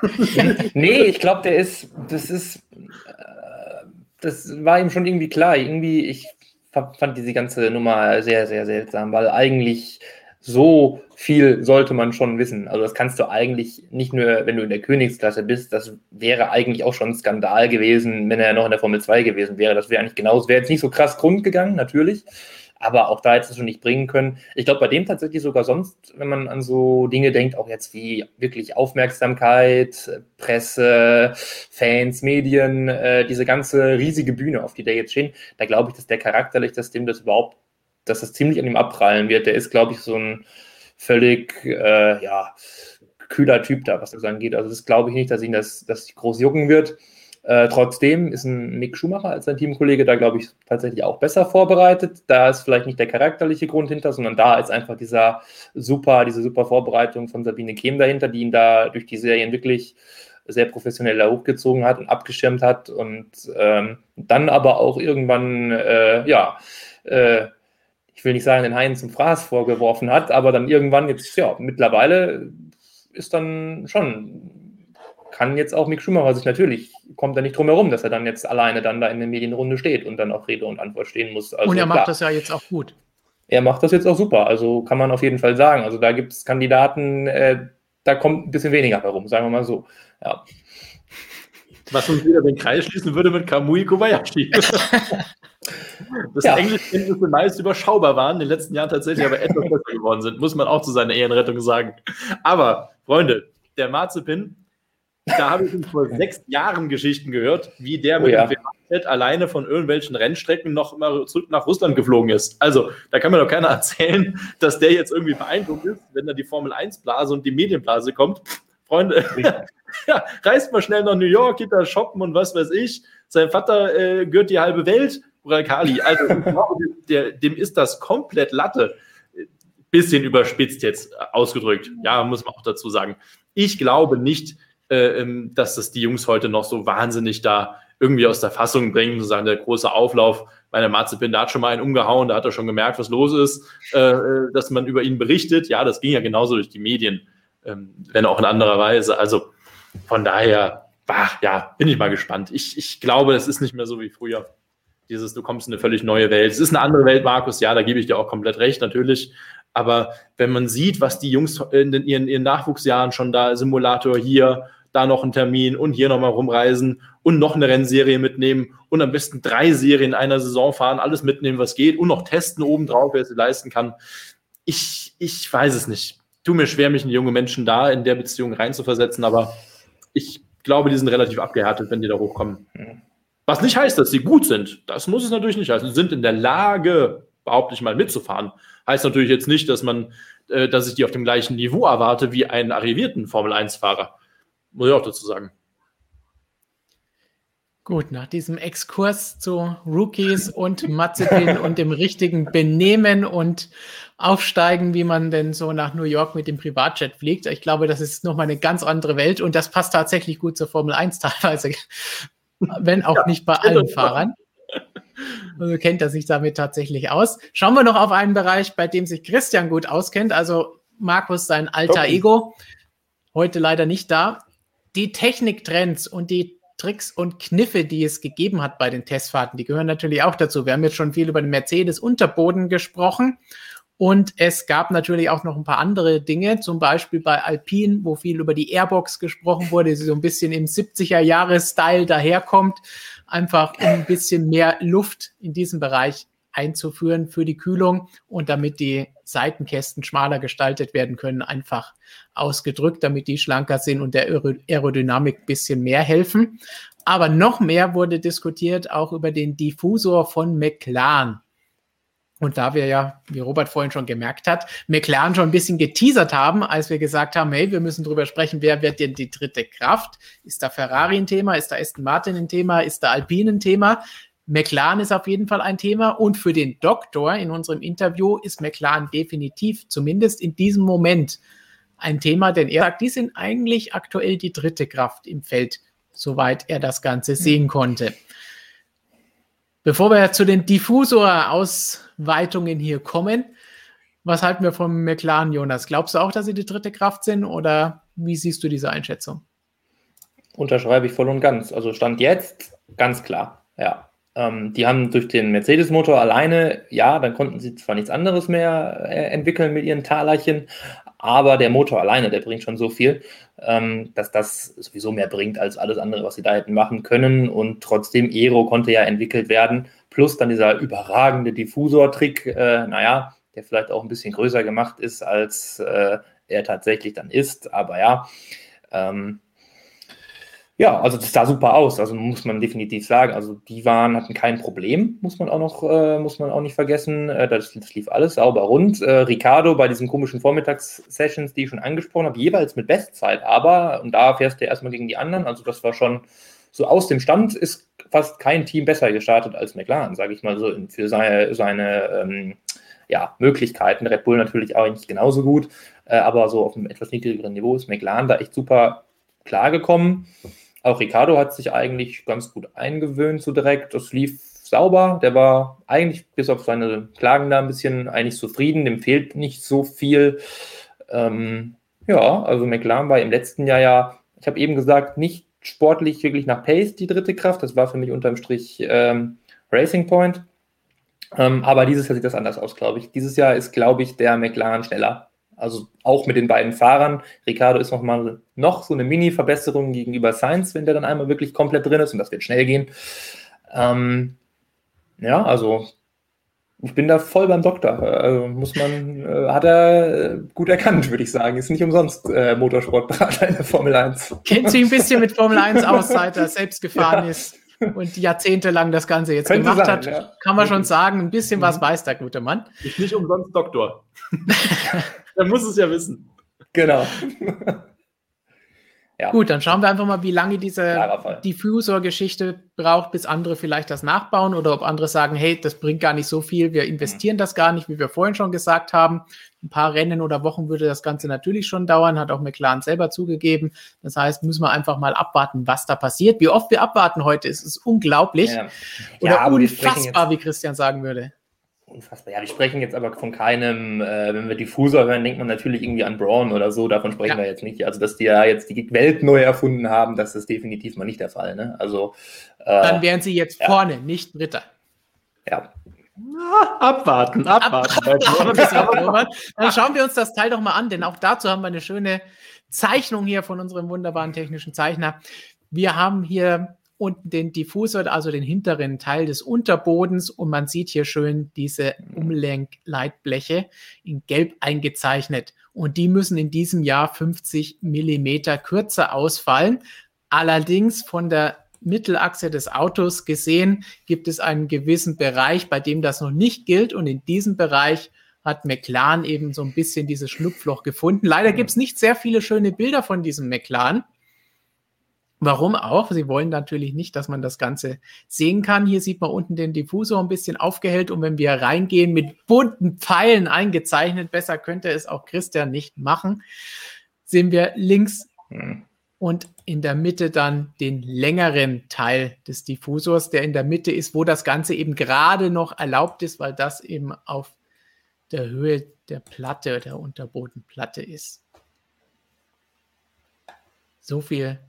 nee, ich glaube, der ist, das ist, äh, das war ihm schon irgendwie klar. Irgendwie, ich fand diese ganze Nummer sehr, sehr seltsam, weil eigentlich so viel sollte man schon wissen. Also das kannst du eigentlich nicht nur, wenn du in der Königsklasse bist, das wäre eigentlich auch schon ein Skandal gewesen, wenn er noch in der Formel 2 gewesen wäre. Das wäre eigentlich genauso, wäre jetzt nicht so krass Grund gegangen, natürlich. Aber auch da hätte es schon nicht bringen können. Ich glaube, bei dem tatsächlich sogar sonst, wenn man an so Dinge denkt, auch jetzt wie wirklich Aufmerksamkeit, Presse, Fans, Medien, äh, diese ganze riesige Bühne, auf die der jetzt stehen, da glaube ich, dass der charakterlich, dass dem das überhaupt, dass das ziemlich an ihm abprallen wird. Der ist, glaube ich, so ein völlig, äh, ja, kühler Typ da, was das angeht. Also das glaube ich nicht, dass ihn das, das groß jucken wird. Äh, trotzdem ist ein Mick Schumacher als sein Teamkollege da, glaube ich, tatsächlich auch besser vorbereitet. Da ist vielleicht nicht der charakterliche Grund hinter, sondern da ist einfach dieser super, diese super Vorbereitung von Sabine Kehm dahinter, die ihn da durch die Serien wirklich sehr professionell hochgezogen hat und abgeschirmt hat und ähm, dann aber auch irgendwann, äh, ja, äh, ich will nicht sagen, den Haien zum Fraß vorgeworfen hat, aber dann irgendwann jetzt, ja, mittlerweile ist dann schon kann jetzt auch Mick Schumacher sich natürlich, kommt er nicht drum herum, dass er dann jetzt alleine dann da in der Medienrunde steht und dann auch Rede und Antwort stehen muss. Also, und er macht klar, das ja jetzt auch gut. Er macht das jetzt auch super, also kann man auf jeden Fall sagen. Also da gibt es Kandidaten, äh, da kommt ein bisschen weniger herum, sagen wir mal so. Ja. Was uns wieder den Kreis schließen würde mit Kamui Kobayashi. Das ja. Englischkenntnisse meist überschaubar waren, in den letzten Jahren tatsächlich aber etwas besser geworden sind, muss man auch zu seiner Ehrenrettung sagen. Aber, Freunde, der Marzipin da habe ich vor sechs Jahren Geschichten gehört, wie der oh, mit ja. dem Privatjet alleine von irgendwelchen Rennstrecken noch mal zurück nach Russland geflogen ist. Also, da kann mir doch keiner erzählen, dass der jetzt irgendwie beeindruckt ist, wenn da die Formel 1-Blase und die Medienblase kommt. Freunde, ja, reist mal schnell nach New York, geht da shoppen und was weiß ich. Sein Vater äh, gehört die halbe Welt, Ural Kali. Also, der, dem ist das komplett Latte. Bisschen überspitzt jetzt ausgedrückt. Ja, muss man auch dazu sagen. Ich glaube nicht, äh, ähm, dass das die Jungs heute noch so wahnsinnig da irgendwie aus der Fassung bringen, sozusagen der große Auflauf. Meine Marzipin, da hat schon mal einen umgehauen, da hat er schon gemerkt, was los ist, äh, äh, dass man über ihn berichtet. Ja, das ging ja genauso durch die Medien, ähm, wenn auch in anderer Weise. Also von daher, bah, ja, bin ich mal gespannt. Ich, ich glaube, es ist nicht mehr so wie früher. Dieses, du kommst in eine völlig neue Welt. Es ist eine andere Welt, Markus, ja, da gebe ich dir auch komplett recht, natürlich. Aber wenn man sieht, was die Jungs in den, ihren, ihren Nachwuchsjahren schon da, Simulator hier, da noch einen Termin und hier nochmal rumreisen und noch eine Rennserie mitnehmen und am besten drei Serien in einer Saison fahren, alles mitnehmen, was geht und noch testen obendrauf, wer es leisten kann. Ich, ich weiß es nicht. Tu mir schwer, mich in junge Menschen da in der Beziehung reinzuversetzen, aber ich glaube, die sind relativ abgehärtet, wenn die da hochkommen. Was nicht heißt, dass sie gut sind. Das muss es natürlich nicht heißen. Sie sind in der Lage, behaupte ich mal, mitzufahren. Heißt natürlich jetzt nicht, dass man, äh, dass ich die auf dem gleichen Niveau erwarte wie einen arrivierten Formel-1-Fahrer. Muss ich auch dazu sagen. Gut, nach diesem Exkurs zu Rookies und Mazepin und dem richtigen Benehmen und Aufsteigen, wie man denn so nach New York mit dem Privatjet fliegt. Ich glaube, das ist nochmal eine ganz andere Welt und das passt tatsächlich gut zur Formel 1 teilweise, wenn auch ja, nicht bei allen Fahrern. Also kennt er sich damit tatsächlich aus. Schauen wir noch auf einen Bereich, bei dem sich Christian gut auskennt. Also Markus, sein alter okay. Ego, heute leider nicht da die Techniktrends und die Tricks und Kniffe, die es gegeben hat bei den Testfahrten, die gehören natürlich auch dazu. Wir haben jetzt schon viel über den Mercedes-Unterboden gesprochen. Und es gab natürlich auch noch ein paar andere Dinge, zum Beispiel bei Alpine, wo viel über die Airbox gesprochen wurde, die so ein bisschen im 70er-Jahres-Style daherkommt, einfach um ein bisschen mehr Luft in diesem Bereich einzuführen für die Kühlung und damit die Seitenkästen schmaler gestaltet werden können, einfach ausgedrückt, damit die schlanker sind und der Aerodynamik ein bisschen mehr helfen. Aber noch mehr wurde diskutiert auch über den Diffusor von McLaren. Und da wir ja, wie Robert vorhin schon gemerkt hat, McLaren schon ein bisschen geteasert haben, als wir gesagt haben, hey, wir müssen drüber sprechen, wer wird denn die dritte Kraft? Ist da Ferrari ein Thema? Ist da Aston Martin ein Thema? Ist da Alpine ein Thema? McLaren ist auf jeden Fall ein Thema und für den Doktor in unserem Interview ist McLaren definitiv, zumindest in diesem Moment, ein Thema, denn er sagt, die sind eigentlich aktuell die dritte Kraft im Feld, soweit er das Ganze sehen konnte. Bevor wir zu den Diffusor-Ausweitungen hier kommen, was halten wir von McLaren, Jonas? Glaubst du auch, dass sie die dritte Kraft sind oder Wie siehst du diese Einschätzung? Unterschreibe ich voll und ganz. Also Stand jetzt ganz klar, ja. Ähm, die haben durch den Mercedes-Motor alleine, ja, dann konnten sie zwar nichts anderes mehr äh, entwickeln mit ihren Talerchen, aber der Motor alleine, der bringt schon so viel, ähm, dass das sowieso mehr bringt als alles andere, was sie da hätten machen können. Und trotzdem, Aero konnte ja entwickelt werden, plus dann dieser überragende Diffusor-Trick, äh, naja, der vielleicht auch ein bisschen größer gemacht ist, als äh, er tatsächlich dann ist. Aber ja, ähm, ja, also das sah super aus, also muss man definitiv sagen. Also die waren, hatten kein Problem, muss man auch noch, äh, muss man auch nicht vergessen. Äh, das, das, lief alles sauber rund. Äh, Ricardo bei diesen komischen Vormittagssessions, die ich schon angesprochen habe, jeweils mit Bestzeit, aber, und da fährst du erstmal gegen die anderen, also das war schon so aus dem Stand ist fast kein Team besser gestartet als McLaren, sage ich mal so, für seine, seine ähm, ja, Möglichkeiten. Red Bull natürlich auch nicht genauso gut, äh, aber so auf einem etwas niedrigeren Niveau ist McLaren da echt super klargekommen. Auch Ricardo hat sich eigentlich ganz gut eingewöhnt so direkt. Das lief sauber. Der war eigentlich bis auf seine Klagen da ein bisschen eigentlich zufrieden. Dem fehlt nicht so viel. Ähm, ja, also McLaren war im letzten Jahr ja, ich habe eben gesagt, nicht sportlich wirklich nach Pace die dritte Kraft. Das war für mich unterm Strich ähm, Racing Point. Ähm, aber dieses Jahr sieht das anders aus, glaube ich. Dieses Jahr ist, glaube ich, der McLaren schneller. Also auch mit den beiden Fahrern. Ricardo ist nochmal noch so eine Mini-Verbesserung gegenüber Sainz, wenn der dann einmal wirklich komplett drin ist und das wird schnell gehen. Ähm, ja, also ich bin da voll beim Doktor. Also muss man, äh, hat er äh, gut erkannt, würde ich sagen. Ist nicht umsonst äh, Motorsportberater in der Formel 1. Kennt sich ein bisschen mit Formel 1 aus, seit er selbst gefahren ja. ist und jahrzehntelang das Ganze jetzt Könnte gemacht sein, hat. Ja. Kann man schon sagen, ein bisschen mhm. was weiß der gute Mann. Ist nicht umsonst Doktor. er muss es ja wissen. Genau. Ja. Gut, dann schauen wir einfach mal, wie lange diese Diffusor-Geschichte braucht, bis andere vielleicht das nachbauen oder ob andere sagen, hey, das bringt gar nicht so viel, wir investieren mhm. das gar nicht, wie wir vorhin schon gesagt haben. Ein paar Rennen oder Wochen würde das Ganze natürlich schon dauern, hat auch McLaren selber zugegeben. Das heißt, müssen wir einfach mal abwarten, was da passiert. Wie oft wir abwarten heute, ist es unglaublich ja. oder ja, unfassbar, wie Christian sagen würde unfassbar. Ja, wir sprechen jetzt aber von keinem, äh, wenn wir Diffusor hören, denkt man natürlich irgendwie an Braun oder so, davon sprechen ja. wir jetzt nicht. Also, dass die ja jetzt die Welt neu erfunden haben, das ist definitiv mal nicht der Fall. Ne? Also, äh, Dann wären sie jetzt ja. vorne, nicht Dritter. Ja. Na, abwarten, abwarten. abwarten. Dann schauen wir uns das Teil doch mal an, denn auch dazu haben wir eine schöne Zeichnung hier von unserem wunderbaren technischen Zeichner. Wir haben hier unten den Diffusor, also den hinteren Teil des Unterbodens. Und man sieht hier schön diese Umlenkleitbleche in Gelb eingezeichnet. Und die müssen in diesem Jahr 50 Millimeter kürzer ausfallen. Allerdings von der Mittelachse des Autos gesehen gibt es einen gewissen Bereich, bei dem das noch nicht gilt. Und in diesem Bereich hat McLaren eben so ein bisschen dieses Schlupfloch gefunden. Leider gibt es nicht sehr viele schöne Bilder von diesem McLaren. Warum auch? Sie wollen natürlich nicht, dass man das Ganze sehen kann. Hier sieht man unten den Diffusor ein bisschen aufgehellt und wenn wir reingehen mit bunten Pfeilen eingezeichnet, besser könnte es auch Christian nicht machen, sehen wir links hm. und in der Mitte dann den längeren Teil des Diffusors, der in der Mitte ist, wo das Ganze eben gerade noch erlaubt ist, weil das eben auf der Höhe der Platte, der Unterbodenplatte ist. So viel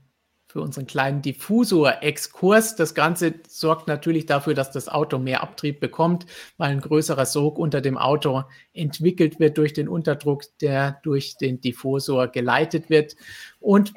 für unseren kleinen Diffusor-Exkurs. Das Ganze sorgt natürlich dafür, dass das Auto mehr Abtrieb bekommt, weil ein größerer Sog unter dem Auto entwickelt wird durch den Unterdruck, der durch den Diffusor geleitet wird. Und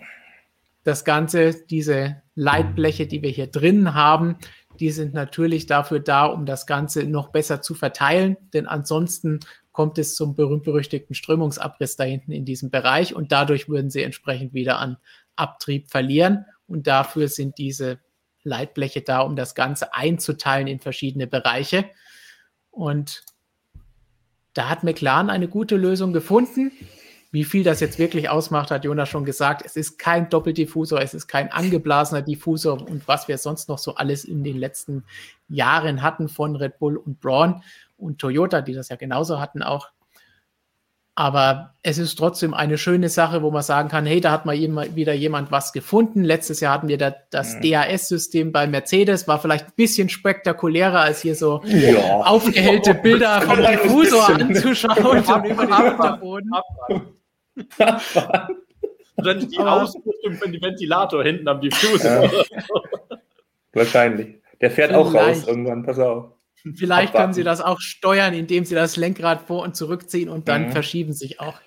das Ganze, diese Leitbleche, die wir hier drin haben, die sind natürlich dafür da, um das Ganze noch besser zu verteilen, denn ansonsten kommt es zum berühmt-berüchtigten Strömungsabriss da hinten in diesem Bereich und dadurch würden sie entsprechend wieder an Abtrieb verlieren. Und dafür sind diese Leitbleche da, um das Ganze einzuteilen in verschiedene Bereiche. Und da hat McLaren eine gute Lösung gefunden. Wie viel das jetzt wirklich ausmacht, hat Jonas schon gesagt. Es ist kein Doppeldiffusor, es ist kein angeblasener Diffusor und was wir sonst noch so alles in den letzten Jahren hatten von Red Bull und Braun und Toyota, die das ja genauso hatten auch. Aber es ist trotzdem eine schöne Sache, wo man sagen kann, hey, da hat mal wieder jemand was gefunden. Letztes Jahr hatten wir da, das mhm. DAS-System bei Mercedes, war vielleicht ein bisschen spektakulärer, als hier so ja. aufgehellte Bilder vom Diffusor anzuschauen und über den Unterboden. Wahrscheinlich die Ausrüstung von die Ventilator hinten am Diffuser. Ja. Wahrscheinlich. Der fährt auch raus irgendwann, pass auf. Vielleicht Abwarten. können sie das auch steuern, indem sie das Lenkrad vor und zurückziehen und dann mhm. verschieben sich auch.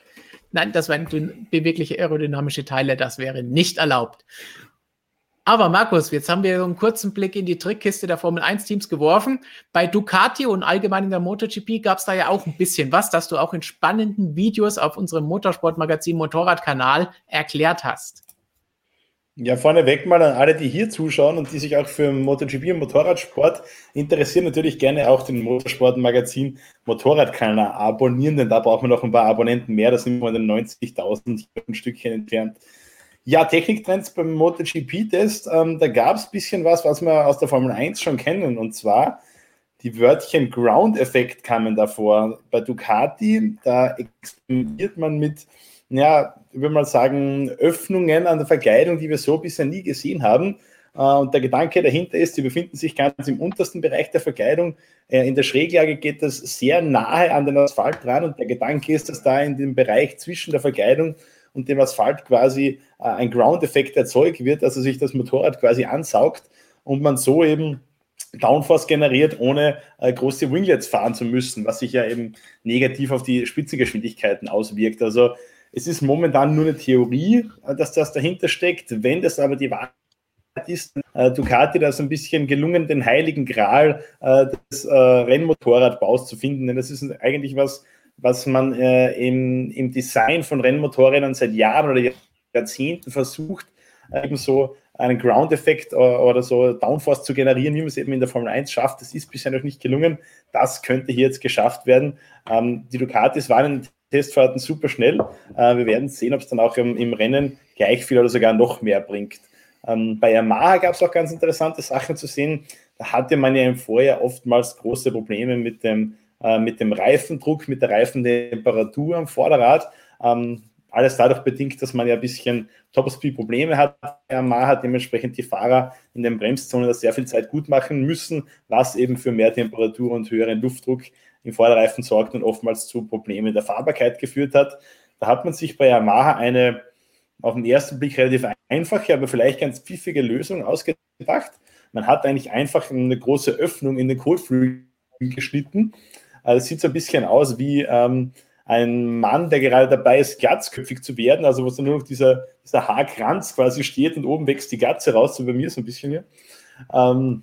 Nein, das wären bewegliche aerodynamische Teile, das wäre nicht erlaubt. Aber Markus, jetzt haben wir so einen kurzen Blick in die Trickkiste der Formel 1 Teams geworfen. Bei Ducati und allgemein in der MotoGP gab es da ja auch ein bisschen was, das du auch in spannenden Videos auf unserem Motorsportmagazin Motorradkanal erklärt hast. Ja, vorneweg mal an alle, die hier zuschauen und die sich auch für MotoGP und Motorradsport interessieren, natürlich gerne auch den Motorsportmagazin Motorradkanal abonnieren, denn da brauchen wir noch ein paar Abonnenten mehr, da sind wir von den 90.000 ein Stückchen entfernt. Ja, Techniktrends beim MotoGP-Test, ähm, da gab es ein bisschen was, was wir aus der Formel 1 schon kennen. Und zwar die Wörtchen Ground-Effekt kamen davor. Bei Ducati, da experimentiert man mit, ja, ich würde mal sagen, Öffnungen an der Verkleidung, die wir so bisher nie gesehen haben. Äh, und der Gedanke dahinter ist, sie befinden sich ganz im untersten Bereich der Verkleidung. Äh, in der Schräglage geht das sehr nahe an den Asphalt dran und der Gedanke ist, dass da in dem Bereich zwischen der Verkleidung und dem Asphalt quasi äh, ein Ground-Effekt erzeugt wird, also sich das Motorrad quasi ansaugt und man so eben Downforce generiert, ohne große Winglets fahren zu müssen, was sich ja eben negativ auf die Spitzengeschwindigkeiten auswirkt. Also es ist momentan nur eine Theorie, äh, dass das dahinter steckt. Wenn das aber die Wahrheit ist, äh, Ducati da so ein bisschen gelungen, den heiligen Gral äh, des äh, Rennmotorradbaus zu finden. Denn das ist eigentlich was, was man äh, im, im Design von Rennmotorrädern seit Jahren oder Jahrzehnten versucht, äh, eben so einen Ground-Effekt oder, so Downforce zu generieren, wie man es eben in der Formel 1 schafft. Das ist bisher noch nicht gelungen. Das könnte hier jetzt geschafft werden. Ähm, die Ducatis waren in Testfahrten super schnell. Äh, wir werden sehen, ob es dann auch im, im, Rennen gleich viel oder sogar noch mehr bringt. Ähm, bei Yamaha gab es auch ganz interessante Sachen zu sehen. Da hatte man ja im Vorjahr oftmals große Probleme mit dem äh, mit dem Reifendruck, mit der Reifentemperatur am Vorderrad. Ähm, alles dadurch bedingt, dass man ja ein bisschen Topspeed-Probleme hat. Yamaha hat dementsprechend die Fahrer in den Bremszonen sehr viel Zeit gut machen müssen, was eben für mehr Temperatur und höheren Luftdruck im Vorderreifen sorgt und oftmals zu Problemen der Fahrbarkeit geführt hat. Da hat man sich bei Yamaha eine auf den ersten Blick relativ einfache, aber vielleicht ganz pfiffige Lösung ausgedacht. Man hat eigentlich einfach eine große Öffnung in den Kotflügel geschnitten also es sieht so ein bisschen aus wie ähm, ein Mann, der gerade dabei ist, glatzköpfig zu werden, also wo so nur noch dieser, dieser Haarkranz quasi steht und oben wächst die Glatze raus, so bei mir so ein bisschen hier. Ähm,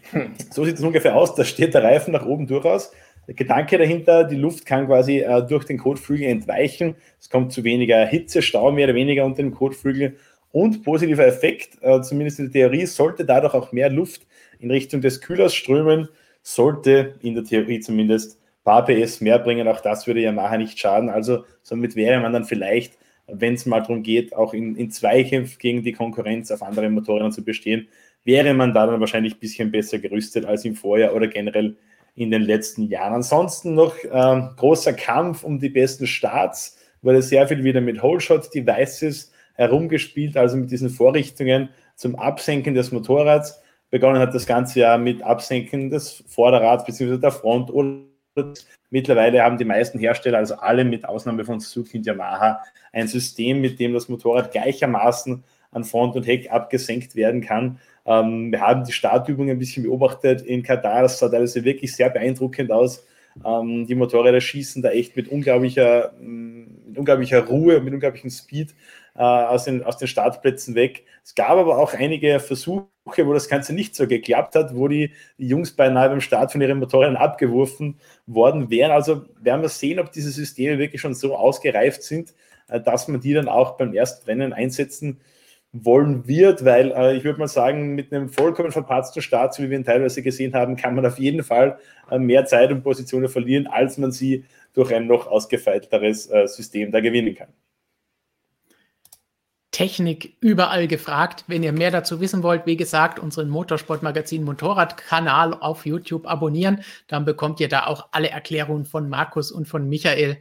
so sieht es ungefähr aus, da steht der Reifen nach oben durchaus. Der Gedanke dahinter, die Luft kann quasi äh, durch den Kotflügel entweichen. Es kommt zu weniger Hitze, Stau mehr oder weniger unter dem Kotflügel. Und positiver Effekt, äh, zumindest in der Theorie, sollte dadurch auch mehr Luft in Richtung des Kühlers strömen, sollte in der Theorie zumindest paar PS mehr bringen, auch das würde Yamaha nicht schaden. Also somit wäre man dann vielleicht, wenn es mal darum geht, auch in, in Zweikämpfen gegen die Konkurrenz auf anderen Motorrädern zu bestehen, wäre man da dann wahrscheinlich ein bisschen besser gerüstet als im Vorjahr oder generell in den letzten Jahren. Ansonsten noch ähm, großer Kampf um die besten Starts, wurde sehr viel wieder mit Holeshot-Devices herumgespielt, also mit diesen Vorrichtungen zum Absenken des Motorrads. Begonnen hat das Ganze ja mit Absenken des Vorderrads bzw. der Front oder Mittlerweile haben die meisten Hersteller, also alle mit Ausnahme von Suzuki und Yamaha, ein System, mit dem das Motorrad gleichermaßen an Front und Heck abgesenkt werden kann. Ähm, wir haben die Startübung ein bisschen beobachtet in Katar. Das sah teilweise wirklich sehr beeindruckend aus. Ähm, die Motorräder schießen da echt mit unglaublicher, mm, mit unglaublicher Ruhe, mit unglaublichem Speed äh, aus, den, aus den Startplätzen weg. Es gab aber auch einige Versuche, wo das Ganze nicht so geklappt hat, wo die, die Jungs beinahe beim Start von ihren Motorrädern abgeworfen worden wären. Also werden wir sehen, ob diese Systeme wirklich schon so ausgereift sind, äh, dass man die dann auch beim ersten Rennen einsetzen wollen wird, weil äh, ich würde mal sagen, mit einem vollkommen verpatzten Start, wie wir ihn teilweise gesehen haben, kann man auf jeden Fall äh, mehr Zeit und Positionen verlieren, als man sie durch ein noch ausgefeilteres äh, System da gewinnen kann. Technik überall gefragt. Wenn ihr mehr dazu wissen wollt, wie gesagt, unseren Motorsportmagazin Motorradkanal auf YouTube abonnieren. Dann bekommt ihr da auch alle Erklärungen von Markus und von Michael,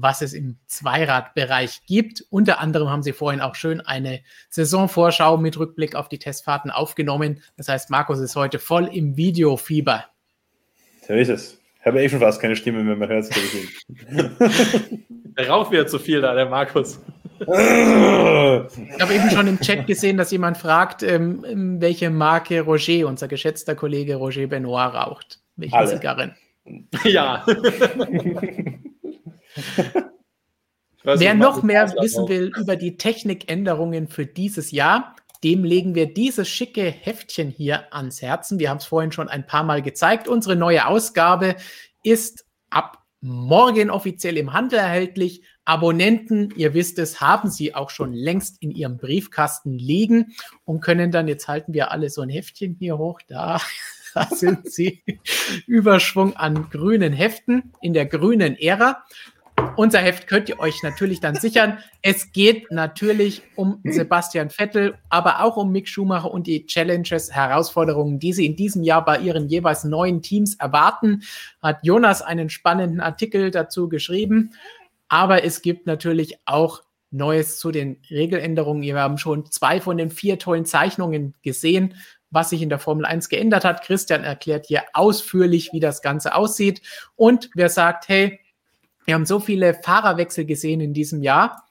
was es im Zweiradbereich gibt. Unter anderem haben sie vorhin auch schön eine Saisonvorschau mit Rückblick auf die Testfahrten aufgenommen. Das heißt, Markus ist heute voll im Videofieber. So ist es. Ich habe eh schon fast keine Stimme mehr, man hört es. Der raucht wieder zu viel da, der Markus. Ich habe eben schon im Chat gesehen, dass jemand fragt, ähm, welche Marke Roger, unser geschätzter Kollege Roger Benoit, raucht. Welche Alle. Zigarren? Ja. Weiß Wer noch mehr wissen will über die Technikänderungen für dieses Jahr, dem legen wir dieses schicke Heftchen hier ans Herzen. Wir haben es vorhin schon ein paar Mal gezeigt. Unsere neue Ausgabe ist ab morgen offiziell im Handel erhältlich. Abonnenten, ihr wisst es, haben sie auch schon längst in ihrem Briefkasten liegen und können dann, jetzt halten wir alle so ein Heftchen hier hoch, da, da sind sie, Überschwung an grünen Heften in der grünen Ära. Unser Heft könnt ihr euch natürlich dann sichern. Es geht natürlich um Sebastian Vettel, aber auch um Mick Schumacher und die Challenges, Herausforderungen, die sie in diesem Jahr bei ihren jeweils neuen Teams erwarten. Hat Jonas einen spannenden Artikel dazu geschrieben. Aber es gibt natürlich auch Neues zu den Regeländerungen. Wir haben schon zwei von den vier tollen Zeichnungen gesehen, was sich in der Formel 1 geändert hat. Christian erklärt hier ausführlich, wie das Ganze aussieht. Und wer sagt, hey, wir haben so viele Fahrerwechsel gesehen in diesem Jahr.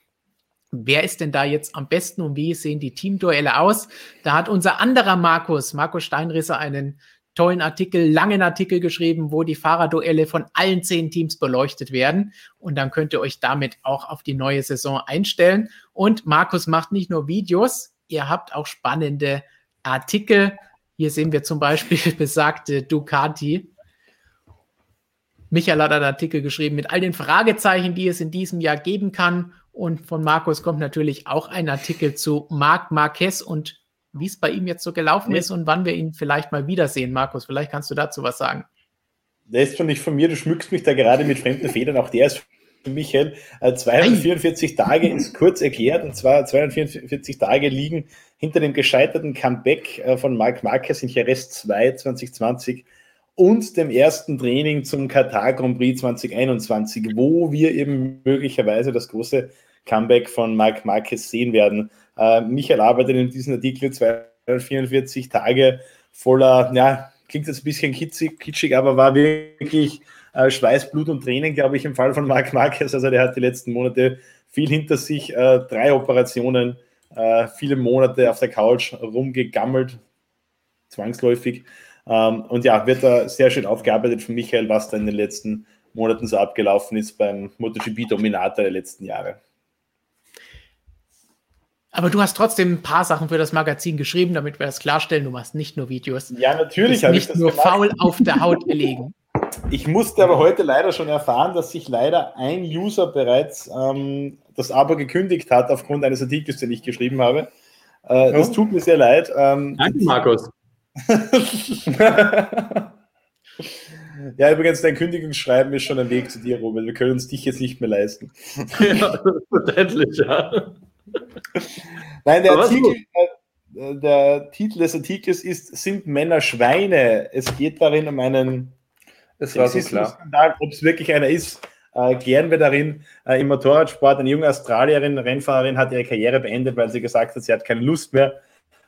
Wer ist denn da jetzt am besten und wie sehen die Teamduelle aus? Da hat unser anderer Markus, Markus Steinrisser, einen tollen Artikel, langen Artikel geschrieben, wo die Fahrerduelle von allen zehn Teams beleuchtet werden. Und dann könnt ihr euch damit auch auf die neue Saison einstellen. Und Markus macht nicht nur Videos, ihr habt auch spannende Artikel. Hier sehen wir zum Beispiel besagte Ducati. Michael hat einen Artikel geschrieben mit all den Fragezeichen, die es in diesem Jahr geben kann. Und von Markus kommt natürlich auch ein Artikel zu Marc Marquez und wie es bei ihm jetzt so gelaufen Nee. ist und wann wir ihn vielleicht mal wiedersehen. Markus, vielleicht kannst du dazu was sagen. Der ist schon nicht von mir, du schmückst mich da gerade mit fremden Federn, auch der ist für Michael. Äh, 244 Tage ist kurz erklärt und zwar 244 Tage liegen hinter dem gescheiterten Comeback äh, von Marc Marquez in Jerez 2 2020 und dem ersten Training zum Katar Grand Prix 2021, wo wir eben möglicherweise das große Comeback von Marc Marquez sehen werden. Äh, Michael arbeitet in diesem Artikel 244 Tage voller, ja, klingt jetzt ein bisschen kitzig, kitschig, aber war wirklich äh, Schweiß, Blut und Tränen, glaube ich, im Fall von Marc Marquez. Also der hat die letzten Monate viel hinter sich, äh, drei Operationen, äh, viele Monate auf der Couch rumgegammelt, zwangsläufig. Ähm, und ja, wird da sehr schön aufgearbeitet von Michael, was da in den letzten Monaten so abgelaufen ist beim MotoGP-Dominator der letzten Jahre. Aber du hast trotzdem ein paar Sachen für das Magazin geschrieben, damit wir das klarstellen. Du machst nicht nur Videos. Ja, Du natürlich bist habe ich nicht das nur gemacht. faul auf der Haut gelegen. Ich musste aber heute leider schon erfahren, dass sich leider ein User bereits ähm, das Abo gekündigt hat aufgrund eines Artikels, den ich geschrieben habe. Äh, Das Oh. tut mir sehr leid. Ähm, Danke, Markus. ja, übrigens, dein Kündigungsschreiben ist schon ein Weg zu dir, Robert. Wir können uns dich jetzt nicht mehr leisten. ja, verständlich, ja. Nein, der, Artikel, äh, der Titel des Artikels ist Sind Männer Schweine? Es geht darin um einen Das war so klar. Sexismus-Skandal. Ob es wirklich einer ist, äh, klären wir darin. Äh, Im Motorradsport, eine junge Australierin, Rennfahrerin, hat ihre Karriere beendet, weil sie gesagt hat, sie hat keine Lust mehr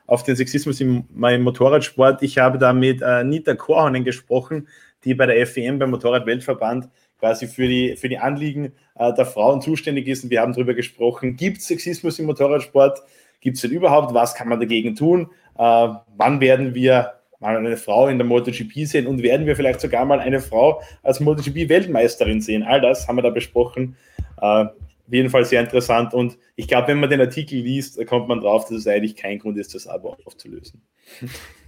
auf den Sexismus im, im Motorradsport. Ich habe da mit äh, Nita Korhonen gesprochen, die bei der FEM, beim Motorradweltverband, quasi für die, für die Anliegen äh, der Frauen zuständig ist. Und wir haben darüber gesprochen, gibt es Sexismus im Motorradsport? Gibt es denn überhaupt? Was kann man dagegen tun? Äh, wann werden wir mal eine Frau in der MotoGP sehen und werden wir vielleicht sogar mal eine Frau als MotoGP-Weltmeisterin sehen? All das haben wir da besprochen. Äh, auf jeden Fall sehr interessant und ich glaube, wenn man den Artikel liest, kommt man drauf, dass es eigentlich kein Grund ist, das Abo aufzulösen.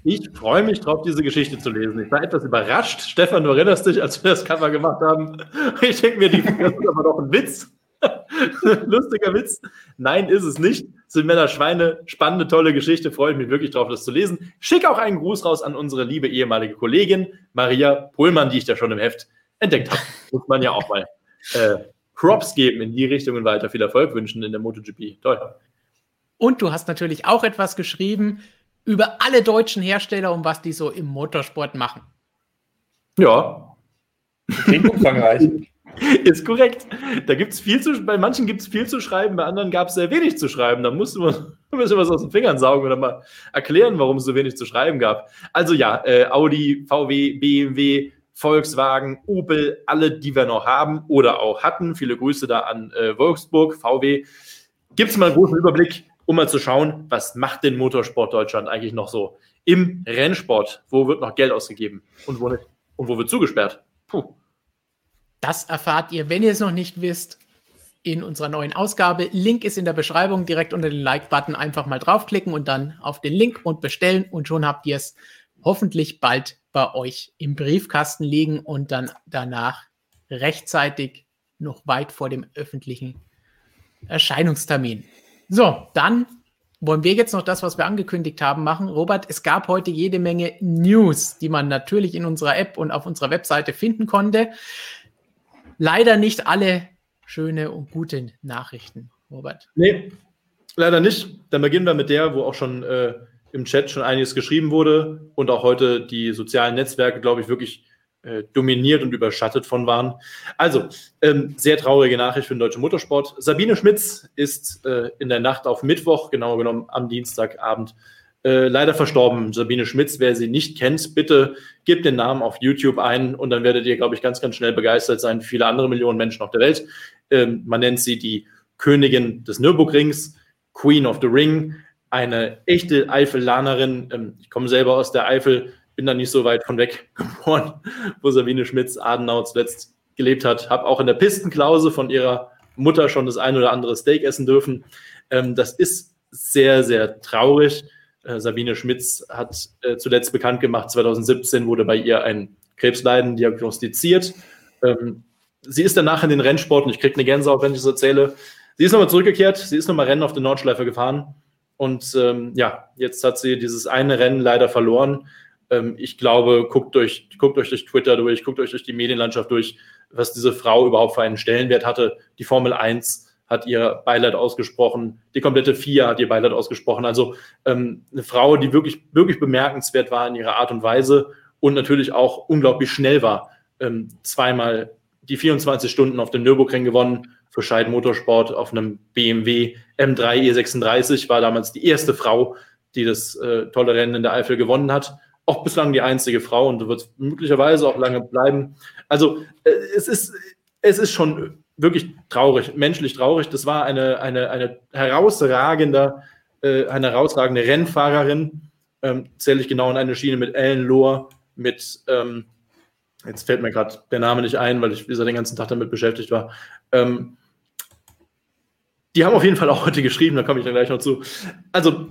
Ich freue mich drauf, diese Geschichte zu lesen. Ich war etwas überrascht. Stefan, du erinnerst dich, als wir das Cover gemacht haben. Ich denke mir, die das ist aber doch ein Witz. Lustiger Witz. Nein, ist es nicht. Sind Männer Schweine. Spannende, tolle Geschichte. Freue ich mich wirklich drauf, das zu lesen. Schick auch einen Gruß raus an unsere liebe ehemalige Kollegin Maria Pohlmann, die ich da schon im Heft entdeckt habe. Muss man ja auch mal äh, Props geben in die Richtung und weiter viel Erfolg wünschen in der MotoGP. Toll. Und du hast natürlich auch etwas geschrieben über alle deutschen Hersteller und was die so im Motorsport machen. Ja, Klingt umfangreich. Ist korrekt. Da gibt es viel zu, bei manchen gibt es viel zu schreiben, bei anderen gab es sehr wenig zu schreiben. Da musste man ein bisschen was aus den Fingern saugen oder mal erklären, warum es so wenig zu schreiben gab. Also ja, äh, Audi, VW, BMW, Volkswagen, Opel, alle, die wir noch haben oder auch hatten. Viele Grüße da an äh, Wolfsburg, VW. gibt es mal einen großen Überblick, um mal zu schauen, was macht den Motorsport Deutschland eigentlich noch so im Rennsport? Wo wird noch Geld ausgegeben und wo nicht? Und wo wird zugesperrt? Puh. Das erfahrt ihr, wenn ihr es noch nicht wisst, in unserer neuen Ausgabe. Link ist in der Beschreibung, direkt unter den Like-Button einfach mal draufklicken und dann auf den Link und bestellen und schon habt ihr es hoffentlich bald bei euch im Briefkasten liegen und dann danach rechtzeitig noch weit vor dem öffentlichen Erscheinungstermin. So, dann wollen wir jetzt noch das, was wir angekündigt haben, machen. Robert, es gab heute jede Menge News, die man natürlich in unserer App und auf unserer Webseite finden konnte. Leider nicht alle schöne und gute Nachrichten, Robert. Nee, leider nicht. Dann beginnen wir mit der, wo auch schon äh, im Chat schon einiges geschrieben wurde und auch heute die sozialen Netzwerke, glaube ich, wirklich äh, dominiert und überschattet von waren. Also, ähm, sehr traurige Nachricht für den deutschen Motorsport. Sabine Schmitz ist äh, in der Nacht auf Mittwoch, genauer genommen am Dienstagabend, äh, leider verstorben. Sabine Schmitz, wer sie nicht kennt, bitte gebt den Namen auf YouTube ein und dann werdet ihr, glaube ich, ganz, ganz schnell begeistert sein. Viele andere Millionen Menschen auf der Welt. Ähm, man nennt sie die Königin des Nürburgrings, Queen of the Ring, eine echte Eifelanerin. Ähm, ich komme selber aus der Eifel, bin da nicht so weit von weg geboren, wo Sabine Schmitz Adenau zuletzt gelebt hat. Habe auch in der Pistenklause von ihrer Mutter schon das ein oder andere Steak essen dürfen. Ähm, das ist sehr, sehr traurig. Äh, Sabine Schmitz hat äh, zuletzt bekannt gemacht, 2017 wurde bei ihr ein Krebsleiden diagnostiziert. Ähm, sie ist danach in den Rennsport und ich kriege eine Gänsehaut, wenn ich das erzähle. Sie ist nochmal zurückgekehrt, sie ist nochmal Rennen auf der Nordschleife gefahren und ähm, ja, jetzt hat sie dieses eine Rennen leider verloren. Ähm, ich glaube, guckt euch, guckt euch durch Twitter durch, guckt euch durch die Medienlandschaft durch, was diese Frau überhaupt für einen Stellenwert hatte. Die Formel 1 hat ihr Beileid ausgesprochen, die komplette FIA hat ihr Beileid ausgesprochen. Also ähm, eine Frau, die wirklich, wirklich bemerkenswert war in ihrer Art und Weise und natürlich auch unglaublich schnell war. Ähm, zweimal die 24 Stunden auf dem Nürburgring gewonnen, für Scheid Motorsport auf einem BMW M3 E36, war damals die erste Frau, die das äh, tolle Rennen in der Eifel gewonnen hat. Auch bislang die einzige Frau und wird möglicherweise auch lange bleiben. Also äh, es, ist, es ist schon wirklich traurig, menschlich traurig. Das war eine, eine, eine herausragende, äh, eine herausragende Rennfahrerin. Ähm, zähle ich genau in eine Schiene mit Ellen Lohr, mit, ähm, jetzt fällt mir gerade der Name nicht ein, weil ich wie gesagt, den ganzen Tag damit beschäftigt war. Ähm, die haben auf jeden Fall auch heute geschrieben, da komme ich dann gleich noch zu. Also,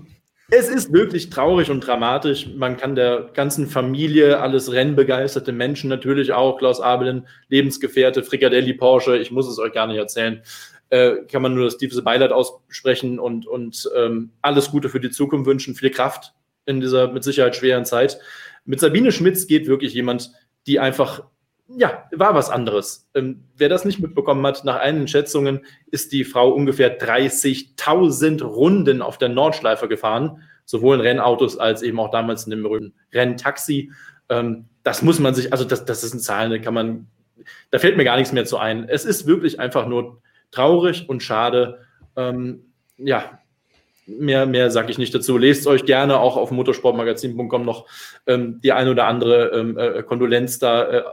es ist wirklich traurig und dramatisch. Man kann der ganzen Familie, alles rennbegeisterte Menschen, natürlich auch Klaus Abelin, Lebensgefährte, Frikadelli Porsche, ich muss es euch gar nicht erzählen, äh, kann man nur das tiefste Beileid aussprechen und, und ähm, alles Gute für die Zukunft wünschen, viel Kraft in dieser mit Sicherheit schweren Zeit. Mit Sabine Schmitz geht wirklich jemand, die einfach ja, war was anderes. Ähm, wer das nicht mitbekommen hat, nach einigen Schätzungen ist die Frau ungefähr 30.000 Runden auf der Nordschleife gefahren, sowohl in Rennautos als eben auch damals in dem berühmten Renntaxi. Ähm, das muss man sich, also das, das ist eine Zahl, da kann man, da fällt mir gar nichts mehr zu ein. Es ist wirklich einfach nur traurig und schade. Ähm, ja, mehr, mehr sage ich nicht dazu. Lest euch gerne auch auf motorsportmagazin.com noch ähm, die ein oder andere ähm, äh, Kondolenz da äh,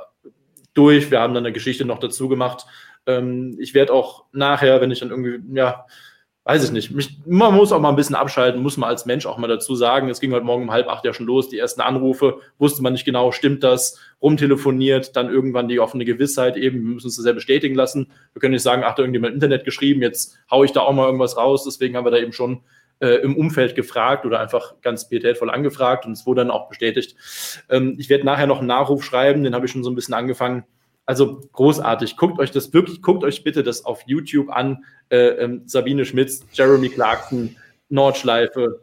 durch. Wir haben dann eine Geschichte noch dazu gemacht. Ähm, ich werde auch nachher, wenn ich dann irgendwie, ja, weiß ich nicht, mich, man muss auch mal ein bisschen abschalten, muss man als Mensch auch mal dazu sagen. Es ging heute Morgen um halb acht ja schon los, die ersten Anrufe, wusste man nicht genau, stimmt das, rumtelefoniert, dann irgendwann die offene Gewissheit eben, wir müssen es sehr bestätigen lassen. Wir können nicht sagen, ach, da irgendjemand im Internet geschrieben, jetzt haue ich da auch mal irgendwas raus, deswegen haben wir da eben schon äh, im Umfeld gefragt oder einfach ganz pietätvoll angefragt und es wurde dann auch bestätigt. Ähm, ich werde nachher noch einen Nachruf schreiben, den habe ich schon so ein bisschen angefangen. Also großartig. Guckt euch das wirklich, guckt euch bitte das auf YouTube an. Äh, ähm, Sabine Schmitz, Jeremy Clarkson, Nordschleife.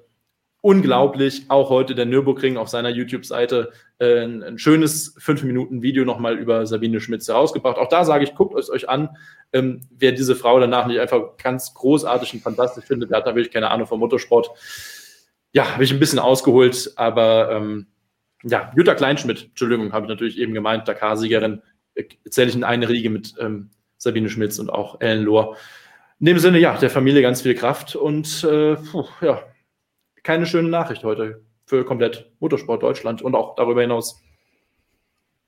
Unglaublich. Auch heute der Nürburgring auf seiner YouTube-Seite äh, ein, schönes 5-Minuten-Video nochmal über Sabine Schmitz herausgebracht. Auch da sage ich, guckt es euch an. Ähm, wer diese Frau danach nicht einfach ganz großartig und fantastisch findet, der hat da wirklich keine Ahnung vom Motorsport. Ja, habe ich ein bisschen ausgeholt, aber ähm, ja, Jutta Kleinschmidt, Entschuldigung, habe ich natürlich eben gemeint, Dakar-Siegerin, zähle ich in eine Riege mit ähm, Sabine Schmitz und auch Ellen Lohr. In dem Sinne, ja, der Familie ganz viel Kraft und äh, puh, ja, keine schöne Nachricht heute für komplett Motorsport Deutschland und auch darüber hinaus.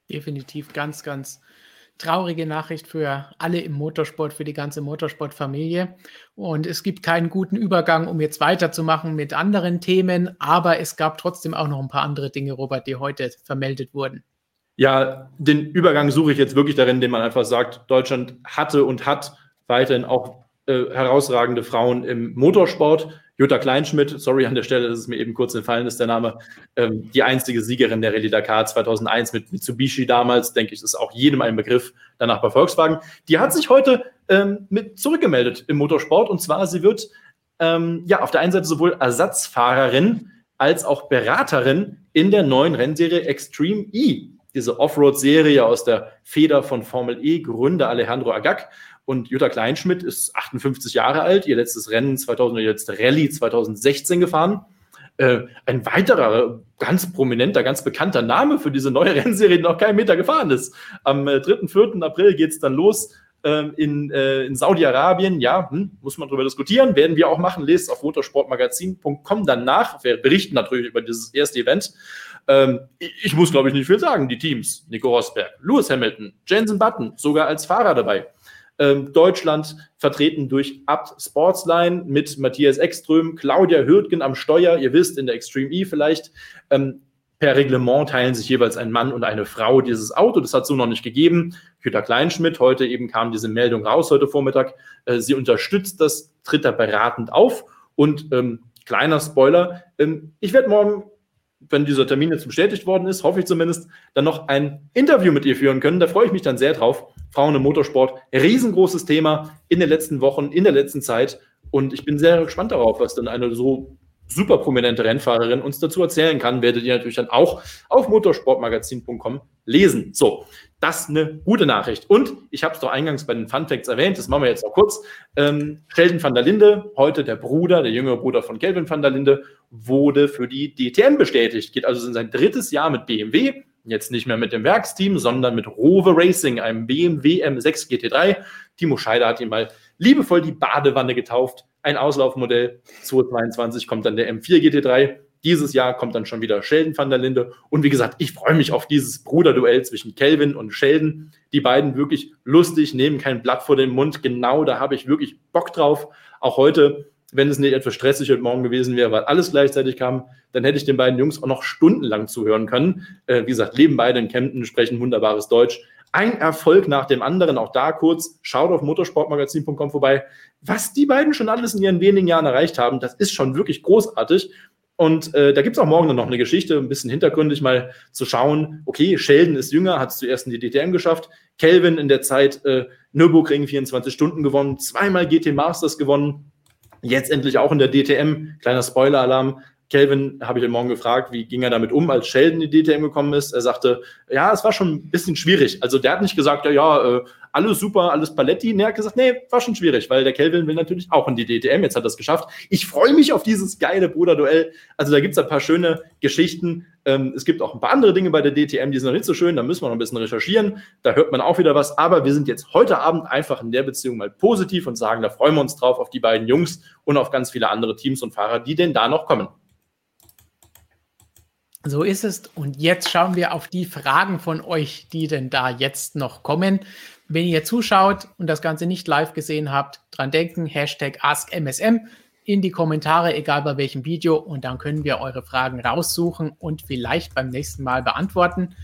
Definitiv ganz, ganz traurige Nachricht für alle im Motorsport, für die ganze Motorsportfamilie. Und es gibt keinen guten Übergang, um jetzt weiterzumachen mit anderen Themen, aber es gab trotzdem auch noch ein paar andere Dinge, Robert, die heute vermeldet wurden. Ja, den Übergang suche ich jetzt wirklich darin, indem man einfach sagt, Deutschland hatte und hat weiterhin auch äh, herausragende Frauen im Motorsport. Jutta Kleinschmidt, sorry an der Stelle, dass es mir eben kurz entfallen ist, der Name, ähm, die einzige Siegerin der Rallye Dakar 2001 mit Mitsubishi damals, denke ich, ist auch jedem ein Begriff, danach bei Volkswagen. Die hat sich heute ähm, mit zurückgemeldet im Motorsport und zwar, sie wird ähm, ja auf der einen Seite sowohl Ersatzfahrerin als auch Beraterin in der neuen Rennserie Extreme E, diese Offroad-Serie aus der Feder von Formel E, Gründer Alejandro Agag. Und Jutta Kleinschmidt ist 58 Jahre alt, ihr letztes Rennen 2000, ihr letzte Rallye 2016 gefahren. Äh, ein weiterer ganz prominenter, ganz bekannter Name für diese neue Rennserie, die noch keinen Meter gefahren ist. Am äh, 3. 4. April geht es dann los ähm, in, äh, in Saudi-Arabien. Ja, hm, muss man darüber diskutieren, werden wir auch machen. Lest auf motorsportmagazin.com dann nach. Wir berichten natürlich über dieses erste Event. Ähm, ich, ich muss, glaube ich, nicht viel sagen. Die Teams, Nico Rosberg, Lewis Hamilton, Jensen Button, sogar als Fahrer dabei. Ähm, Deutschland vertreten durch Abt Sportsline mit Matthias Ekström, Claudia Hürtgen am Steuer, ihr wisst, in der Extreme E vielleicht. Ähm, per Reglement teilen sich jeweils ein Mann und eine Frau dieses Auto. Das hat es so noch nicht gegeben. Jutta Kleinschmidt, heute eben kam diese Meldung raus, heute Vormittag. Äh, sie unterstützt das, tritt da beratend auf. Und ähm, kleiner Spoiler, ähm, ich werde morgen wenn dieser Termin jetzt bestätigt worden ist, hoffe ich zumindest, dann noch ein Interview mit ihr führen können. Da freue ich mich dann sehr drauf. Frauen im Motorsport, riesengroßes Thema in den letzten Wochen, in der letzten Zeit. Und ich bin sehr gespannt darauf, was dann eine so super prominente Rennfahrerin uns dazu erzählen kann, werdet ihr natürlich dann auch auf motorsportmagazin.com lesen. So, das eine gute Nachricht. Und ich habe es doch eingangs bei den Fun Facts erwähnt, das machen wir jetzt noch kurz. Ähm, Sheldon van der Linde, heute der Bruder, der jüngere Bruder von Kelvin van der Linde, wurde für die DTM bestätigt. Geht also in sein drittes Jahr mit BMW. Jetzt nicht mehr mit dem Werksteam, sondern mit Rover Racing, einem BMW M6 GT3. Timo Scheider hat ihn mal liebevoll die Badewanne getauft ein Auslaufmodell. 2022 kommt dann der M4 GT3. Dieses Jahr kommt dann schon wieder Sheldon van der Linde. Und wie gesagt, ich freue mich auf dieses Bruderduell zwischen Kelvin und Sheldon. Die beiden wirklich lustig, nehmen kein Blatt vor den Mund. Genau, da habe ich wirklich Bock drauf. Auch heute, wenn es nicht etwas stressig heute Morgen gewesen wäre, weil alles gleichzeitig kam, dann hätte ich den beiden Jungs auch noch stundenlang zuhören können. Äh, wie gesagt, leben beide in Kempten, sprechen wunderbares Deutsch ein Erfolg nach dem anderen. Auch da kurz, schaut auf motorsportmagazin.com vorbei. Was die beiden schon alles in ihren wenigen Jahren erreicht haben, das ist schon wirklich großartig. Und äh, da gibt es auch morgen noch eine Geschichte, ein bisschen hintergründig mal zu schauen. Okay, Sheldon ist jünger, hat es zuerst in die DTM geschafft. Kelvin in der Zeit äh, Nürburgring 24 Stunden gewonnen, zweimal GT Masters gewonnen. Jetzt endlich auch in der DTM. Kleiner Spoiler-Alarm. Kelvin habe ich ihn morgen gefragt, wie ging er damit um, als Sheldon in die DTM gekommen ist. Er sagte, ja, es war schon ein bisschen schwierig. Also der hat nicht gesagt, ja, ja, äh, alles super, alles Paletti. Nee, er hat gesagt, nee, war schon schwierig, weil der Kelvin will natürlich auch in die DTM. Jetzt hat er es geschafft. Ich freue mich auf dieses geile Bruderduell. Also da gibt es ein paar schöne Geschichten. Ähm, es gibt auch ein paar andere Dinge bei der DTM, die sind noch nicht so schön. Da müssen wir noch ein bisschen recherchieren. Da hört man auch wieder was. Aber wir sind jetzt heute Abend einfach in der Beziehung mal positiv und sagen, da freuen wir uns drauf auf die beiden Jungs und auf ganz viele andere Teams und Fahrer, die denn da noch kommen. So ist es. Und jetzt schauen wir auf die Fragen von euch, die denn da jetzt noch kommen. Wenn ihr zuschaut und das Ganze nicht live gesehen habt, dran denken, Hashtag AskMSM in die Kommentare, egal bei welchem Video. Und dann können wir eure Fragen raussuchen und vielleicht beim nächsten Mal beantworten.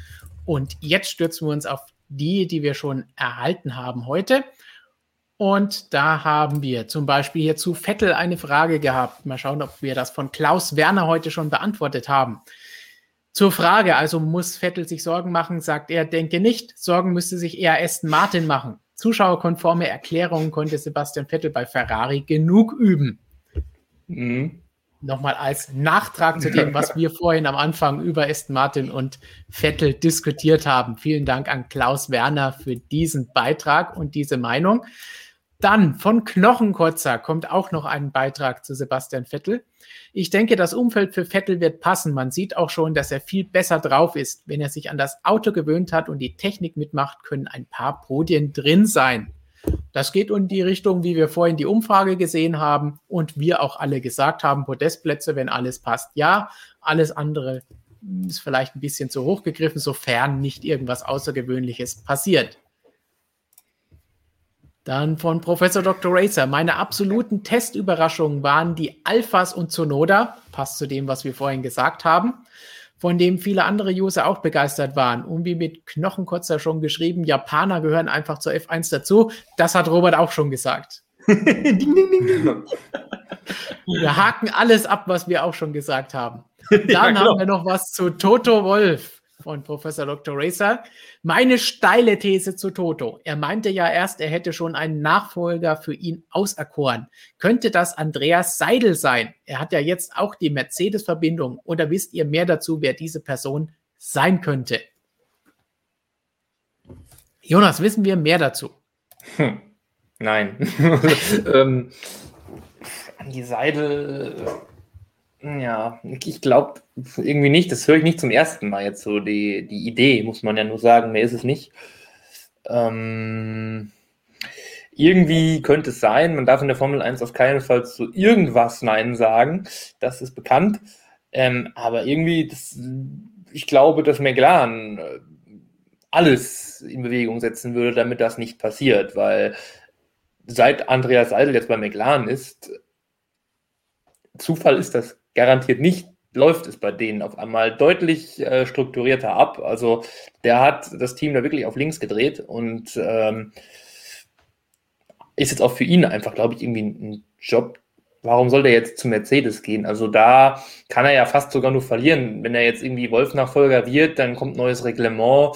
Und jetzt stürzen wir uns auf die, die wir schon erhalten haben heute. Und da haben wir zum Beispiel hier zu Vettel eine Frage gehabt. Mal schauen, ob wir das von Klaus Werner heute schon beantwortet haben. Zur Frage, also muss Vettel sich Sorgen machen, sagt er, denke nicht. Sorgen müsste sich eher Aston Martin machen. Zuschauerkonforme Erklärungen konnte Sebastian Vettel bei Ferrari genug üben. Mhm. Nochmal als Nachtrag zu dem, was wir vorhin am Anfang über Aston Martin und Vettel diskutiert haben. Vielen Dank an Klaus Werner für diesen Beitrag und diese Meinung. Dann von Knochenkotzer kommt auch noch ein Beitrag zu Sebastian Vettel. Ich denke, das Umfeld für Vettel wird passen. Man sieht auch schon, dass er viel besser drauf ist. Wenn er sich an das Auto gewöhnt hat und die Technik mitmacht, können ein paar Podien drin sein. Das geht in die Richtung, wie wir vorhin die Umfrage gesehen haben und wir auch alle gesagt haben, Podestplätze, wenn alles passt, ja. Alles andere ist vielleicht ein bisschen zu hoch gegriffen, sofern nicht irgendwas Außergewöhnliches passiert. Dann von Professor Dr. Racer. Meine absoluten Testüberraschungen waren die Alphas und Sonoda. Passt zu dem, was wir vorhin gesagt haben. Von dem viele andere User auch begeistert waren. Und wie mit Knochenkotzer schon geschrieben, Japaner gehören einfach zur F1 dazu. Das hat Robert auch schon gesagt. ding, ding, ding, ding. Wir haken alles ab, was wir auch schon gesagt haben. Dann ja, genau. haben wir noch was zu Toto Wolf von Professor Dr. Racer. Meine steile These zu Toto. Er meinte ja erst, er hätte schon einen Nachfolger für ihn auserkoren. Könnte das Andreas Seidel sein? Er hat ja jetzt auch die Mercedes-Verbindung. Oder wisst ihr mehr dazu, wer diese Person sein könnte? Jonas, wissen wir mehr dazu? Hm. Nein. ähm, Andi Seidel ja, ich glaube irgendwie nicht. Das höre ich nicht zum ersten Mal jetzt so. Die, die Idee, muss man ja nur sagen, mehr ist es nicht. Ähm, irgendwie könnte es sein, man darf in der Formel 1 auf keinen Fall zu irgendwas Nein sagen. Das ist bekannt. Ähm, aber irgendwie, das, ich glaube, dass McLaren äh, alles in Bewegung setzen würde, damit das nicht passiert, weil seit Andreas Seidel jetzt bei McLaren ist, Zufall ist das garantiert nicht, läuft es bei denen auf einmal deutlich äh, strukturierter ab. Also der hat das Team da wirklich auf links gedreht und ähm, ist jetzt auch für ihn einfach, glaube ich, irgendwie ein Job. Warum soll der jetzt zu Mercedes gehen? Also da kann er ja fast sogar nur verlieren. Wenn er jetzt irgendwie Wolf-Nachfolger wird, dann kommt neues Reglement,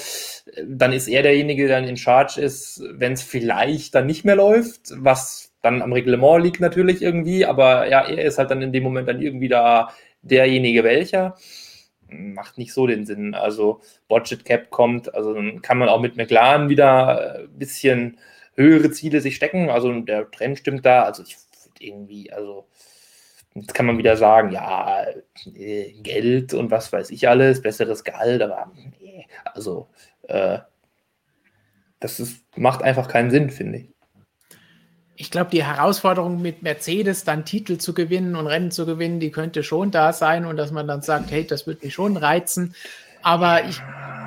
dann ist er derjenige, der dann in Charge ist, wenn es vielleicht dann nicht mehr läuft, was dann am Reglement liegt natürlich irgendwie, aber ja, er ist halt dann in dem Moment dann irgendwie da derjenige welcher. Macht nicht so den Sinn. Also Budget Cap kommt, also dann kann man auch mit McLaren wieder ein bisschen höhere Ziele sich stecken. Also der Trend stimmt da. Also ich irgendwie, also Jetzt kann man wieder sagen, ja, äh, Geld und was weiß ich alles, besseres Gehalt, aber nee, also äh, das ist, macht einfach keinen Sinn, finde ich ich glaube, die Herausforderung mit Mercedes dann Titel zu gewinnen und Rennen zu gewinnen, die könnte schon da sein und dass man dann sagt, hey, das würde mich schon reizen. Aber ich,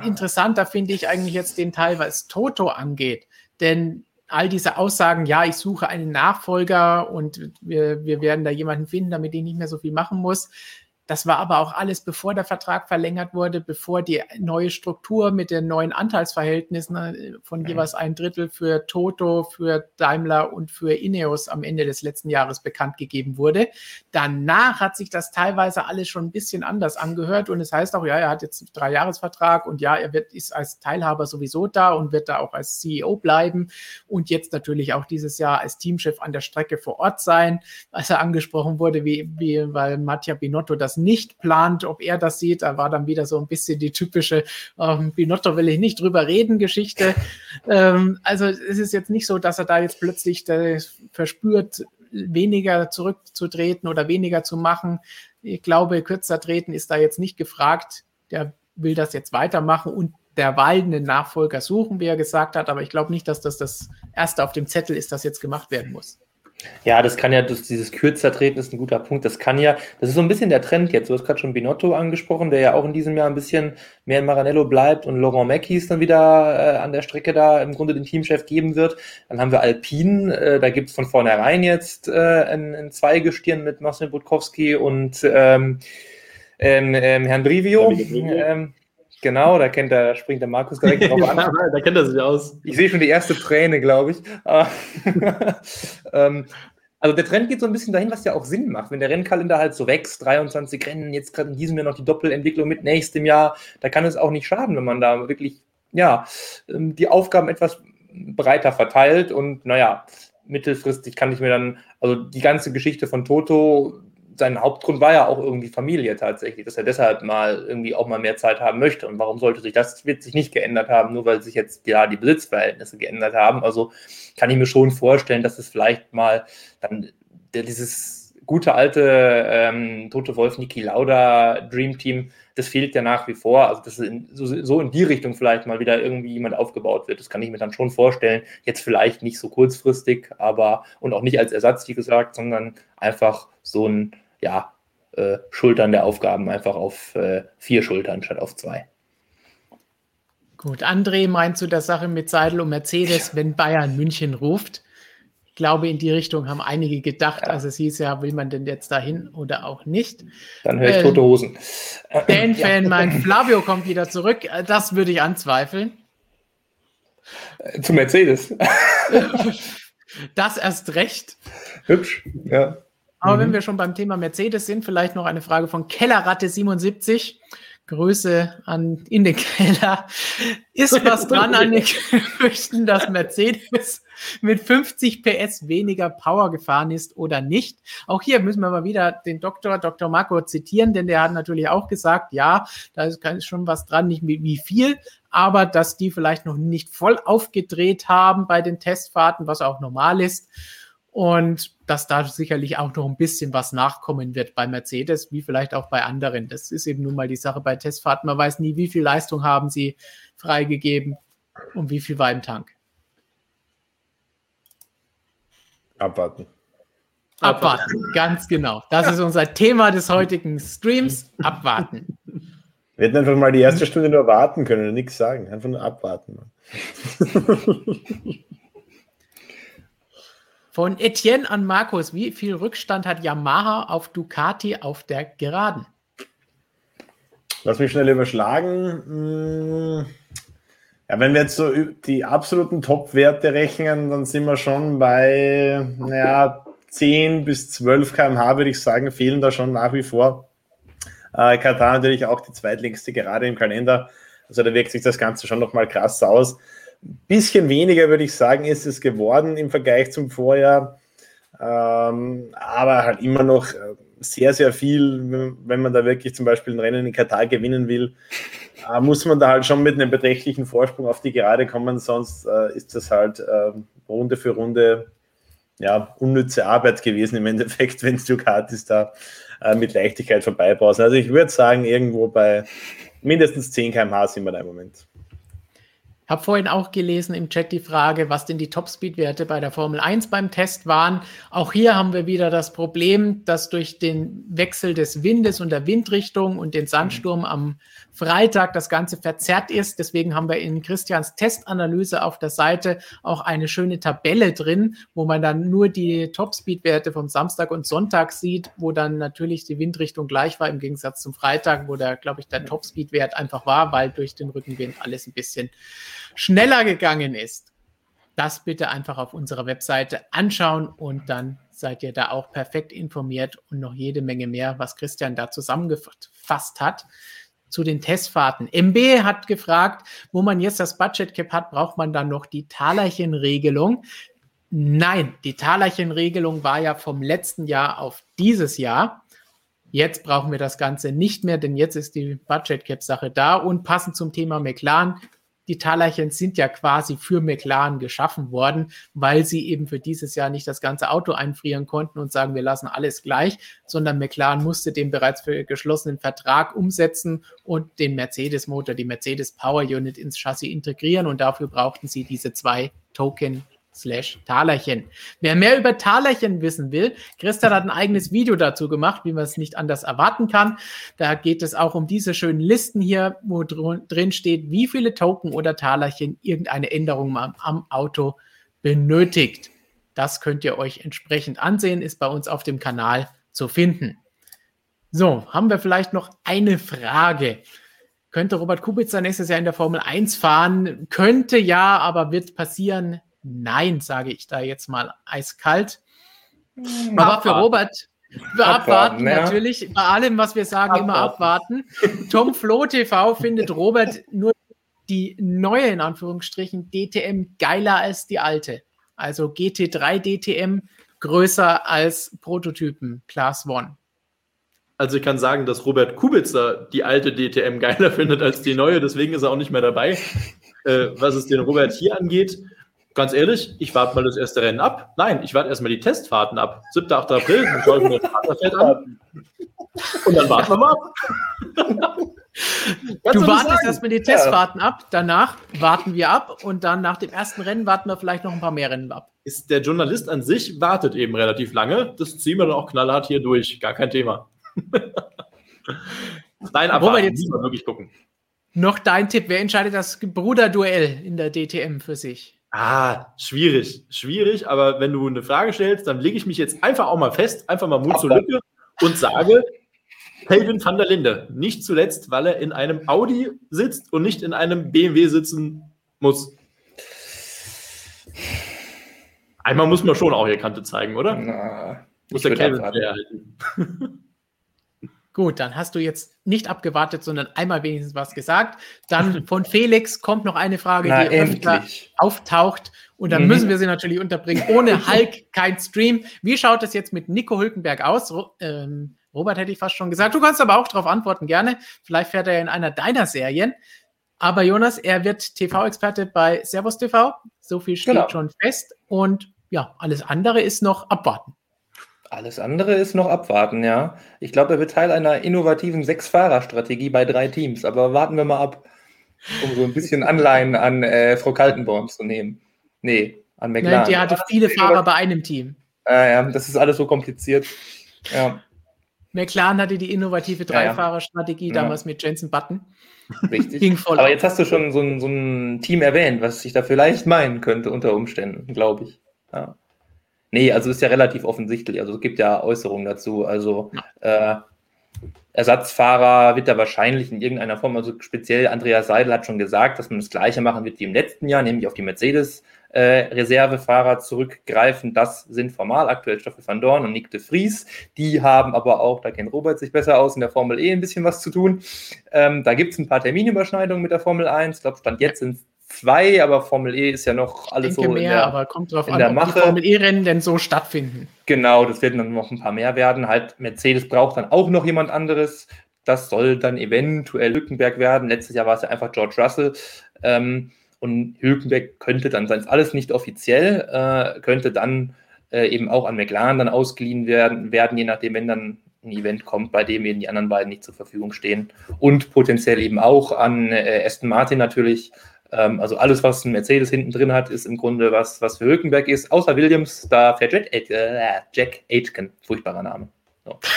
interessanter finde ich eigentlich jetzt den Teil, was Toto angeht. Denn all diese Aussagen, ja, ich suche einen Nachfolger und wir, wir werden da jemanden finden, damit ich nicht mehr so viel machen muss. Das war aber auch alles, bevor der Vertrag verlängert wurde, bevor die neue Struktur mit den neuen Anteilsverhältnissen äh, von jeweils ein Drittel für Toto, für Daimler und für Ineos am Ende des letzten Jahres bekannt gegeben wurde. Danach hat sich das teilweise alles schon ein bisschen anders angehört und es heißt auch, ja, er hat jetzt einen Dreijahresvertrag und ja, er wird, ist als Teilhaber sowieso da und wird da auch als CEO bleiben und jetzt natürlich auch dieses Jahr als Teamchef an der Strecke vor Ort sein, als er angesprochen wurde, wie, wie weil Mattia Binotto das nicht plant, ob er das sieht. Da war dann wieder so ein bisschen die typische ähm, Binotto will ich nicht drüber reden Geschichte. Ähm, also es ist jetzt nicht so, dass er da jetzt plötzlich verspürt, weniger zurückzutreten oder weniger zu machen. Ich glaube, kürzer treten ist da jetzt nicht gefragt. Der will das jetzt weitermachen und derweil einen Nachfolger suchen, wie er gesagt hat. Aber ich glaube nicht, dass das das erste auf dem Zettel ist, das jetzt gemacht werden muss. Ja, das kann ja, das, dieses kürzer treten ist ein guter Punkt. Das kann ja, das ist so ein bisschen der Trend jetzt. Du hast gerade schon Binotto angesprochen, der ja auch in diesem Jahr ein bisschen mehr in Maranello bleibt und Laurent Mackies dann wieder äh, an der Strecke da im Grunde den Teamchef geben wird. Dann haben wir Alpine, äh, da gibt's von vornherein jetzt äh, ein, ein Zweigestirn mit Marcel Budkowski und ähm, ähm, ähm, Herrn Brivio. Ähm, Genau, da kennt der, springt der Markus direkt drauf an. da kennt er sich aus. Ich sehe schon die erste Träne, glaube ich. ähm, also der Trend geht so ein bisschen dahin, was ja auch Sinn macht. Wenn der Rennkalender halt so wächst, 23 Rennen, jetzt gerade in diesem Jahr noch die Doppelentwicklung mit nächstem Jahr, da kann es auch nicht schaden, wenn man da wirklich, ja, ähm, die Aufgaben etwas breiter verteilt und naja, mittelfristig kann ich mir dann, also die ganze Geschichte von Toto sein Hauptgrund war ja auch irgendwie Familie tatsächlich, dass er deshalb mal irgendwie auch mal mehr Zeit haben möchte. Und warum sollte sich das, wird sich nicht geändert haben, nur weil sich jetzt ja die Besitzverhältnisse geändert haben. Also kann ich mir schon vorstellen, dass es vielleicht mal dann dieses gute alte ähm, Tote Wolf Niki Lauda Dream Team, das fehlt ja nach wie vor. Also, dass in, so, so, in die Richtung vielleicht mal wieder irgendwie jemand aufgebaut wird. Das kann ich mir dann schon vorstellen. Jetzt vielleicht nicht so kurzfristig, aber und auch nicht als Ersatz, wie gesagt, sondern einfach so ein ja, äh, Schultern der Aufgaben einfach auf äh, vier Schultern statt auf zwei. Gut, André meint zu der Sache mit Seidel und Mercedes, wenn Bayern München ruft. Ich glaube, in die Richtung haben einige gedacht. Ja. Also es hieß ja, will man denn jetzt dahin oder auch nicht? Dann höre ich äh, tote Hosen. Dan-Fan ja. meint, Flavio kommt wieder zurück. Das würde ich anzweifeln. Äh, zu Mercedes. das erst recht. Hübsch, ja. Aber mhm. wenn wir schon beim Thema Mercedes sind, vielleicht noch eine Frage von Kellerratte77. Grüße an in den Keller. Ist was dran an den Gerüchten, dass Mercedes mit 50 PS weniger Power gefahren ist oder nicht? Auch hier müssen wir mal wieder den Doktor, Dr. Marco zitieren, denn der hat natürlich auch gesagt, ja, da ist schon was dran, nicht wie viel, aber dass die vielleicht noch nicht voll aufgedreht haben bei den Testfahrten, was auch normal ist und dass da sicherlich auch noch ein bisschen was nachkommen wird bei Mercedes, wie vielleicht auch bei anderen. Das ist eben nun mal die Sache bei Testfahrten. Man weiß nie, wie viel Leistung haben sie freigegeben und wie viel war im Tank. Abwarten. Abwarten, ganz genau. Das ist unser Thema des heutigen Streams. Abwarten. Wir hätten einfach mal die erste Stunde nur warten können und nichts sagen. Einfach nur abwarten. Von Etienne an Markus, wie viel Rückstand hat Yamaha auf Ducati auf der Geraden? Lass mich schnell überschlagen. Hm. Ja, wenn wir jetzt so die absoluten Top-Werte rechnen, dann sind wir schon bei naja, 10 bis 12 km/h, würde ich sagen, fehlen da schon nach wie vor. Äh, Katar natürlich auch die zweitlängste Gerade im Kalender. Also da wirkt sich das Ganze schon nochmal krass aus bisschen weniger, würde ich sagen, ist es geworden im Vergleich zum Vorjahr. Ähm, aber halt immer noch äh, sehr, sehr viel, wenn man da wirklich zum Beispiel ein Rennen in Katar gewinnen will, äh, muss man da halt schon mit einem beträchtlichen Vorsprung auf die Gerade kommen, sonst äh, ist das halt äh, Runde für Runde ja, unnütze Arbeit gewesen im Endeffekt, wenn Ducatis da äh, mit Leichtigkeit vorbeibrausen. Also ich würde sagen, irgendwo bei mindestens 10 km/h sind wir da im Moment habe vorhin auch gelesen im Chat die Frage, was denn die Topspeed-Werte bei der Formel 1 beim Test waren. Auch hier haben wir wieder das Problem, dass durch den Wechsel des Windes und der Windrichtung und den Sandsturm am Freitag das Ganze verzerrt ist. Deswegen haben wir in Christians Testanalyse auf der Seite auch eine schöne Tabelle drin, wo man dann nur die Topspeed-Werte vom Samstag und Sonntag sieht, wo dann natürlich die Windrichtung gleich war im Gegensatz zum Freitag, wo da, glaube ich, der Topspeed-Wert einfach war, weil durch den Rückenwind alles ein bisschen schneller gegangen ist. Das bitte einfach auf unserer Webseite anschauen und dann seid ihr da auch perfekt informiert und noch jede Menge mehr, was Christian da zusammengefasst hat zu den Testfahrten. MB hat gefragt, wo man jetzt das Budget Cap hat, braucht man dann noch die Talerchenregelung? Nein, die Talerchenregelung war ja vom letzten Jahr auf dieses Jahr. Jetzt brauchen wir das Ganze nicht mehr, denn jetzt ist die Budget Cap Sache da und passend zum Thema McLaren die Talerchen sind ja quasi für McLaren geschaffen worden, weil sie eben für dieses Jahr nicht das ganze Auto einfrieren konnten und sagen, wir lassen alles gleich, sondern McLaren musste den bereits für geschlossenen Vertrag umsetzen und den Mercedes-Motor, die Mercedes Power Unit ins Chassis integrieren und dafür brauchten sie diese zwei Token slash Talerchen. Wer mehr über Talerchen wissen will, Christian hat ein eigenes Video dazu gemacht, wie man es nicht anders erwarten kann. Da geht es auch um diese schönen Listen hier, wo drin steht, wie viele Token oder Talerchen irgendeine Änderung am, am Auto benötigt. Das könnt ihr euch entsprechend ansehen, ist bei uns auf dem Kanal zu finden. So, haben wir vielleicht noch eine Frage. Könnte Robert Kubica nächstes Jahr in der Formel 1 fahren? Könnte ja, aber wird passieren Nein, sage ich da jetzt mal eiskalt. Hm, Aber für Robert, wir abwarten, abwarten ja. natürlich. Bei allem, was wir sagen, abwarten. immer abwarten. Tom Flo TV findet Robert nur die neue, in Anführungsstrichen, DTM geiler als die alte. Also GT3 DTM größer als Prototypen Class One. Also ich kann sagen, dass Robert Kubica die alte DTM geiler findet als die neue, deswegen ist er auch nicht mehr dabei. äh, was es den Robert hier angeht, ganz ehrlich, ich warte mal das erste Rennen ab. Nein, ich warte erstmal die Testfahrten ab. 7. 8. April, dann schaue ich mir das an. Und dann warten wir mal ab. du wartest erstmal die Testfahrten ja. ab, danach warten wir ab und dann nach dem ersten Rennen warten wir vielleicht noch ein paar mehr Rennen ab. Ist der Journalist an sich wartet eben relativ lange. Das ziehen wir dann auch knallhart hier durch. Gar kein Thema. Nein, aber jetzt, wirklich gucken. Noch dein Tipp, wer entscheidet das Bruderduell in der DTM für sich? Ah, schwierig, schwierig, aber wenn du eine Frage stellst, dann lege ich mich jetzt einfach auch mal fest, einfach mal Mut zur Lücke und sage, Kelvin van der Linde. Nicht zuletzt, weil er in einem Audi sitzt und nicht in einem BMW sitzen muss. Einmal muss man schon auch hier Kante zeigen, oder? Na, muss der abwarten. halten. Gut, dann hast du jetzt nicht abgewartet, sondern einmal wenigstens was gesagt. Dann von Felix kommt noch eine Frage, Na, die öfter endlich. auftaucht. Und dann Mhm. müssen wir sie natürlich unterbringen. Ohne Hulk kein Stream. Wie schaut es jetzt mit Nico Hülkenberg aus? Ähm, Robert hätte ich fast schon gesagt. Du kannst aber auch darauf antworten, gerne. Vielleicht fährt er ja in einer deiner Serien. Aber Jonas, er wird TV-Experte bei Servus TV. So viel steht Genau. schon fest. Und ja, alles andere ist noch abwarten. Alles andere ist noch abwarten, ja. Ich glaube, er wird Teil einer innovativen Sechs-Fahrer-Strategie bei drei Teams. Aber warten wir mal ab, um so ein bisschen Anleihen an äh, Frau Kaltenborn zu nehmen. Nee, an Nein, McLaren. die hatte viele Fahrer bei einem Team. Äh, ja, das ist alles so kompliziert. Ja, McLaren hatte die innovative Ja, ja. Dreifahrerstrategie Ja. damals mit Jensen Button. richtig. Ging voll. Aber auf. jetzt hast du schon so ein, so ein Team erwähnt, was ich da vielleicht meinen könnte unter Umständen, glaube ich. Ja. Nee, also ist ja relativ offensichtlich. Also es gibt ja Äußerungen dazu. Also äh, Ersatzfahrer wird da wahrscheinlich in irgendeiner Form, also speziell Andreas Seidel hat schon gesagt, dass man das Gleiche machen wird wie im letzten Jahr, nämlich auf die Mercedes äh, Reservefahrer zurückgreifen. Das sind formal aktuell Stoffel van Dorn und Nick de Vries. Die haben aber auch, da kennt Robert sich besser aus, in der Formel E ein bisschen was zu tun. Ähm, da gibt es ein paar Terminüberschneidungen mit der Formel 1. Ich glaube, Stand jetzt sind es zwei, aber Formel E ist ja noch alles so. in mehr, der, aber kommt drauf in an, der Mache- die Formel E-Rennen denn so stattfinden. Genau, das werden dann noch ein paar mehr werden. Halt, Mercedes braucht dann auch noch jemand anderes. Das soll dann eventuell Hülkenberg werden. Letztes Jahr war es ja einfach George Russell. Ähm, und Hülkenberg könnte dann, sei es alles nicht offiziell, äh, könnte dann äh, eben auch an McLaren dann ausgeliehen werden, werden, je nachdem, wenn dann ein Event kommt, bei dem eben die anderen beiden nicht zur Verfügung stehen. Und potenziell eben auch an äh, Aston Martin natürlich. Ähm, also alles, was ein Mercedes hinten drin hat, ist im Grunde was, was für Hülkenberg ist. Außer Williams, da fährt Jack, äh, Jack Aitken. Furchtbarer Name. So.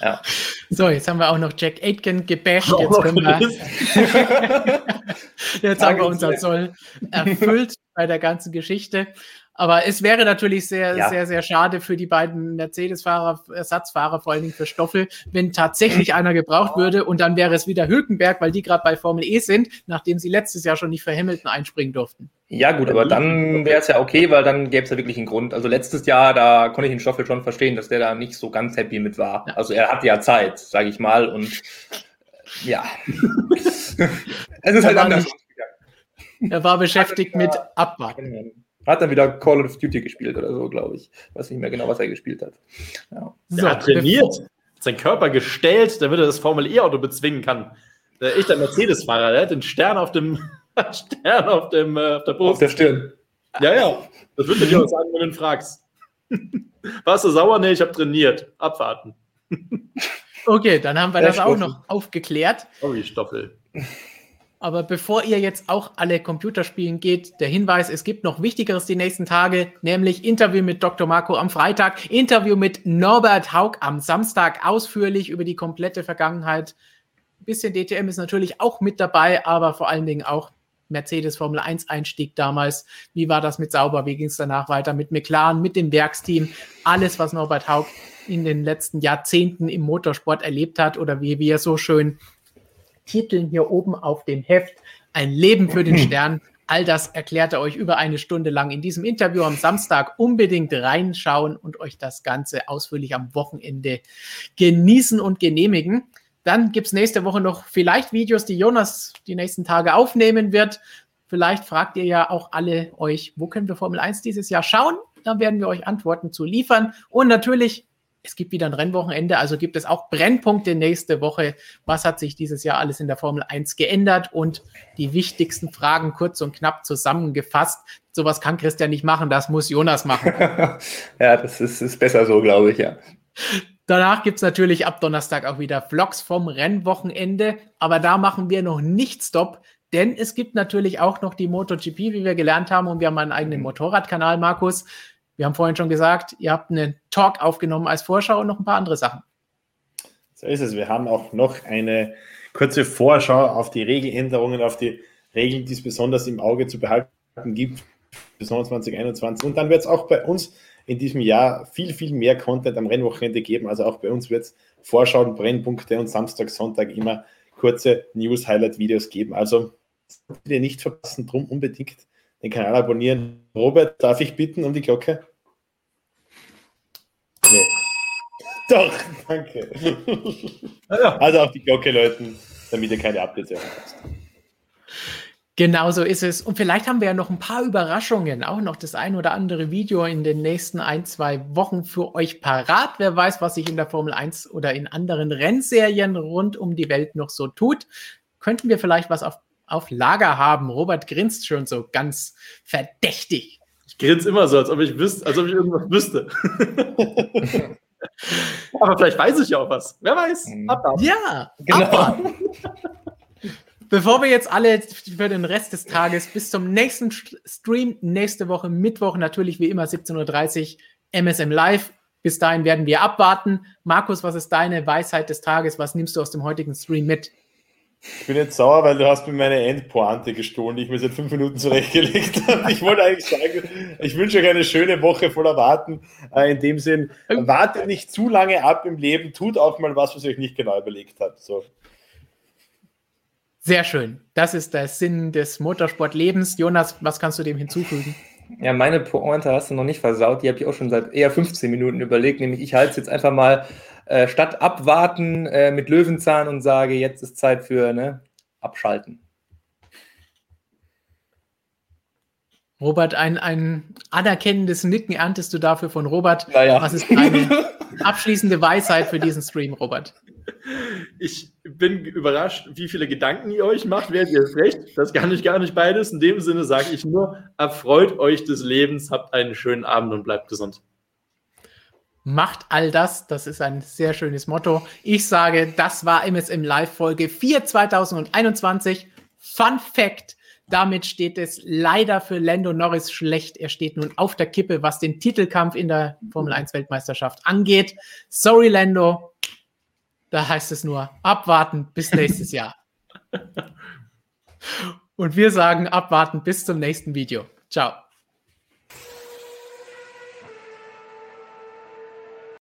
Ja. So, jetzt haben wir auch noch Jack Aitken gebasht. Auch Jetzt, können wir, jetzt haben wir unser Soll erfüllt bei der ganzen Geschichte. Aber es wäre natürlich sehr, Ja. sehr, sehr schade für die beiden Mercedes-Fahrer, Ersatzfahrer, vor allen Dingen für Stoffel, wenn tatsächlich einer gebraucht würde und dann wäre es wieder Hülkenberg, weil die gerade bei Formel E sind, nachdem sie letztes Jahr schon nicht für Hamilton einspringen durften. ja, gut, aber dann wäre es ja okay, weil dann gäbe es ja wirklich einen Grund. Also letztes Jahr, da konnte ich den Stoffel schon verstehen, dass der da nicht so ganz happy mit war. Ja. Also er hatte ja Zeit, sage ich mal. Und ja. es ist halt war anders. Er war beschäftigt mit Abwarten. Hat dann wieder Call of Duty gespielt oder so, glaube ich. Weiß nicht mehr genau, was er gespielt hat. Ja. So, Der hat trainiert, sein Körper gestellt, damit er das Formel E-Auto bezwingen kann. Der echter Mercedes-Fahrer, der hat den Stern auf dem Stern auf dem äh, auf der Auf Brust. der Stirn. Ja, ja. Das würde ich auch sagen, wenn du ihn fragst. Warst du sauer? Nee, ich habe trainiert. Abwarten. Okay, dann haben wir Sehr das auch stoffen. noch aufgeklärt. Sorry, Stoffel. Aber bevor ihr jetzt auch alle Computerspielen geht, der Hinweis, es gibt noch Wichtigeres die nächsten Tage, nämlich Interview mit Dr. Marco am Freitag, Interview mit Norbert Haug am Samstag, ausführlich über die komplette Vergangenheit. Ein bisschen DTM ist natürlich auch mit dabei, aber vor allen Dingen auch Mercedes Formel 1 Einstieg damals. Wie war das mit Sauber? Wie ging es danach weiter mit McLaren, mit dem Werksteam? Alles, was Norbert Haug in den letzten Jahrzehnten im Motorsport erlebt hat oder wie wir so schön titeln hier oben auf dem Heft. Ein Leben für den Stern. All das erklärt er euch über eine Stunde lang in diesem Interview am Samstag. Unbedingt reinschauen und euch das Ganze ausführlich am Wochenende genießen und genehmigen. Dann gibt es nächste Woche noch vielleicht Videos, die Jonas die nächsten Tage aufnehmen wird. Vielleicht fragt ihr ja auch alle euch, wo können wir Formel 1 dieses Jahr schauen? Dann werden wir euch Antworten zu liefern. Und natürlich, es gibt wieder ein Rennwochenende, also gibt es auch Brennpunkte nächste Woche. Was hat sich dieses Jahr alles in der Formel 1 geändert? Und die wichtigsten Fragen kurz und knapp zusammengefasst. Sowas kann Christian nicht machen, das muss Jonas machen. ja, das ist, ist besser so, glaube ich, ja. Danach gibt es natürlich ab Donnerstag auch wieder Vlogs vom Rennwochenende. Aber da machen wir noch nicht Stopp, denn es gibt natürlich auch noch die MotoGP, wie wir gelernt haben. Und wir haben einen eigenen Motorradkanal, Markus. Wir haben vorhin schon gesagt, ihr habt einen Talk aufgenommen als Vorschau und noch ein paar andere Sachen. So ist es. Wir haben auch noch eine kurze Vorschau auf die Regeländerungen, auf die Regeln, die es besonders im Auge zu behalten gibt, besonders 2021. Und dann wird es auch bei uns in diesem Jahr viel, viel mehr Content am Rennwochenende geben. Also auch bei uns wird es Vorschauen, Brennpunkte und Samstag, Sonntag immer kurze News-Highlight-Videos geben. Also nicht verpassen, drum unbedingt den Kanal abonnieren. Robert, darf ich bitten um die Glocke? Nee. Doch, danke. Also auch die Glocke läuten, damit ihr keine Updates erhaltet. Genau so ist es. Und vielleicht haben wir ja noch ein paar Überraschungen, auch noch das ein oder andere Video in den nächsten ein, zwei Wochen für euch parat. Wer weiß, was sich in der Formel 1 oder in anderen Rennserien rund um die Welt noch so tut. Könnten wir vielleicht was auf, auf Lager haben? Robert grinst schon so ganz verdächtig. Ich grinse immer so, als ob ich wüsste, als ob ich irgendwas wüsste. Aber vielleicht weiß ich ja auch was. Wer weiß? Mhm. Abwarten. Ja, genau. Abwarten. Bevor wir jetzt alle für den Rest des Tages bis zum nächsten Stream, nächste Woche Mittwoch, natürlich wie immer 17.30 Uhr, MSM Live. Bis dahin werden wir abwarten. Markus, was ist deine Weisheit des Tages? Was nimmst du aus dem heutigen Stream mit? Ich bin jetzt sauer, weil du hast mir meine Endpointe gestohlen, die ich mir seit fünf Minuten zurechtgelegt habe. Ich wollte eigentlich sagen, ich wünsche euch eine schöne Woche voller Warten. Äh, in dem Sinn, wartet nicht zu lange ab im Leben, tut auch mal was, was ihr euch nicht genau überlegt habt. So. Sehr schön. Das ist der Sinn des Motorsportlebens. Jonas, was kannst du dem hinzufügen? Ja, meine Pointe hast du noch nicht versaut. Die habe ich auch schon seit eher 15 Minuten überlegt. Nämlich, ich halte es jetzt einfach mal äh, statt abwarten äh, mit Löwenzahn und sage, jetzt ist Zeit für ne, abschalten. Robert, ein, ein anerkennendes Nicken erntest du dafür von Robert. Naja. Was ist deine abschließende Weisheit für diesen Stream, Robert? Ich bin überrascht, wie viele Gedanken ihr euch macht, während ihr sprecht. Das kann ich gar nicht beides. In dem Sinne sage ich nur, erfreut euch des Lebens, habt einen schönen Abend und bleibt gesund. Macht all das, das ist ein sehr schönes Motto. Ich sage, das war MSM Live Folge 4 2021. Fun Fact, damit steht es leider für Lando Norris schlecht. Er steht nun auf der Kippe, was den Titelkampf in der Formel 1 Weltmeisterschaft angeht. Sorry, Lando. Da heißt es nur abwarten bis nächstes Jahr. Und wir sagen abwarten bis zum nächsten Video. Ciao.